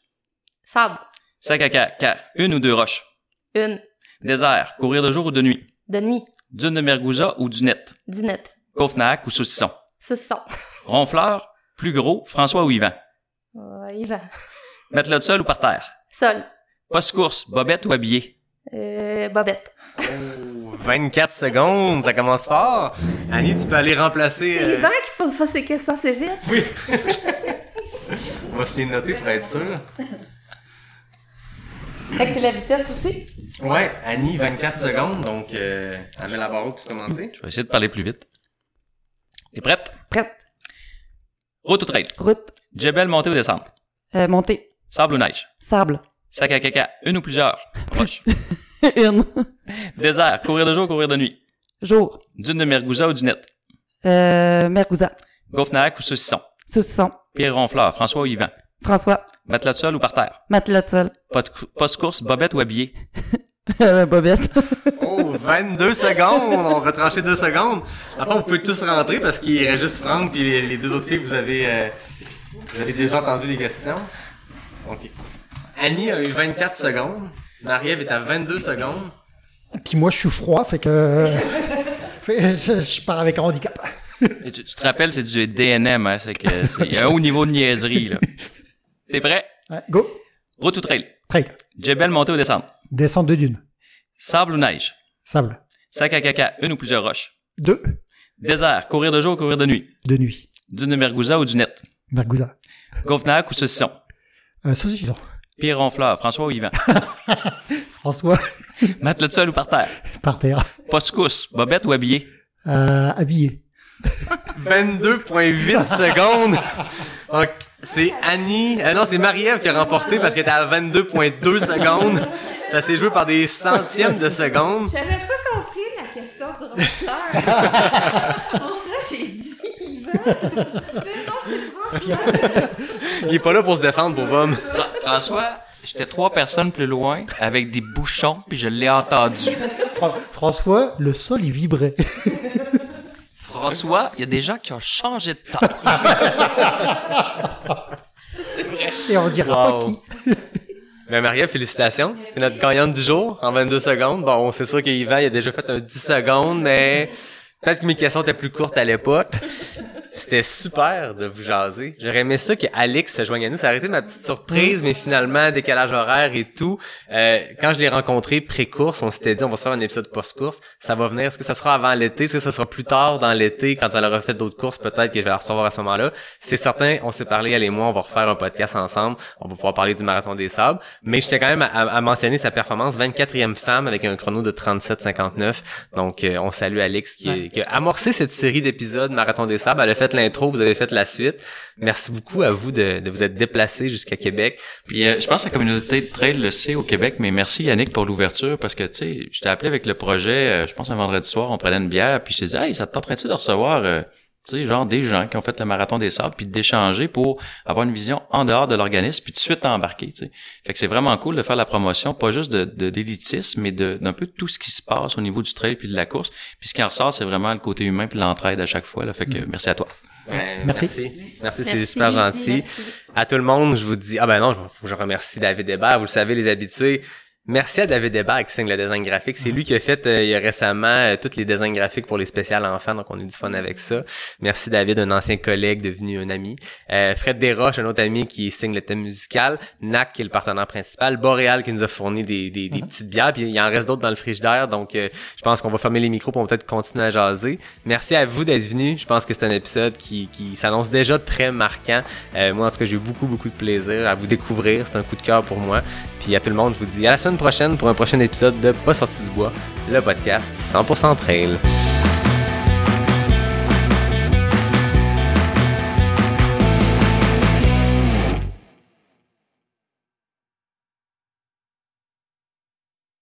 Sable. Sac à caca, une ou deux roches? Une. Désert, courir de jour ou de nuit? De nuit. Dune de Mergouza ou du net? Dinette. Kofnac ou saucisson? Saucisson. Ronfleur, plus gros, François ou Yvan? Euh, Yvan. Mettre le sol ou par terre? Sol. Post-course, bobette ou habillé? Euh, Bobette. 24 secondes, ça commence fort. Annie, tu peux aller remplacer... euh, Yvan qui pose pas ses questions assez vite. On va se les noter pour être sûr. Fait que c'est la vitesse aussi? Ouais, Annie, 24 secondes, donc euh, elle met la barre haute pour commencer. Je vais essayer de parler plus vite. T'es prête? Prête. Route ou trail? Route. Jebel, montée ou descente? Euh, montée. Sable ou neige? Sable. Sac à caca, une ou plusieurs? Roche. Une. Désert, courir de jour, courir de nuit? Jour. Dune de Mergouza ou du net? Euh, Mergouza. Gofnac ou saucisson? Saucisson. Pierre Ronfleur, François ou Yvan? François. Matelas de sol ou par terre? Matelas de sol. Post-course, bobette ou habillé? Bobette. Oh, 22 secondes! On va trancher 2 secondes. Enfin, vous pouvez tous rentrer parce qu'il reste juste Franck puis les, les deux autres filles, vous avez, euh, vous avez déjà entendu les questions. OK. Annie a eu 24 secondes. Marie-Ève est à 22 secondes. Puis moi, je suis froid, fait que... fait- je, je pars avec un handicap. Et tu, tu te rappelles, c'est du DNM, hein? C'est que c'est il y a un haut niveau de niaiserie, là. T'es prêt? Ouais, go. Route ou trail? Trail. Jebel, montée ou descente? Descente de dune. Sable ou neige? Sable. Sac à caca, une ou plusieurs roches? Deux. Désert, courir de jour ou courir de nuit? De nuit. Dune de Mergouza ou du net? Mergouza. Gofnac ou saucisson? Euh, saucisson. Pierre Ronfleur, François ou Yvan? François. Matelas de sol ou par terre? par terre. Post-course, bobette ou habillé? Euh, habillé. 22,8 secondes. C'est Annie, euh, non, c'est Marie-Ève qui a remporté parce qu'elle était à 22,2 secondes. Ça s'est joué par des centièmes de secondes. J'avais pas compris la question du ronfleur. Pour ça, j'ai dit Yvan. Mais non, c'est le ronfleur. Il est pas là pour se défendre, pour. Fra- François, j'étais trois personnes plus loin avec des bouchons puis je l'ai entendu. Fra- François, le sol, il vibrait. François, il y a des gens qui ont changé de temps. Et on dira Wow. pas qui. Mais Marie-Ève, félicitations. C'est notre gagnante du jour en 22 secondes. Bon, c'est sûr qu'Yvan, il a déjà fait un 10 secondes, mais peut-être que mes questions étaient plus courtes à l'époque. C'était super de vous jaser. J'aurais aimé ça que Alex se joigne à nous. Ça aurait été ma petite surprise, mais finalement, décalage horaire et tout. Euh, quand je l'ai rencontré pré-course, on s'était dit, on va se faire un épisode post-course. Ça va venir. Est-ce que ça sera avant l'été? Est-ce que ça sera plus tard dans l'été quand on aura fait d'autres courses? Peut-être que je vais la recevoir à ce moment-là. C'est certain, on s'est parlé, elle et moi, on va refaire un podcast ensemble. On va pouvoir parler du marathon des sables. Mais j'étais quand même à, à mentionner sa performance. 24e femme avec un chrono de 37,59. Donc, euh, on salue Alex qui, qui a amorcé cette série d'épisodes Marathon des Sables. Elle a fait l'intro, vous avez fait la suite. Merci beaucoup à vous de, de vous être déplacé jusqu'à Québec. Puis euh, je pense que la communauté de trail le sait au Québec, mais merci Yannick pour l'ouverture parce que tu sais, je t'ai appelé avec le projet, euh, je pense un vendredi soir, on prenait une bière, puis je t'ai dit Hey, ça te tenterait-tu de recevoir euh, tu sais, genre des gens qui ont fait le marathon des sables, puis d'échanger pour avoir une vision en dehors de l'organisme, puis de suite embarquer. Tu sais. Fait que c'est vraiment cool de faire la promotion, pas juste de d'élitisme, mais de d'un peu tout ce qui se passe au niveau du trail puis de la course. Puis ce qui en ressort, c'est vraiment le côté humain puis l'entraide à chaque fois. Là. Fait que merci à toi. Merci. merci. Merci, c'est Merci, super gentil. merci. À tout le monde, je vous dis, ah ben non, je, je remercie David Hébert. Vous le savez, les habitués. Merci à David Hébert qui signe le design graphique. C'est lui qui a fait euh, il y a récemment euh, tous les designs graphiques pour les spéciales enfants, donc on a eu du fun avec ça. Merci David, un ancien collègue devenu un ami. Euh, Fred Desroches, un autre ami qui signe le thème musical. NAC qui est le partenaire principal. Boréal qui nous a fourni des, des, des petites bières. Puis il y en reste d'autres dans le frigidaire, donc euh, je pense qu'on va fermer les micros pour peut-être continuer à jaser. Merci à vous d'être venus. Je pense que c'est un épisode qui, qui s'annonce déjà très marquant. Euh, moi, en tout cas, j'ai eu beaucoup, beaucoup de plaisir à vous découvrir. C'est un coup de cœur pour moi. Puis à tout le monde, je vous dis à la prochaine pour un prochain épisode de Pas sorti du bois, le podcast 100% trail.